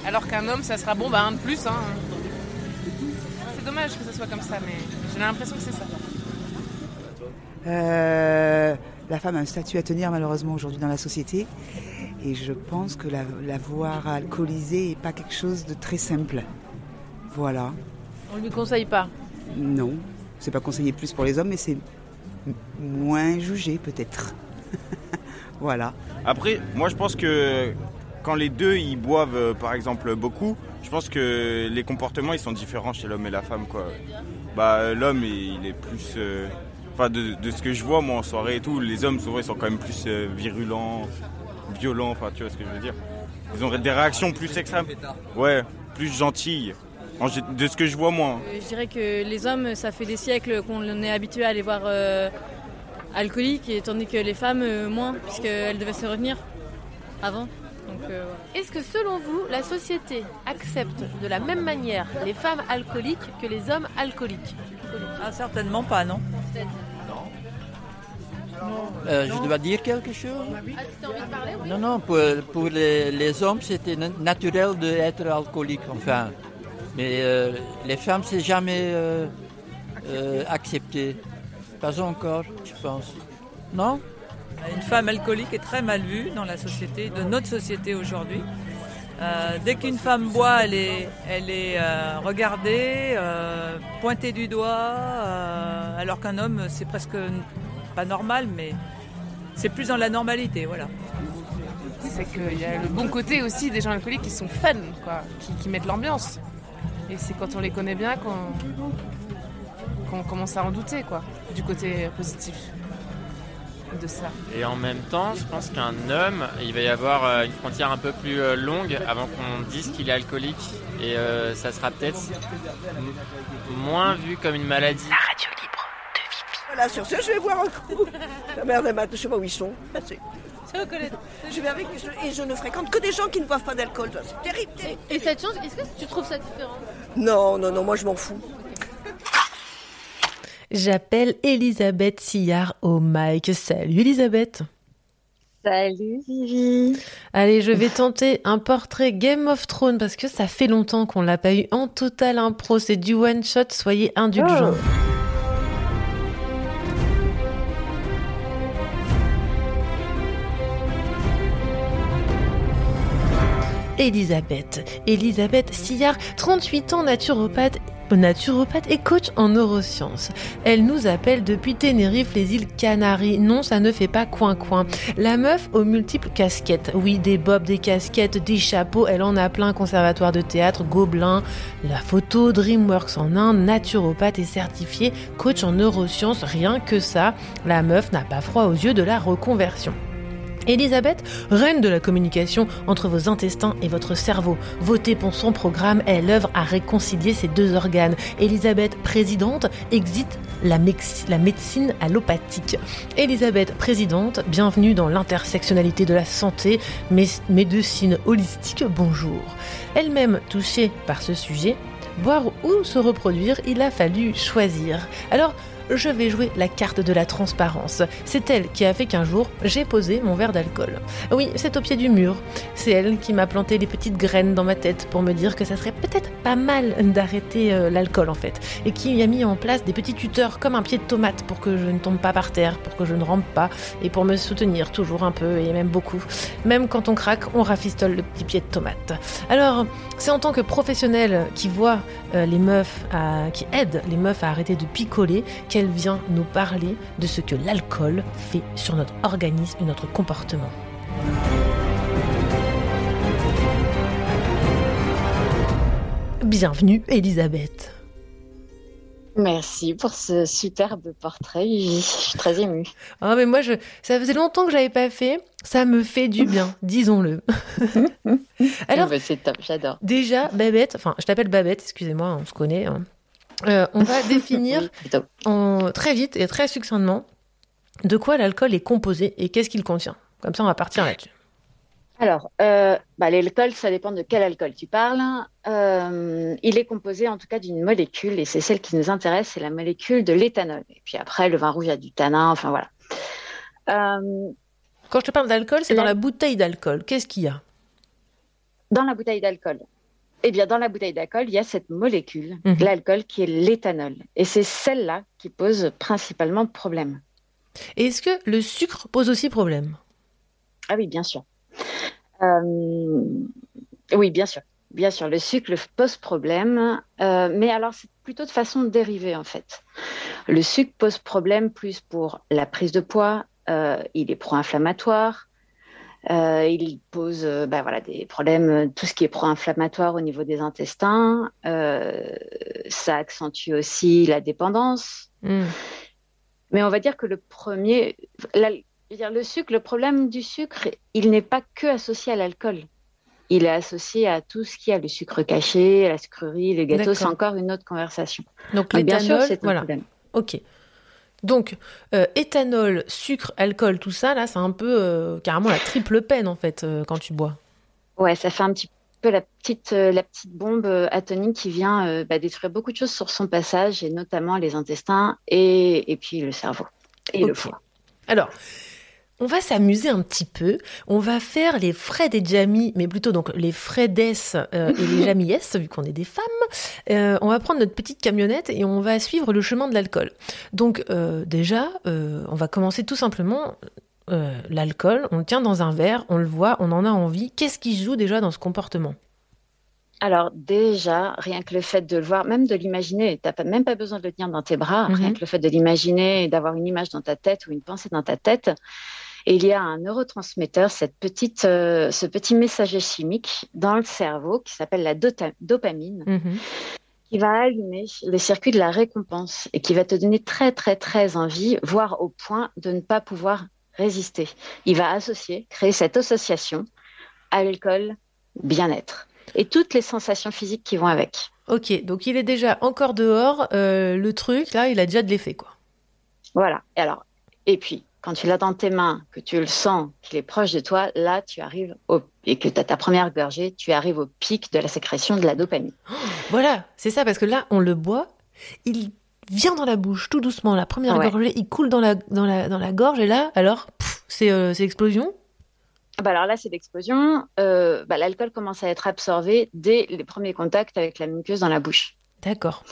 Alors qu'un homme, ça sera bon, bah un de plus. Hein. C'est dommage que ça soit comme ça, mais j'ai l'impression que c'est ça. Euh, la femme a un statut à tenir malheureusement aujourd'hui dans la société et je pense que la, la voir alcoolisée n'est pas quelque chose de très simple. Voilà. On lui conseille pas. Non, c'est pas conseillé plus pour les hommes mais c'est moins jugé peut-être. voilà. Après, moi je pense que quand les deux ils boivent euh, par exemple beaucoup, je pense que les comportements ils sont différents chez l'homme et la femme quoi. Bah l'homme il il est plus euh, enfin de, de ce que je vois moi en soirée et tout, les hommes souvent ils sont quand même plus euh, virulents, violents, enfin tu vois ce que je veux dire. Ils ont des réactions plus extrêmes. Ouais, plus gentilles. De ce que je vois moi. Euh, Je dirais que les hommes, ça fait des siècles qu'on est habitué à les voir euh, alcooliques, et tandis que les femmes, euh, moins, puisqu'elles devaient se retenir avant. Euh. Est-ce que selon vous, la société accepte de la même manière les femmes alcooliques que les hommes alcooliques? Ah, certainement pas, non Euh, je dois dire quelque chose? Ah, tu as envie de parler oui Non, non, pour, pour les, les hommes, c'était na- naturel d'être alcoolique, enfin. Mais euh, les femmes, c'est jamais euh, euh, accepté. Pas encore, je pense. Non? Une femme alcoolique est très mal vue dans la société, de notre société aujourd'hui. Euh, dès qu'une femme boit, elle est, elle est euh, regardée, euh, pointée du doigt, euh, alors qu'un homme, c'est presque pas normal, mais c'est plus dans la normalité, voilà. C'est qu'il y a le bon côté aussi des gens alcooliques qui sont fun, quoi, qui, qui mettent l'ambiance. Et c'est quand on les connaît bien qu'on commence à en douter, quoi, du côté positif de ça. Et en même temps, je pense qu'un homme, il va y avoir euh, une frontière un peu plus euh, longue avant qu'on dise qu'il est alcoolique. Et euh, ça sera peut-être moins vu comme une maladie. La radio libre. Voilà, sur ce, je vais boire un coup. La merde, elle m'a- je sais pas où ils sont. Je vais avec et je ne fréquente que des gens qui ne boivent pas d'alcool. toi. C'est terrible. terrible. Et cette chance, est-ce que tu trouves ça différent? Non, non, non, moi je m'en fous. J'appelle Elisabeth Sillard au mic. Salut Elisabeth. Salut Vivi. Allez, je vais tenter un portrait Game of Thrones parce que ça fait longtemps qu'on l'a pas eu en total impro. C'est du one shot, soyez indulgents. Elisabeth. Elisabeth Sillard, 38 ans, naturopathe naturopathe et coach en neurosciences. Elle nous appelle depuis Tenerife, les îles Canaries. Non, ça ne fait pas coin-coin. La meuf aux multiples casquettes. Oui, des bobs, des casquettes, des chapeaux. Elle en a plein. Conservatoire de théâtre, Gobelin, la photo, DreamWorks en Inde, naturopathe et certifiée, coach en neurosciences. Rien que ça, la meuf n'a pas froid aux yeux de la reconversion. Elisabeth, reine de la communication entre vos intestins et votre cerveau. Votée pour son programme, elle œuvre à réconcilier ces deux organes. Elisabeth, présidente, exit la, médecine allopathique. Elisabeth, présidente, bienvenue dans l'intersectionnalité de la santé, mé- médecine holistique, bonjour. Elle-même touchée par ce sujet, boire ou se reproduire, il a fallu choisir. Alors, je vais jouer la carte de la transparence. C'est elle qui a fait qu'un jour, j'ai posé mon verre d'alcool. Oui, c'est au pied du mur. C'est elle qui m'a planté les petites graines dans ma tête pour me dire que ça serait peut-être pas mal d'arrêter euh, l'alcool en fait. Et qui a mis en place des petits tuteurs comme un pied de tomate pour que je ne tombe pas par terre, pour que je ne rampe pas et pour me soutenir toujours un peu et même beaucoup. Même quand on craque, on rafistole le petit pied de tomate. Alors, c'est en tant que professionnelle qui voit euh, les meufs, qui aide les meufs à arrêter de picoler, qu'elle vient nous parler de ce que l'alcool fait sur notre organisme et notre comportement. Bienvenue, Elisabeth. Merci pour ce superbe portrait. Je suis très émue. Ah mais moi je ça faisait longtemps que je l'avais pas fait, ça me fait du bien, disons-le. Alors Bah, c'est top, j'adore. déjà Babette, enfin je t'appelle Babette, excusez-moi, on se connaît. hein. Euh, on va définir en, très vite et très succinctement de quoi l'alcool est composé et qu'est-ce qu'il contient. Comme ça on va partir là-dessus. Alors, euh, bah, l'alcool, ça dépend de quel alcool tu parles. Euh, il est composé en tout cas d'une molécule, et c'est celle qui nous intéresse, c'est la molécule de l'éthanol. Et puis après, le vin rouge a du tanin, enfin voilà. Euh, Quand je te parle d'alcool, c'est dans la bouteille d'alcool. Qu'est-ce qu'il y a? Dans la bouteille d'alcool, eh bien, dans la bouteille d'alcool, il y a cette molécule, Mhm. l'alcool, qui est l'éthanol. Et c'est celle-là qui pose principalement problème. Et est-ce que le sucre pose aussi problème? Ah oui, bien sûr. Euh, oui, bien sûr. Bien sûr, le sucre pose problème, euh, mais alors c'est plutôt de façon dérivée en fait. Le sucre pose problème plus pour la prise de poids, euh, il est pro-inflammatoire, euh, il pose bah, voilà, des problèmes, euh, tout ce qui est pro-inflammatoire au niveau des intestins, euh, ça accentue aussi la dépendance. Hmm. Mais on va dire que le premier, la- dire, le sucre, le problème du sucre, il n'est pas que associé à l'alcool. Il est associé à tout ce qui a le sucre caché, la sucrerie, les gâteaux. C'est encore une autre conversation. Donc sûr, l'éthanol, c'est un voilà. problème. Ok. Donc euh, éthanol, sucre, alcool, tout ça là, c'est un peu euh, carrément la triple peine en fait euh, quand tu bois. Ouais, ça fait un petit peu la petite, la petite bombe atonique qui vient bah, détruire beaucoup de choses sur son passage, et notamment les intestins et, et puis le cerveau et le foie. Alors, on va s'amuser un petit peu. On va faire les Fred et Jamie, mais plutôt donc les Fredesses euh, et les Jamiesses, vu qu'on est des femmes. Euh, on va prendre notre petite camionnette et on va suivre le chemin de l'alcool. Donc euh, déjà, euh, on va commencer tout simplement. l'alcool, on le tient dans un verre, on le voit, on en a envie. Qu'est-ce qui joue déjà dans ce comportement? Alors déjà, rien que le fait de le voir, même de l'imaginer, tu n'as même pas besoin de le tenir dans tes bras, Mhm. rien que le fait de l'imaginer et d'avoir une image dans ta tête ou une pensée dans ta tête, et il y a un neurotransmetteur, cette petite, euh, ce petit messager chimique dans le cerveau qui s'appelle la dopamine, qui va allumer les circuits de la récompense et qui va te donner très très très envie, voire au point de ne pas pouvoir résister. Il va associer, créer cette association alcool, bien-être et toutes les sensations physiques qui vont avec. Ok, donc il est déjà encore dehors. euh, le truc, là, il a déjà de l'effet, quoi. Voilà. Et alors, et puis, quand tu l'as dans tes mains, que tu le sens, qu'il est proche de toi, là, tu arrives au, et que tu as ta première gorgée, tu arrives au pic de la sécrétion de la dopamine. Voilà, c'est ça, parce que là, on le boit, il vient dans la bouche tout doucement, la première Ouais. gorgée, il coule dans la, dans la, dans la gorge, et là, alors, c'est euh, c'est explosion. Ah bah alors là, c'est l'explosion. Euh, bah, L'alcool commence à être absorbé dès les premiers contacts avec la muqueuse dans la bouche. D'accord.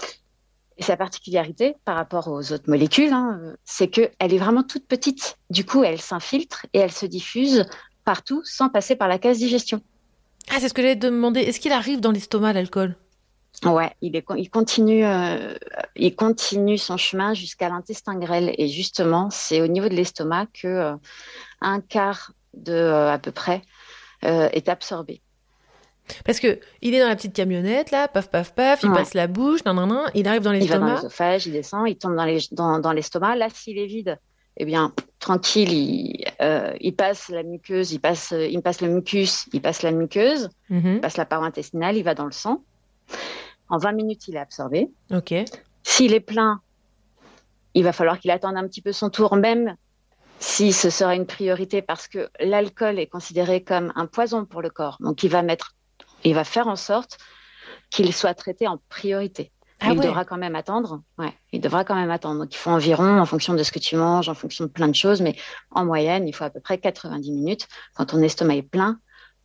Et sa particularité par rapport aux autres molécules, hein, c'est qu'elle est vraiment toute petite. Du coup, elle s'infiltre et elle se diffuse partout sans passer par la case digestion. Ah, c'est ce que j'allais te demander. Est-ce qu'il arrive dans l'estomac, l'alcool? Ouais, il, est, il, continue, euh, il continue son chemin jusqu'à l'intestin grêle. Et justement, c'est au niveau de l'estomac que euh, un quart de euh, à peu près est absorbé. Parce que il est dans la petite camionnette, là, paf, paf, paf, il Ouais. passe la bouche, nan, nan, nan, il arrive dans Il va dans l'estomac. l'œsophage, il descend, il tombe dans les- dans- dans l'estomac. Là, s'il est vide, eh bien, tranquille, il, euh, il passe la muqueuse, il passe, il passe le mucus, il passe la muqueuse, Mhm. il passe la paroi intestinale, il va dans le sang. En 20 minutes, il est absorbé. Ok. S'il est plein, il va falloir qu'il attende un petit peu son tour, même si ce sera une priorité, parce que l'alcool est considéré comme un poison pour le corps. Donc, il va mettre, il va faire en sorte qu'il soit traité en priorité. Ah il ouais. devra quand même attendre. Ouais, il devra quand même attendre. Donc, il faut environ, en fonction de ce que tu manges, en fonction de plein de choses, mais en moyenne, il faut à peu près 90 minutes quand ton estomac est plein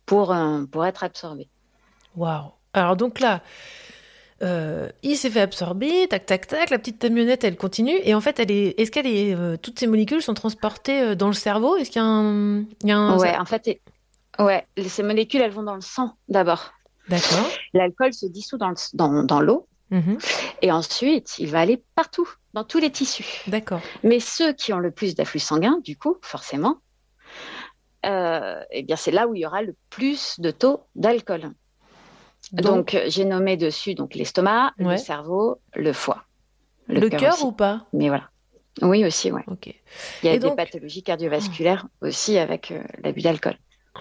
pour, euh, pour être absorbé. Waouh. Alors donc là, euh, il s'est fait absorber, tac, tac, tac, la petite camionnette, elle continue, et en fait, elle est, est-ce qu'elle est, euh, toutes ces molécules sont transportées dans le cerveau? Est-ce qu'il y a un, il y a un- Ouais, en fait, ouais, ces molécules, elles vont dans le sang d'abord. D'accord. L'alcool se dissout dans, le- dans, dans l'eau Mhm. et ensuite, il va aller partout, dans tous les tissus. D'accord. Mais ceux qui ont le plus d'afflux sanguin, du coup, forcément, euh, eh bien, c'est là où il y aura le plus de taux d'alcool. Donc- Donc, euh, j'ai nommé dessus donc l'estomac, Ouais. le cerveau, le foie. Le cœur ou pas? Mais voilà. Oui, aussi, ouais. Ok. Il y a Et des donc- pathologies cardiovasculaires aussi avec euh, l'abus d'alcool.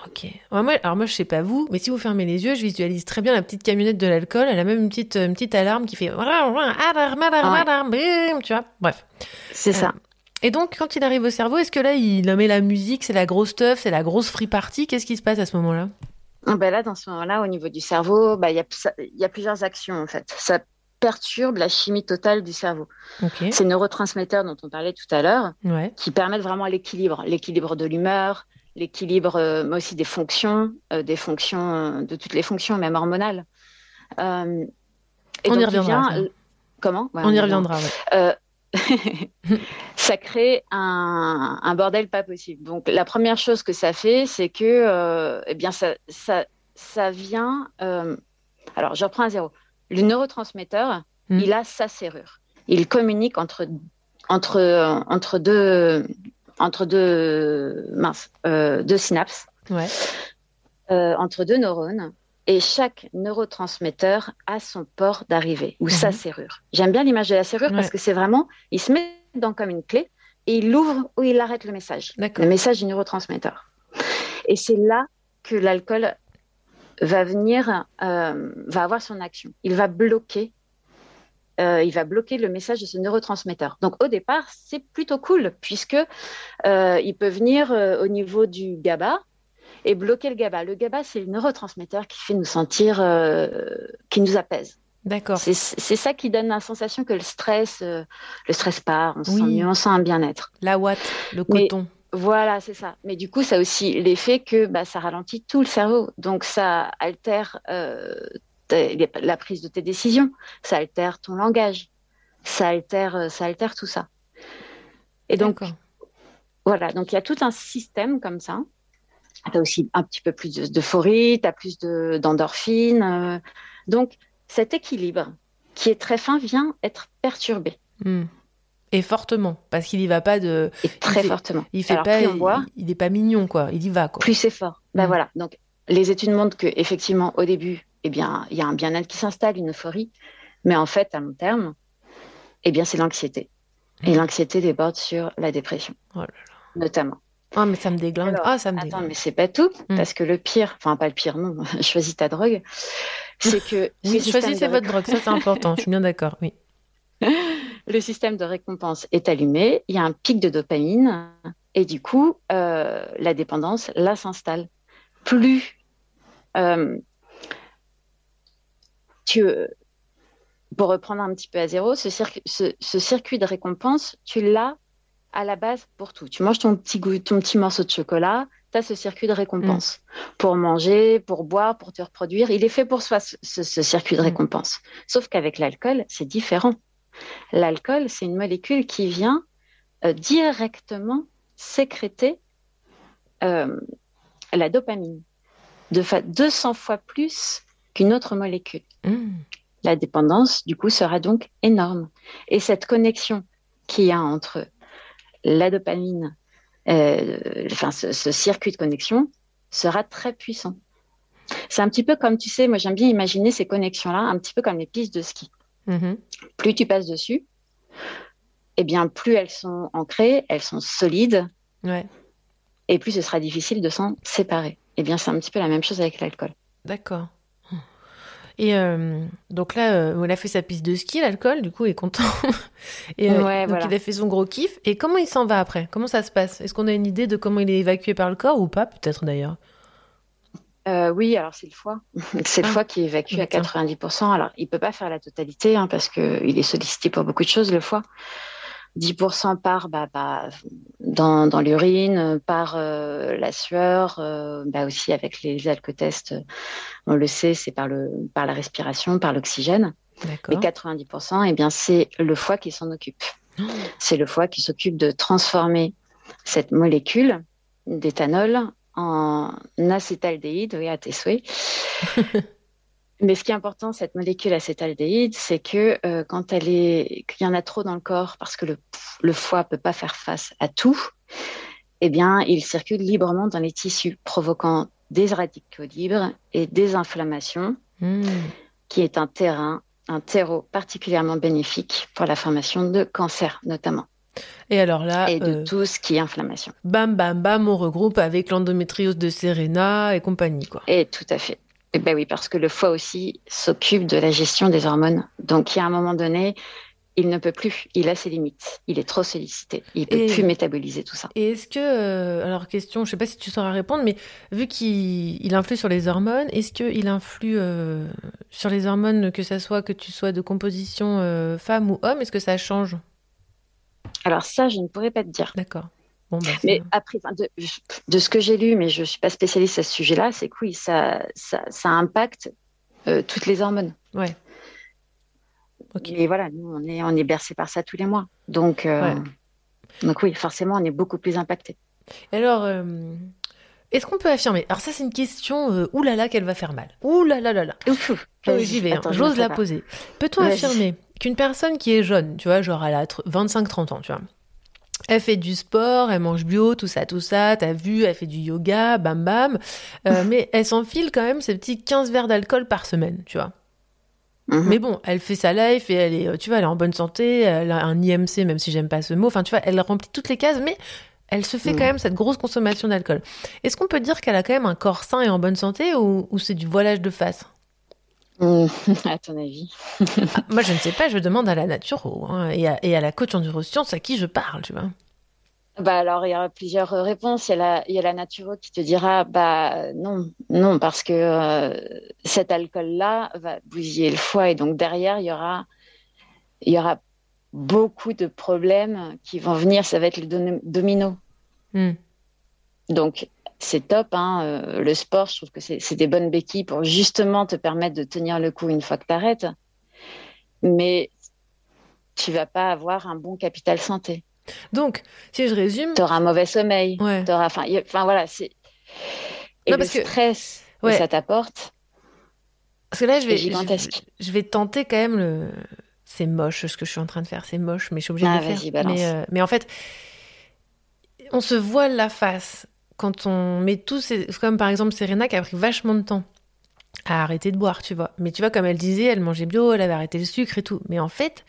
Ok. Ouais, moi, alors moi, je sais pas vous, mais si vous fermez les yeux, je visualise très bien la petite camionnette de l'alcool. Elle a même une petite, une petite alarme qui fait alarme, alarme, alarme, tu vois. Bref. C'est ça. Euh, Et donc, quand il arrive au cerveau, est-ce que là, il met la musique, c'est la grosse stuff, c'est la grosse free party? Qu'est-ce qui se passe à ce moment-là? Ben là, dans ce moment-là, au niveau du cerveau, bah, il y, a, y plusieurs actions en fait. Ça perturbe la chimie totale du cerveau. Ok. Ces neurotransmetteurs dont on parlait tout à l'heure, Ouais. qui permettent vraiment l'équilibre, l'équilibre de l'humeur, l'équilibre, euh, mais aussi des fonctions, euh, des fonctions, euh, de toutes les fonctions, même hormonales. Euh, et On y donc, reviendra, vient-. Comment? Ouais, On y reviendra. Euh, ça crée un, un bordel pas possible. Donc la première chose que ça fait, c'est que euh, eh bien ça, ça, ça vient. euh, alors je reprends à zéro. Le neurotransmetteur, Mm. il a sa serrure. Il communique entre entre euh, entre deux entre deux mince euh, deux synapses Ouais. euh, entre deux neurones. Et chaque neurotransmetteur a son port d'arrivée ou sa Mhm. serrure. J'aime bien l'image de la serrure parce que c'est vraiment, il se met dedans comme une clé et il l'ouvre ou il arrête le message. Le message du neurotransmetteur. Et c'est là que l'alcool va venir, euh, va avoir son action. Il va bloquer, euh, il va bloquer le message de ce neurotransmetteur. Donc au départ, c'est plutôt cool puisque euh, il peut venir euh, au niveau du GABA et bloquer le GABA. Le GABA, c'est le neurotransmetteur qui fait nous sentir, qui nous apaise. D'accord. C'est ça qui donne la sensation que le stress, le stress part, on se sent Oui. mieux, on sent un bien-être. La ouate, le Mais- coton. Voilà, c'est ça. Mais du coup, ça a aussi l'effet que bah, ça ralentit tout le cerveau. Donc, ça altère la prise de tes décisions, ça altère ton langage, ça altère, euh, ça altère tout ça. Et donc, voilà. Donc, il y a tout un système comme ça. Tu as aussi un petit peu plus de- d'euphorie, tu as plus de- d'endorphines. euh. donc, cet équilibre qui est très fin vient être perturbé. Hmm. Et fortement, parce qu'il y va pas de. Et très il fait- fortement. Il fait Alors, pas. il, est pas mignon, quoi. Il y va, quoi. plus c'est fort. Ben Mm. voilà. Donc, les études montrent que effectivement, au début, eh bien, il y a un bien-être qui s'installe, une euphorie, mais en fait, à long terme, eh bien, c'est l'anxiété. Et l'anxiété déborde sur la dépression, Oh là notamment. Ah, mais ça me déglingue. Ah, ça me Attends, déglingue. mais c'est pas tout, Mm. parce que le pire, enfin pas le pire, non, choisis ta drogue, c'est que Oui, choisissez votre drogue, ça c'est important. Je suis bien d'accord. Oui. le système de récompense est allumé, il y a un pic de dopamine, et du coup, euh, la dépendance, là, s'installe. Plus euh, tu, pour reprendre un petit peu à zéro, ce, circuit, ce, ce circuit de récompense, tu l'as à la base pour tout. Tu manges ton petit, goût, ton petit morceau de chocolat, tu as ce circuit de récompense. Pour manger, pour boire, pour te reproduire, il est fait pour soi, ce, circuit de récompense. Sauf qu'avec l'alcool, c'est différent. L'alcool, c'est une molécule qui vient euh, directement sécréter euh, la dopamine de fa- 200 fois plus qu'une autre molécule. Hmm. La dépendance, du coup, sera donc énorme. Et cette connexion qu'il y a entre la dopamine, euh, enfin, ce, ce circuit de connexion, sera très puissant. C'est un petit peu comme, tu sais, moi j'aime bien imaginer ces connexions-là, un petit peu comme les pistes de ski. Mhm. Plus tu passes dessus, eh bien, plus elles sont ancrées, elles sont solides, Ouais. et plus ce sera difficile de s'en séparer. Eh bien, c'est un petit peu la même chose avec l'alcool. D'accord. Et euh, donc là, euh, il a fait sa piste de ski, l'alcool, du coup, il est content. Et euh, Ouais, donc voilà. il a fait son gros kiff. Et comment il s'en va après? Comment ça se passe? Est-ce qu'on a une idée de comment il est évacué par le corps ou pas Peut-être d'ailleurs? Euh, oui, alors c'est le foie. C'est le Ah, foie qui évacue à d'accord. 90%. Alors, il peut pas faire la totalité hein, parce qu'il est sollicité pour beaucoup de choses, le foie. 10% part bah, bah, dans, dans l'urine, par euh, la sueur, euh, bah, aussi avec les alcotests, on le sait, c'est par, le, par la respiration, par l'oxygène. Mais D'accord. 90%, eh bien, c'est le foie qui s'en occupe. C'est le foie qui s'occupe de transformer cette molécule d'éthanol en acétaldéhyde, oui, à tes souhaits. Mais ce qui est important, cette molécule acétaldéhyde, c'est que euh, quand elle est, qu'il y en a trop dans le corps, parce que le, le foie peut pas faire face à tout, eh bien, il circule librement dans les tissus, provoquant des radicaux libres et des inflammations, Hmm. qui est un terrain, un terreau particulièrement bénéfique pour la formation de cancers, notamment, Et alors là, et de euh, tout ce qui est inflammation. bam, bam, bam, on regroupe avec l'endométriose de Serena et compagnie, quoi. Et tout à fait. Et ben oui, parce que le foie aussi s'occupe de la gestion des hormones. Donc, il y a un moment donné, il ne peut plus. Il a ses limites. Il est trop sollicité. Il peut Et- plus métaboliser tout ça. Et est-ce que, euh, alors question, je sais pas si tu sauras répondre, mais vu qu'il il influe sur les hormones, est-ce qu'il influe euh, sur les hormones, que ça soit que tu sois de composition euh, femme ou homme, est-ce que ça change? Alors ça, je ne pourrais pas te dire. D'accord. Bon, bah, Mais après, de, de ce que j'ai lu, mais je suis pas spécialiste à ce sujet-là, c'est que oui, ça, ça, ça impacte euh, toutes les hormones. Ouais. Et voilà, nous, on est, on est bercé par ça tous les mois. Donc, euh, Ouais. donc oui, forcément, on est beaucoup plus impacté. Alors, euh, est-ce qu'on peut affirmer? Alors ça, c'est une question, euh, oulala, qu'elle va faire mal. Oulala, là là. Vas-y. J'y vais, hein. J'ose la poser. Peut-on affirmer qu'une personne qui est jeune, tu vois, genre elle a 25-30 ans, tu vois, elle fait du sport, elle mange bio, tout ça, tout ça, t'as vu, elle fait du yoga, bam bam, euh, mais elle s'enfile quand même ses petits 15 verres d'alcool par semaine, tu vois. Mhm. Mais bon, elle fait sa life et elle est, euh, tu vois, elle est en bonne santé, elle a un IMC, même si j'aime pas ce mot. Enfin, tu vois, elle remplit toutes les cases, mais elle se fait Mhm. quand même cette grosse consommation d'alcool. Est-ce qu'on peut dire qu'elle a quand même un corps sain et en bonne santé ou, ou c'est du voilage de face? À ton avis Ah, Moi, je ne sais pas, je demande à la naturo hein, et, à, et à la coach en neurosciences à qui je parle, tu vois. Bah alors, il y aura plusieurs euh, réponses. Il y a la, il y a la naturo qui te dira, bah non, non, parce que euh, cet alcool-là va bousiller le foie et donc derrière, il y aura, il y aura beaucoup de problèmes qui vont venir. Ça va être le domino. Hmm. Donc, c'est top. hein, euh, le sport, je trouve que c'est des bonnes béquilles pour justement te permettre de tenir le coup une fois que tu arrêtes. Mais tu vas pas avoir un bon capital santé. Donc, si je résume. Tu auras un mauvais sommeil. t'auras- Enfin, il y a- enfin, voilà. c'est- Et Non, le parce stress que Ouais. ça t'apporte. Parce que là, je vais, je, je vais tenter quand même le. C'est moche ce que je suis en train de faire, c'est moche, mais je suis obligée Ah, de le faire. Mais, euh, mais en fait, on se voile la face quand on met tous ces... Comme par exemple Serena qui a pris vachement de temps à arrêter de boire, tu vois. Mais tu vois, comme elle disait, elle mangeait bio, elle avait arrêté le sucre et tout. Mais en fait,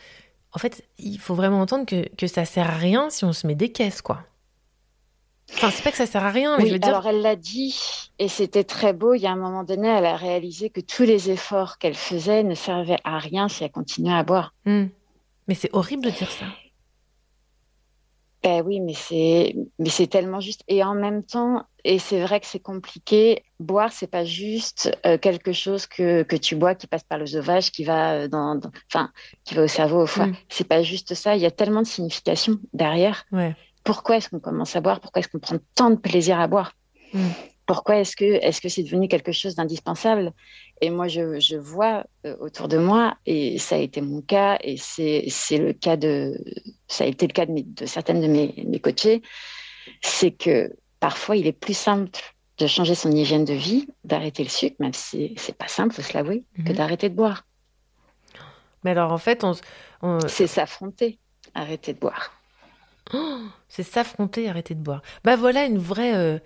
en fait il faut vraiment entendre que, que ça sert à rien si on se met des caisses, quoi. Enfin, c'est pas que ça sert à rien, mais Oui, je veux dire... alors elle l'a dit, et c'était très beau. Il y a un moment donné, elle a réalisé que tous les efforts qu'elle faisait ne servaient à rien si elle continuait à boire. Hmm. Mais c'est horrible de dire ça. Ben oui, mais c'est mais c'est tellement juste. Et en même temps, et c'est vrai que c'est compliqué. Boire, c'est pas juste euh, quelque chose que, que tu bois qui passe par l'œsophage, qui va euh, dans, dans- enfin, qui va au cerveau, au foie. Mm. C'est pas juste ça. Il y a tellement de significations derrière. Ouais. Pourquoi est-ce qu'on commence à boire? Pourquoi est-ce qu'on prend tant de plaisir à boire? Mm. Pourquoi est-ce que est-ce que c'est devenu quelque chose d'indispensable? Et moi, je, je vois euh, autour de moi, et ça a été mon cas, et c'est le cas de ça a été le cas de, mes- de certaines de mes, mes coachées, c'est que parfois il est plus simple de changer son hygiène de vie, d'arrêter le sucre, même si c'est pas simple, faut se l'avouer, Mhm. que d'arrêter de boire. Mais alors, en fait, on... on- C'est s'affronter, arrêter de boire. Oh, c'est s'affronter, arrêter de boire. Bah voilà une vraie, euh,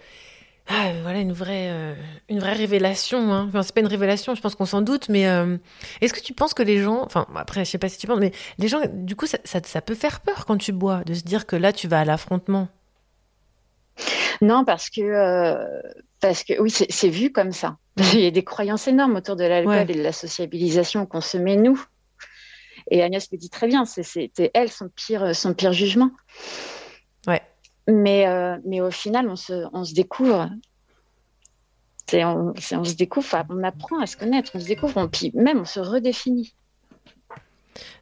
ah, voilà une vraie, euh, une vraie révélation. Hein. Enfin, c'est pas une révélation, je pense qu'on s'en doute. Mais euh, est-ce que tu penses que les gens, enfin après, je sais pas si tu penses, mais les gens, du coup, ça, ça, ça peut faire peur quand tu bois, de se dire que là, tu vas à l'affrontement? Non, parce que, euh, parce que oui, c'est vu comme ça. Il y a des croyances énormes autour de l'alcool Ouais. et de la sociabilisation qu'on se met nous. Et Agnès le dit très bien, c'est- c'était elle son pire, son pire jugement. Ouais. Mais, euh, mais au final, on se, on se découvre. C'est- on, on se découvre, on apprend à se connaître, on se découvre, on- puis même on se redéfinit.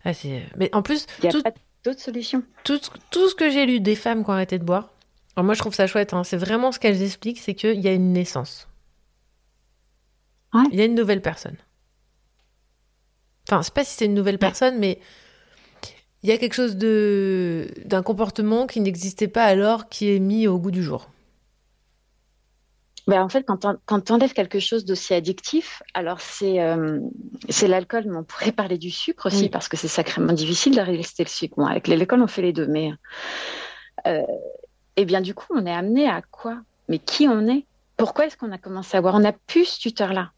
Ah. Mais en plus, Il n'y a tout, pas d'autre solution. tout, tout ce que j'ai lu des femmes qui ont arrêté de boire, alors moi je trouve ça chouette, hein, c'est vraiment ce qu'elles expliquent, c'est qu'il y a une naissance. Il y a une nouvelle personne. Enfin, je sais pas si c'est une nouvelle personne, mais il y a quelque chose de d'un comportement qui n'existait pas alors qui est mis au goût du jour. Ben, en fait, quand on, quand enlèves quelque chose d'aussi addictif, alors c'est euh, c'est l'alcool, mais on pourrait parler du sucre aussi, Oui. parce que c'est sacrément difficile de résister le sucre. Bon, avec l'alcool, on fait les deux, mais euh, et bien du coup, on est amené à quoi? Mais qui on est? Pourquoi est-ce qu'on a commencé à boire? On n'a plus ce tuteur-là.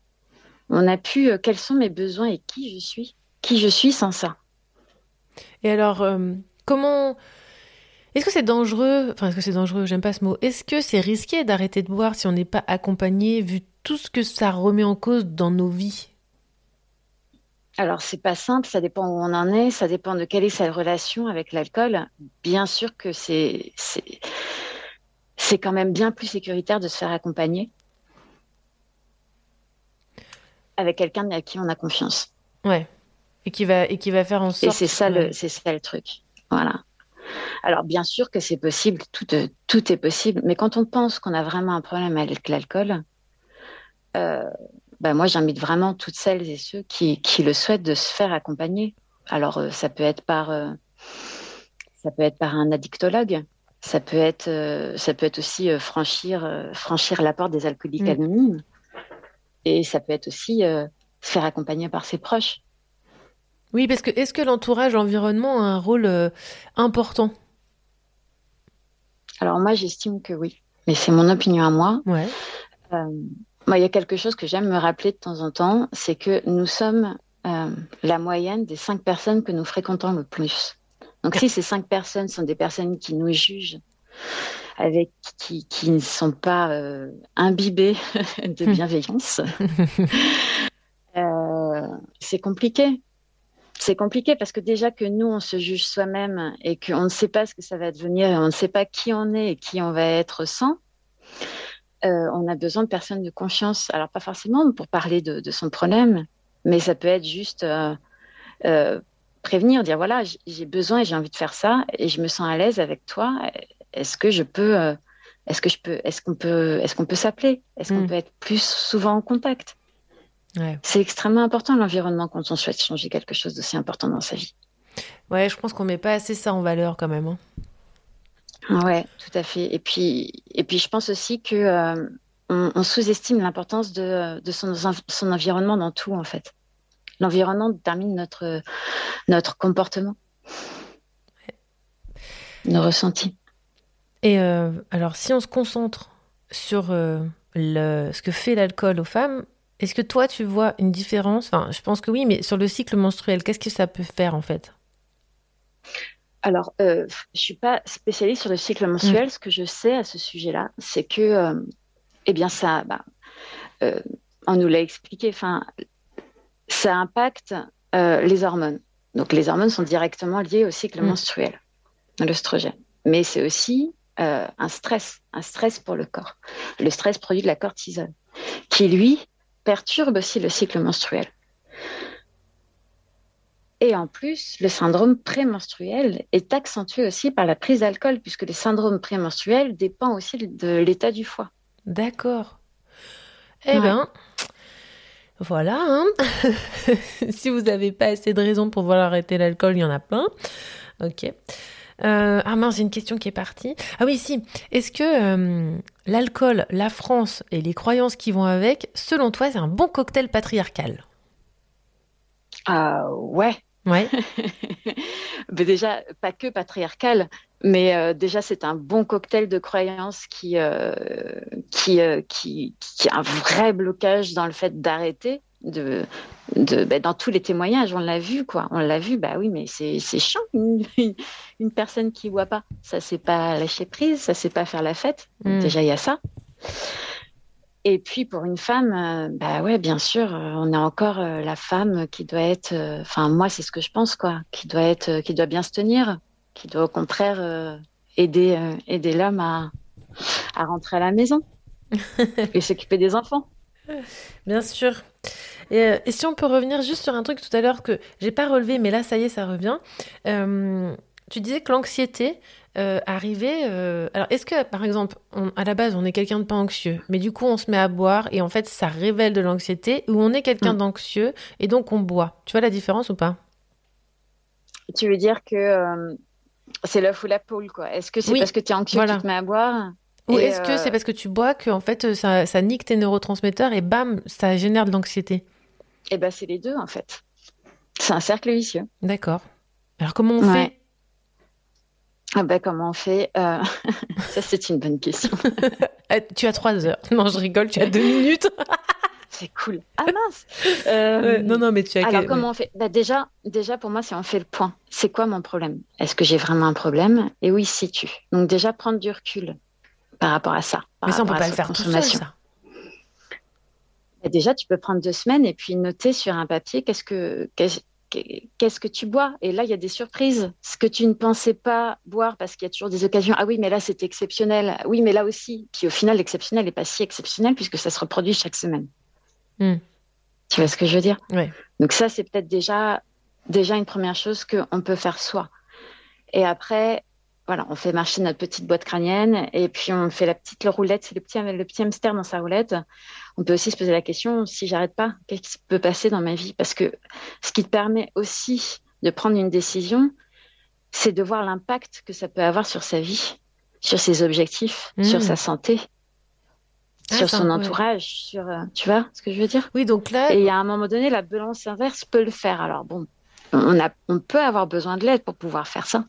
On a pu euh, quels sont mes besoins et qui je suis? Qui je suis sans ça? Et alors, euh, comment est-ce que c'est dangereux Enfin, est-ce que c'est dangereux J'aime pas ce mot. Est-ce que c'est risqué d'arrêter de boire si on n'est pas accompagné, vu tout ce que ça remet en cause dans nos vies? Alors, c'est pas simple, ça dépend où on en est, ça dépend de quelle est sa relation avec l'alcool. Bien sûr que c'est c'est c'est quand même bien plus sécuritaire de se faire accompagner avec quelqu'un à qui on a confiance. Ouais. Et qui va et qui va faire en Et sorte. c'est ça Ouais. le c'est ça le truc. Voilà. Alors bien sûr que c'est possible, tout, euh, tout est possible, mais quand on pense qu'on a vraiment un problème avec l'alcool, euh, ben moi j'invite vraiment toutes celles et ceux qui, qui le souhaitent de se faire accompagner. Alors euh, ça peut être par euh, ça peut être par un addictologue, ça peut être euh, ça peut être aussi franchir franchir la porte des alcooliques Mm. anonymes, et ça peut être aussi se faire accompagner par ses proches. Oui, parce que est-ce que l'entourage, l'environnement a un rôle euh, important? Alors moi, j'estime que oui, mais c'est mon opinion à moi. Ouais. Euh, moi, il y a quelque chose que j'aime me rappeler de temps en temps, c'est que nous sommes euh, la moyenne des cinq personnes que nous fréquentons le plus. Donc si ces cinq personnes sont des personnes qui nous jugent, avec qui, qui ne sont pas euh, imbibées de bienveillance, euh, c'est compliqué. C'est compliqué parce que déjà que nous, on se juge soi-même et qu'on ne sait pas ce que ça va devenir, et on ne sait pas qui on est et qui on va être sans, euh, on a besoin de personnes de confiance. Alors, pas forcément pour parler de, de son problème, mais ça peut être juste euh, euh, prévenir, dire voilà, j'ai besoin et j'ai envie de faire ça et je me sens à l'aise avec toi. Est-ce que je peux, est-ce que je peux, est-ce qu'on peut, est-ce qu'on peut s'appeler? Est-ce qu'on Mm. peut être plus souvent en contact? Ouais. C'est extrêmement important l'environnement quand on souhaite changer quelque chose d'aussi important dans sa vie. Ouais, je pense qu'on met pas assez ça en valeur quand même. hein. Ouais, tout à fait. Et puis, et puis je pense aussi que euh, on, on sous-estime l'importance de, de son, son environnement dans tout, en fait. L'environnement détermine notre, notre comportement, nos ressentis. Et euh, alors, si on se concentre sur euh, le, ce que fait l'alcool aux femmes, est-ce que toi, tu vois une différence? Enfin, je pense que oui, mais sur le cycle menstruel, qu'est-ce que ça peut faire en fait? Alors, euh, je suis pas spécialiste sur le cycle mensuel. Ce que je sais à ce sujet-là, c'est que, euh, eh bien, ça, bah, euh, on nous l'a expliqué. Enfin, ça impacte les hormones. Donc, les hormones sont directement liées au cycle Mm. menstruel, à l'œstrogène. Mais c'est aussi un stress, un stress pour le corps. Le stress produit de la cortisol, qui lui perturbe aussi le cycle menstruel. Et en plus, le syndrome prémenstruel est accentué aussi par la prise d'alcool, puisque le syndrome prémenstruel dépend aussi de l'état du foie. D'accord. Eh Ouais. ben, voilà. hein. si vous n'avez pas assez de raisons pour vouloir arrêter l'alcool, il y en a plein. Ok. Euh, ah mince, j'ai une question qui est partie. Ah oui, si. Est-ce que euh, l'alcool, la France et les croyances qui vont avec, selon toi, c'est un bon cocktail patriarcal? Ah ouais. Ouais. Mais déjà, pas que patriarcal, mais euh, déjà c'est un bon cocktail de croyances qui, euh, qui, euh, qui, qui a un vrai blocage dans le fait d'arrêter. De, de, ben, dans tous les témoignages, on l'a vu, quoi. On l'a vu, bah oui, mais c'est c'est chiant, une, une, une personne qui boit pas. Ça, c'est pas lâcher prise, ça, c'est pas faire la fête. Mm. Déjà, il y a ça. Et puis pour une femme, euh, bah ouais, bien sûr, euh, on est encore euh, la femme qui doit être, enfin moi c'est ce que je pense quoi, qui doit être, qui doit bien se tenir, qui doit au contraire aider aider l'homme à à rentrer à la maison et s'occuper des enfants. Bien sûr. Et, euh, et si on peut revenir juste sur un truc tout à l'heure que j'ai pas relevé, mais là, ça y est, ça revient. Euh, tu disais que l'anxiété euh, arrivait. euh, Alors, est-ce que, par exemple, on- à la base, on est quelqu'un de pas anxieux, mais du coup, on se met à boire et en fait, ça révèle de l'anxiété, ou on est quelqu'un Mm. d'anxieux et donc on boit. Tu vois la différence ou pas? Tu veux dire que c'est l'œuf ou la poule quoi Est-ce que c'est Oui, parce que tu es anxieux voilà. que tu te mets à boire? Ou est-ce que euh, c'est parce que tu bois que en fait, ça, ça nique tes neurotransmetteurs et bam, ça génère de l'anxiété Eh ben c'est les deux en fait. C'est un cercle vicieux. D'accord. Alors, comment on Ouais. fait? Ah ben comment on fait Euh, Ça c'est une bonne question. Ah, Tu as trois heures. Non, je rigole, tu as deux minutes. C'est cool. Ah mince Euh, Ouais, non, non, mais tu as Alors, comment on fait? Bah, déjà, déjà, pour moi, c'est on fait le point. C'est quoi mon problème? Est-ce que j'ai vraiment un problème? Et où il se situe Donc, déjà, prendre du recul par rapport à ça. par Mais ça, on peut pas le faire tout seul, ça. Bah, déjà, tu peux prendre deux semaines et puis noter sur un papier qu'est-ce que qu'est-ce que tu bois. Et là, il y a des surprises. Ce que tu ne pensais pas boire parce qu'il y a toujours des occasions. Ah oui, mais là, c'est exceptionnel. Oui, mais là aussi. Puis au final, l'exceptionnel n'est pas si exceptionnel puisque ça se reproduit chaque semaine. Hmm. Tu vois ce que je veux dire? Ouais. Donc ça, c'est peut-être déjà, déjà une première chose qu'on peut faire soi. Et après, voilà, on fait marcher notre petite boîte crânienne et puis on fait la petite roulette, c'est le petit, le petit hamster dans sa roulette. On peut aussi se poser la question, si j'arrête pas, qu'est-ce qui peut passer dans ma vie? Parce que ce qui te permet aussi de prendre une décision, c'est de voir l'impact que ça peut avoir sur sa vie, sur ses objectifs, sur sa santé, Ah, sur son entourage, sur, euh, tu vois ce que je veux dire? Oui, donc là, Et à un moment donné, la balance inverse peut le faire. Alors bon, on, a, on peut avoir besoin de l'aide pour pouvoir faire ça.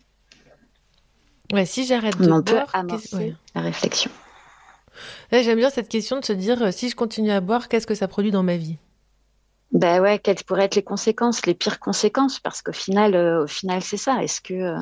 Ouais, si j'arrête de on peut boire, amorcer ouais. la réflexion. J'aime bien cette question de se dire euh, si je continue à boire, qu'est-ce que ça produit dans ma vie? Ben ouais, quelles pourraient être les conséquences, les pires conséquences? Parce qu'au final, euh, au final, c'est ça. Est-ce que, euh,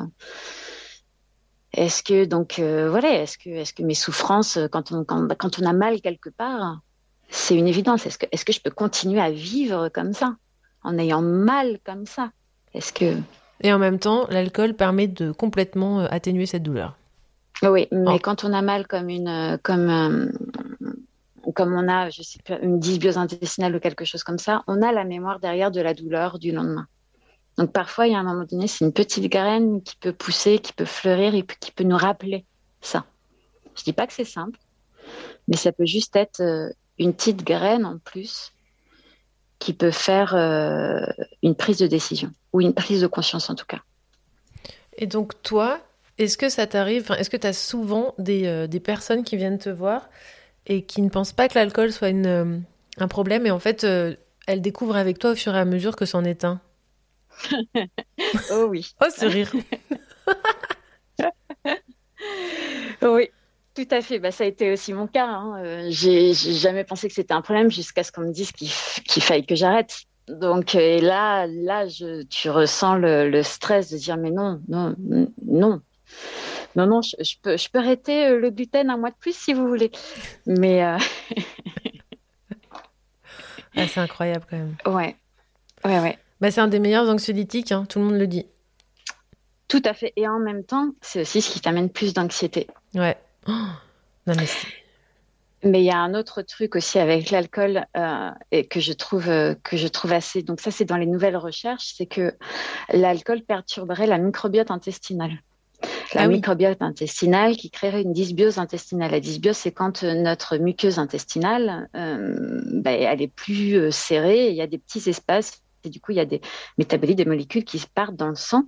est-ce que donc euh, voilà, est-ce que, est-ce que mes souffrances, quand on, quand, quand on a mal quelque part, c'est une évidence. Est-ce que, est-ce que je peux continuer à vivre comme ça, en ayant mal comme ça? Est-ce que Et en même temps, l'alcool permet de complètement euh, atténuer cette douleur. Oui, mais Oh. quand on a mal comme une, euh, comme, euh, comme on a, je sais pas, une dysbiose intestinale ou quelque chose comme ça, on a la mémoire derrière de la douleur du lendemain. Donc parfois, il y a un moment donné, c'est une petite graine qui peut pousser, qui peut fleurir et qui peut nous rappeler ça. Je dis pas que c'est simple, mais ça peut juste être une petite graine en plus qui peut faire euh, une prise de décision ou une prise de conscience en tout cas. Et donc, toi, est-ce que ça t'arrive, est-ce que tu as souvent des, euh, des personnes qui viennent te voir et qui ne pensent pas que l'alcool soit une, euh, un problème et en fait, elles découvrent avec toi au fur et à mesure que c'en est un? Oh oui. Oh, ce rire Oui, tout à fait. Bah, ça a été aussi mon cas. hein. Euh, j'ai jamais pensé que c'était un problème jusqu'à ce qu'on me dise qu'il faille que j'arrête. Donc euh, et là, là, je, tu ressens le, le stress de dire mais non, non, non, non, non, je, je peux, je peux arrêter euh, le gluten un mois de plus si vous voulez. Mais euh, Ah, C'est incroyable quand même. ouais, ouais, ouais. Bah, c'est un des meilleurs anxiolytiques, hein, tout le monde le dit. Tout à fait. Et en même temps, c'est aussi ce qui t'amène plus d'anxiété. Ouais. Oh, non, mais il y a un autre truc aussi avec l'alcool euh, et que je trouve euh, que je trouve assez. Donc ça, c'est dans les nouvelles recherches, c'est que l'alcool perturberait la microbiote intestinale. La Ah oui. microbiote intestinale qui créerait une dysbiose intestinale. La dysbiose, c'est quand euh, notre muqueuse intestinale, euh, ben, elle est plus serrée, il y a des petits espaces et du coup, il y a des métabolites, des molécules qui se partent dans le sang.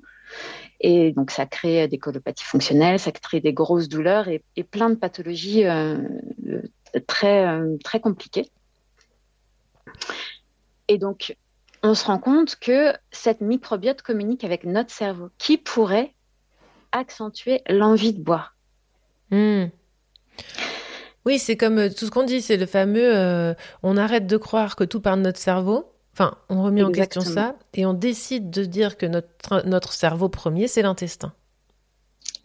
Et donc, ça crée des colopathies fonctionnelles, ça crée des grosses douleurs et, plein de pathologies euh, euh, très, euh, très compliquées. Et donc, on se rend compte que cette microbiote communique avec notre cerveau, qui pourrait accentuer l'envie de boire. Hmm. Oui, c'est comme tout ce qu'on dit, c'est le fameux on arrête de croire que tout part de notre cerveau. Enfin, on remet en question ça et on décide de dire que notre, notre cerveau premier, c'est l'intestin.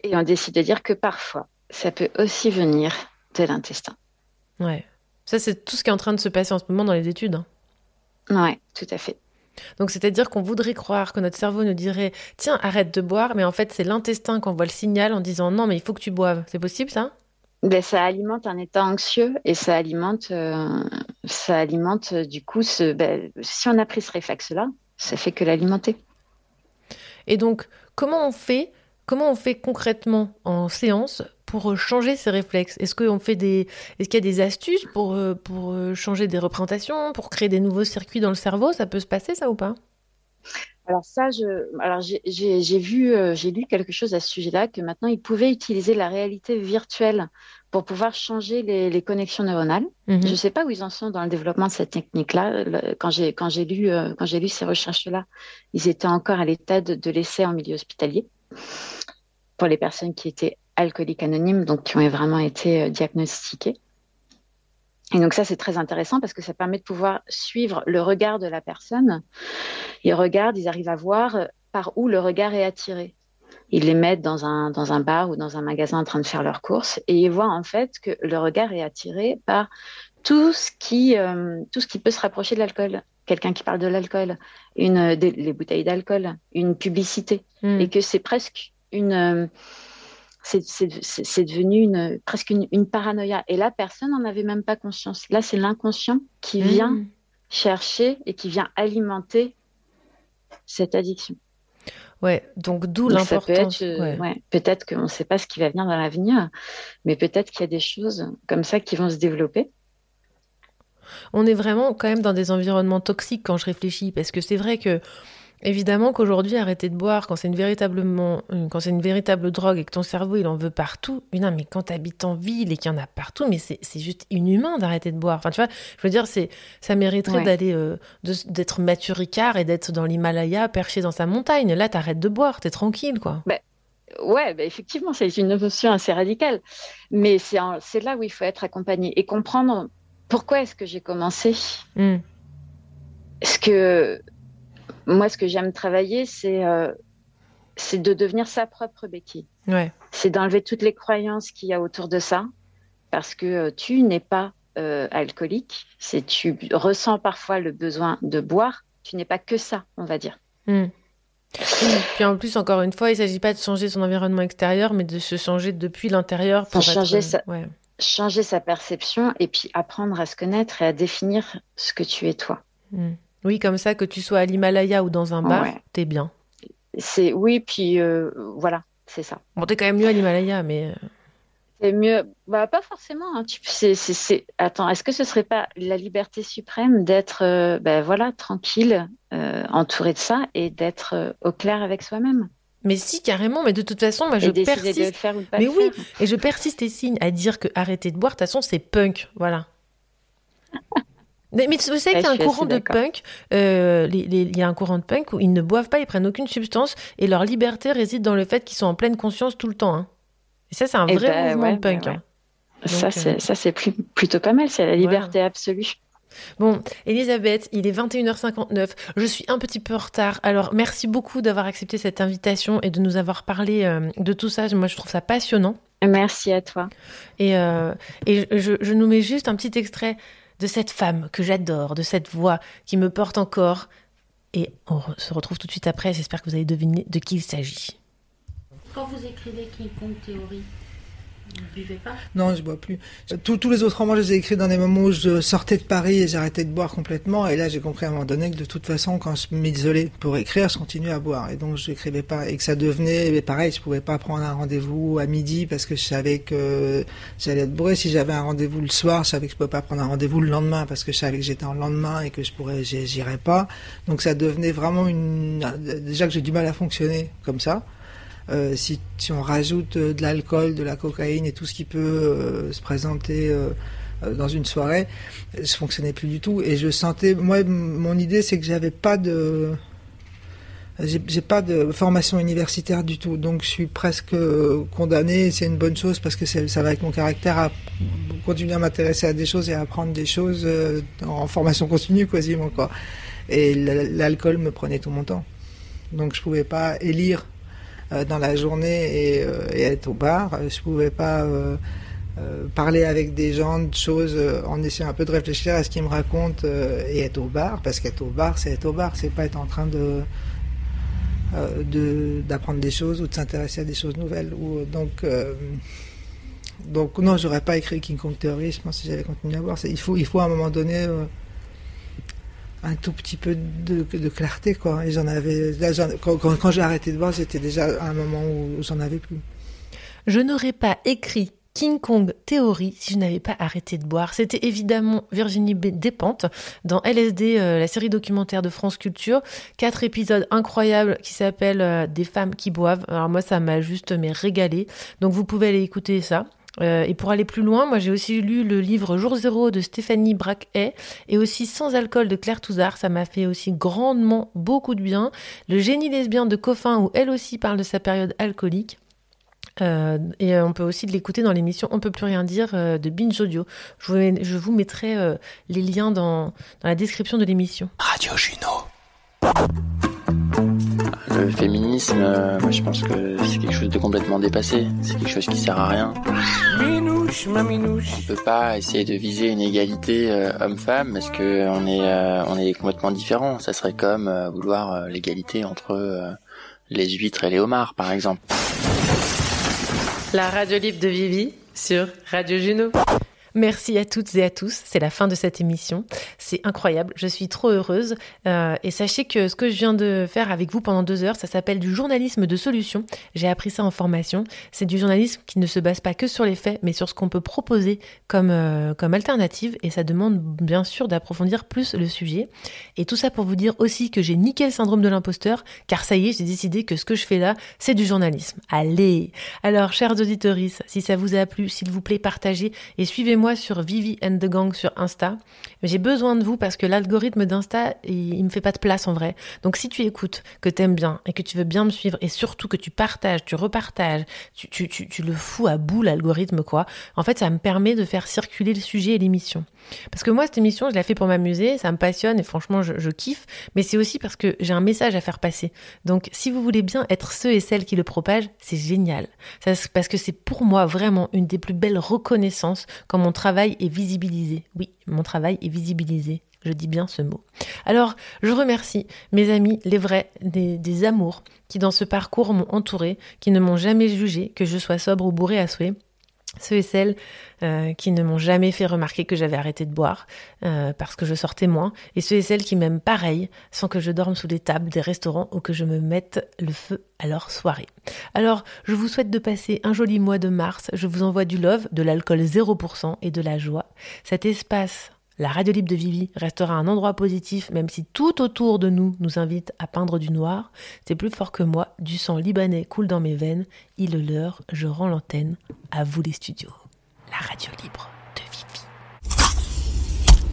Et on décide de dire que parfois, ça peut aussi venir de l'intestin. Ouais. Ça, c'est tout ce qui est en train de se passer en ce moment dans les études. hein. Ouais, tout à fait. Donc, c'est-à-dire qu'on voudrait croire que notre cerveau nous dirait Tiens, arrête de boire, mais en fait, c'est l'intestin qui envoie le signal en disant Non, mais il faut que tu boives. C'est possible, ça? Ben, ça alimente un état anxieux et ça alimente, euh, ça alimente euh, du coup, ce, ben, si on a pris ce réflexe-là, ça fait que l'alimenter. Et donc, comment on fait Comment on fait concrètement en séance pour euh, changer ces réflexes? Est-ce qu'on fait des, est-ce qu'il y a des astuces pour pour changer des représentations, pour créer des nouveaux circuits dans le cerveau? Ça peut se passer, ça ou pas? Alors ça, je, alors j'ai- vu, euh, j'ai lu quelque chose à ce sujet-là que maintenant ils pouvaient utiliser la réalité virtuelle pour pouvoir changer les, les connexions neuronales. Mhm. Je ne sais pas où ils en sont dans le développement de cette technique-là. Quand j'ai quand j'ai lu euh, quand j'ai lu ces recherches-là, ils étaient encore à l'état de, de l'essai en milieu hospitalier pour les personnes qui étaient alcooliques anonymes, donc qui ont vraiment été euh, diagnostiquées. Et donc ça, c'est très intéressant parce que ça permet de pouvoir suivre le regard de la personne. Ils regardent, ils arrivent à voir euh, par où le regard est attiré. Ils les mettent dans un, dans un bar ou dans un magasin en train de faire leurs courses et ils voient en fait que le regard est attiré par tout ce qui, euh, tout ce qui peut se rapprocher de l'alcool. Quelqu'un qui parle de l'alcool, une, des, les bouteilles d'alcool, une publicité. Hmm. Et que c'est presque une... euh, c'est devenu une, presque une, une paranoïa. Et là, personne n'en avait même pas conscience. Là, c'est l'inconscient qui Hmm. vient chercher et qui vient alimenter cette addiction. Ouais, donc d'où l'importance. euh, ouais. ouais, peut-être qu'on ne sait pas ce qui va venir dans l'avenir, mais peut-être qu'il y a des choses comme ça qui vont se développer. On est vraiment quand même dans des environnements toxiques quand je réfléchis, parce que c'est vrai que, évidemment, qu'aujourd'hui, arrêter de boire quand c'est une véritablement, euh, quand c'est une véritable drogue et que ton cerveau il en veut partout, mais non, mais quand t'habites en ville et qu'il y en a partout, mais c'est c'est juste inhumain d'arrêter de boire. Enfin, tu vois, je veux dire, c'est, ça mériterait Ouais. d'aller, euh, de- d'être Mathieu Ricard et d'être dans l'Himalaya perché dans sa montagne. Là, t'arrêtes de boire, t'es tranquille, quoi. Ben, ouais, ben, effectivement, c'est une notion assez radicale, mais c'est en- c'est là où il faut être accompagné et comprendre pourquoi est-ce que j'ai commencé. Hmm. Ce que moi, ce que j'aime travailler, c'est euh, c'est de devenir sa propre béquille. Ouais. C'est d'enlever toutes les croyances qu'il y a autour de ça, parce que euh, tu n'es pas euh, alcoolique. C'est tu ressens parfois le besoin de boire. Tu n'es pas que ça, on va dire. Hmm. Oui, Puis en plus, encore une fois, il s'agit pas de changer son environnement extérieur, mais de se changer depuis l'intérieur pour être- changer, sa, ouais. changer sa perception et puis apprendre à se connaître et à définir ce que tu es toi. Mm. Oui, comme ça, que tu sois à l'Himalaya ou dans un bar, Ouais. t'es bien. C'est oui, puis euh, voilà, c'est ça. Bon, t'es quand même mieux à l'Himalaya, mais euh, C'est mieux, bah pas forcément. hein. Tu, c'est, c'est, c'est- Attends, est-ce que ce serait pas la liberté suprême d'être, euh, ben voilà, tranquille, euh, entouré de ça et d'être au clair avec soi-même? Mais si, carrément, mais de toute façon, moi Et je persiste. de le faire ou de pas mais le oui, faire. et je persiste et signe à dire que arrêter de boire, de toute façon, c'est punk. Voilà. Mais, mais vous savez qu'il y a un courant de punk, euh, les- les- il y a un courant de punk où ils ne boivent pas, ils prennent aucune substance et leur liberté réside dans le fait qu'ils sont en pleine conscience tout le temps. hein. Et ça, c'est un Eh vrai ben, mouvement ouais, de punk. ouais. hein. ça, Donc, c'est, euh, ça, c'est plus- plutôt pas mal. C'est la liberté absolue. Bon, Elisabeth, il est 21h59. Je suis un petit peu en retard. Alors, merci beaucoup d'avoir accepté cette invitation et de nous avoir parlé euh, de tout ça. Moi, je trouve ça passionnant. Merci à toi. Et, euh, et je, je nous mets juste un petit extrait de cette femme que j'adore, de cette voix qui me porte encore. Et on se retrouve tout de suite après. J'espère que vous avez deviné de qui il s'agit. Quand vous écrivez Kong Theory, ne Non, je bois plus. Tous, les autres romans, je les ai écrits dans des moments où je sortais de Paris et j'arrêtais de boire complètement. Et là, j'ai compris à un moment donné que de toute façon, quand je m'isolais pour écrire, je continuais à boire. Et donc, je n'écrivais pas. Et que ça devenait mais pareil, je pouvais pas prendre un rendez-vous à midi parce que je savais que j'allais être bourré. Si j'avais un rendez-vous le soir, je savais que je pouvais pas prendre un rendez-vous le lendemain parce que je savais que j'étais en lendemain et que je pourrais, j'irais pas. Donc, ça devenait vraiment une. Déjà que j'ai du mal à fonctionner comme ça. Euh, si, on rajoute euh, de l'alcool, de la cocaïne et tout ce qui peut euh, se présenter dans une soirée, je fonctionnais plus du tout et je sentais. Moi, mon idée, c'est que j'avais pas de. J'ai pas de formation universitaire du tout, donc je suis presque euh, condamné. C'est une bonne chose parce que ça va avec mon caractère à continuer à m'intéresser à des choses et à apprendre des choses en formation continue quasiment quoi. Et l'alcool me prenait tout mon temps, donc je pouvais pas élire dans la journée et, euh, être au bar. Euh, Je pouvais pas euh, euh, parler avec des gens de choses euh, en essayant un peu de réfléchir à ce qu'ils me racontent euh, et être au bar, parce qu'être au bar, c'est être au bar, c'est pas être en train de euh, d'apprendre des choses ou de s'intéresser à des choses nouvelles. Ou, donc, euh, donc non, j'aurais pas écrit King Kong Theory, je pense, si j'avais continué à. C'est- Il faut, il faut à un moment donné euh, un tout petit peu de, clarté, quoi. Et j'en avais, là, quand, j'ai arrêté de boire, j'étais déjà un moment où j'en avais plus. Je n'aurais pas écrit King Kong Theory si je n'avais pas arrêté de boire. C'était évidemment Virginie Despentes dans LSD, euh, la série documentaire de France Culture. Quatre épisodes incroyables qui s'appellent euh, Des femmes qui boivent. Alors moi, ça m'a juste mais régalé. Donc vous pouvez aller écouter ça. Euh, et pour aller plus loin, moi j'ai aussi lu le livre Jour zéro de Stéphanie Braquet et aussi Sans alcool de Claire Touzard. Ça m'a fait aussi grandement beaucoup de bien. Le génie lesbien de Coffin où elle aussi parle de sa période alcoolique. Euh, et euh, on peut aussi l'écouter dans l'émission On peut plus rien dire de Binge Audio. Je vous, mettrai les liens dans, dans la description de l'émission. Radio Juno. Le féminisme, euh, moi je pense que c'est quelque chose de complètement dépassé. C'est quelque chose qui sert à rien. Minouche, ma minouche. On peut pas essayer de viser une égalité euh, homme-femme parce que on est euh, on est complètement différents. Ça serait comme euh, vouloir euh, l'égalité entre euh, les huîtres et les homards, par exemple. La radio libre de Vivi sur Radio Juno. Merci à toutes et à tous. C'est la fin de cette émission. C'est incroyable. Je suis trop heureuse. Euh, et sachez que ce que je viens de faire avec vous pendant deux heures, ça s'appelle du journalisme de solution. J'ai appris ça en formation. C'est du journalisme qui ne se base pas que sur les faits, mais sur ce qu'on peut proposer comme, euh, comme alternative. Et ça demande bien sûr d'approfondir plus le sujet. Et tout ça pour vous dire aussi que j'ai niqué le syndrome de l'imposteur, car ça y est, j'ai décidé que ce que je fais là, c'est du journalisme. Allez Alors, chers auditeurs, si ça vous a plu, s'il vous plaît, partagez et suivez-moi sur Vivi and the Gang sur Insta. J'ai besoin de vous parce que l'algorithme d'Insta, il, il me fait pas de place en vrai. Donc si tu écoutes, que t'aimes bien et que tu veux bien me suivre et surtout que tu partages, tu repartages, tu, le fous à bout l'algorithme quoi. En fait, ça me permet de faire circuler le sujet et l'émission. Parce que moi, cette émission, je la fais pour m'amuser, ça me passionne et franchement, je, kiffe. Mais c'est aussi parce que j'ai un message à faire passer. Donc, si vous voulez bien être ceux et celles qui le propagent, c'est génial. Ça, parce que c'est pour moi vraiment une des plus belles reconnaissances quand mon travail est visibilisé. Oui, mon travail est visibilisé. Je dis bien ce mot. Alors, je remercie mes amis, les vrais, des, amours, qui dans ce parcours m'ont entouré, qui ne m'ont jamais jugé, que je sois sobre ou bourré à souhait ceux et celles euh, qui ne m'ont jamais fait remarquer que j'avais arrêté de boire euh, parce que je sortais moins, et ceux et celles qui m'aiment pareil sans que je dorme sous les tables des restaurants ou que je me mette le feu à leur soirée. Alors, je vous souhaite de passer un joli mois de mars, je vous envoie du love, de l'alcool 0% et de la joie. Cet espace la radio libre de Vivi restera un endroit positif, même si tout autour de nous nous invite à peindre du noir. C'est plus fort que moi, du sang libanais coule dans mes veines. Il est l'heure, je rends l'antenne. À vous les studios. La radio libre.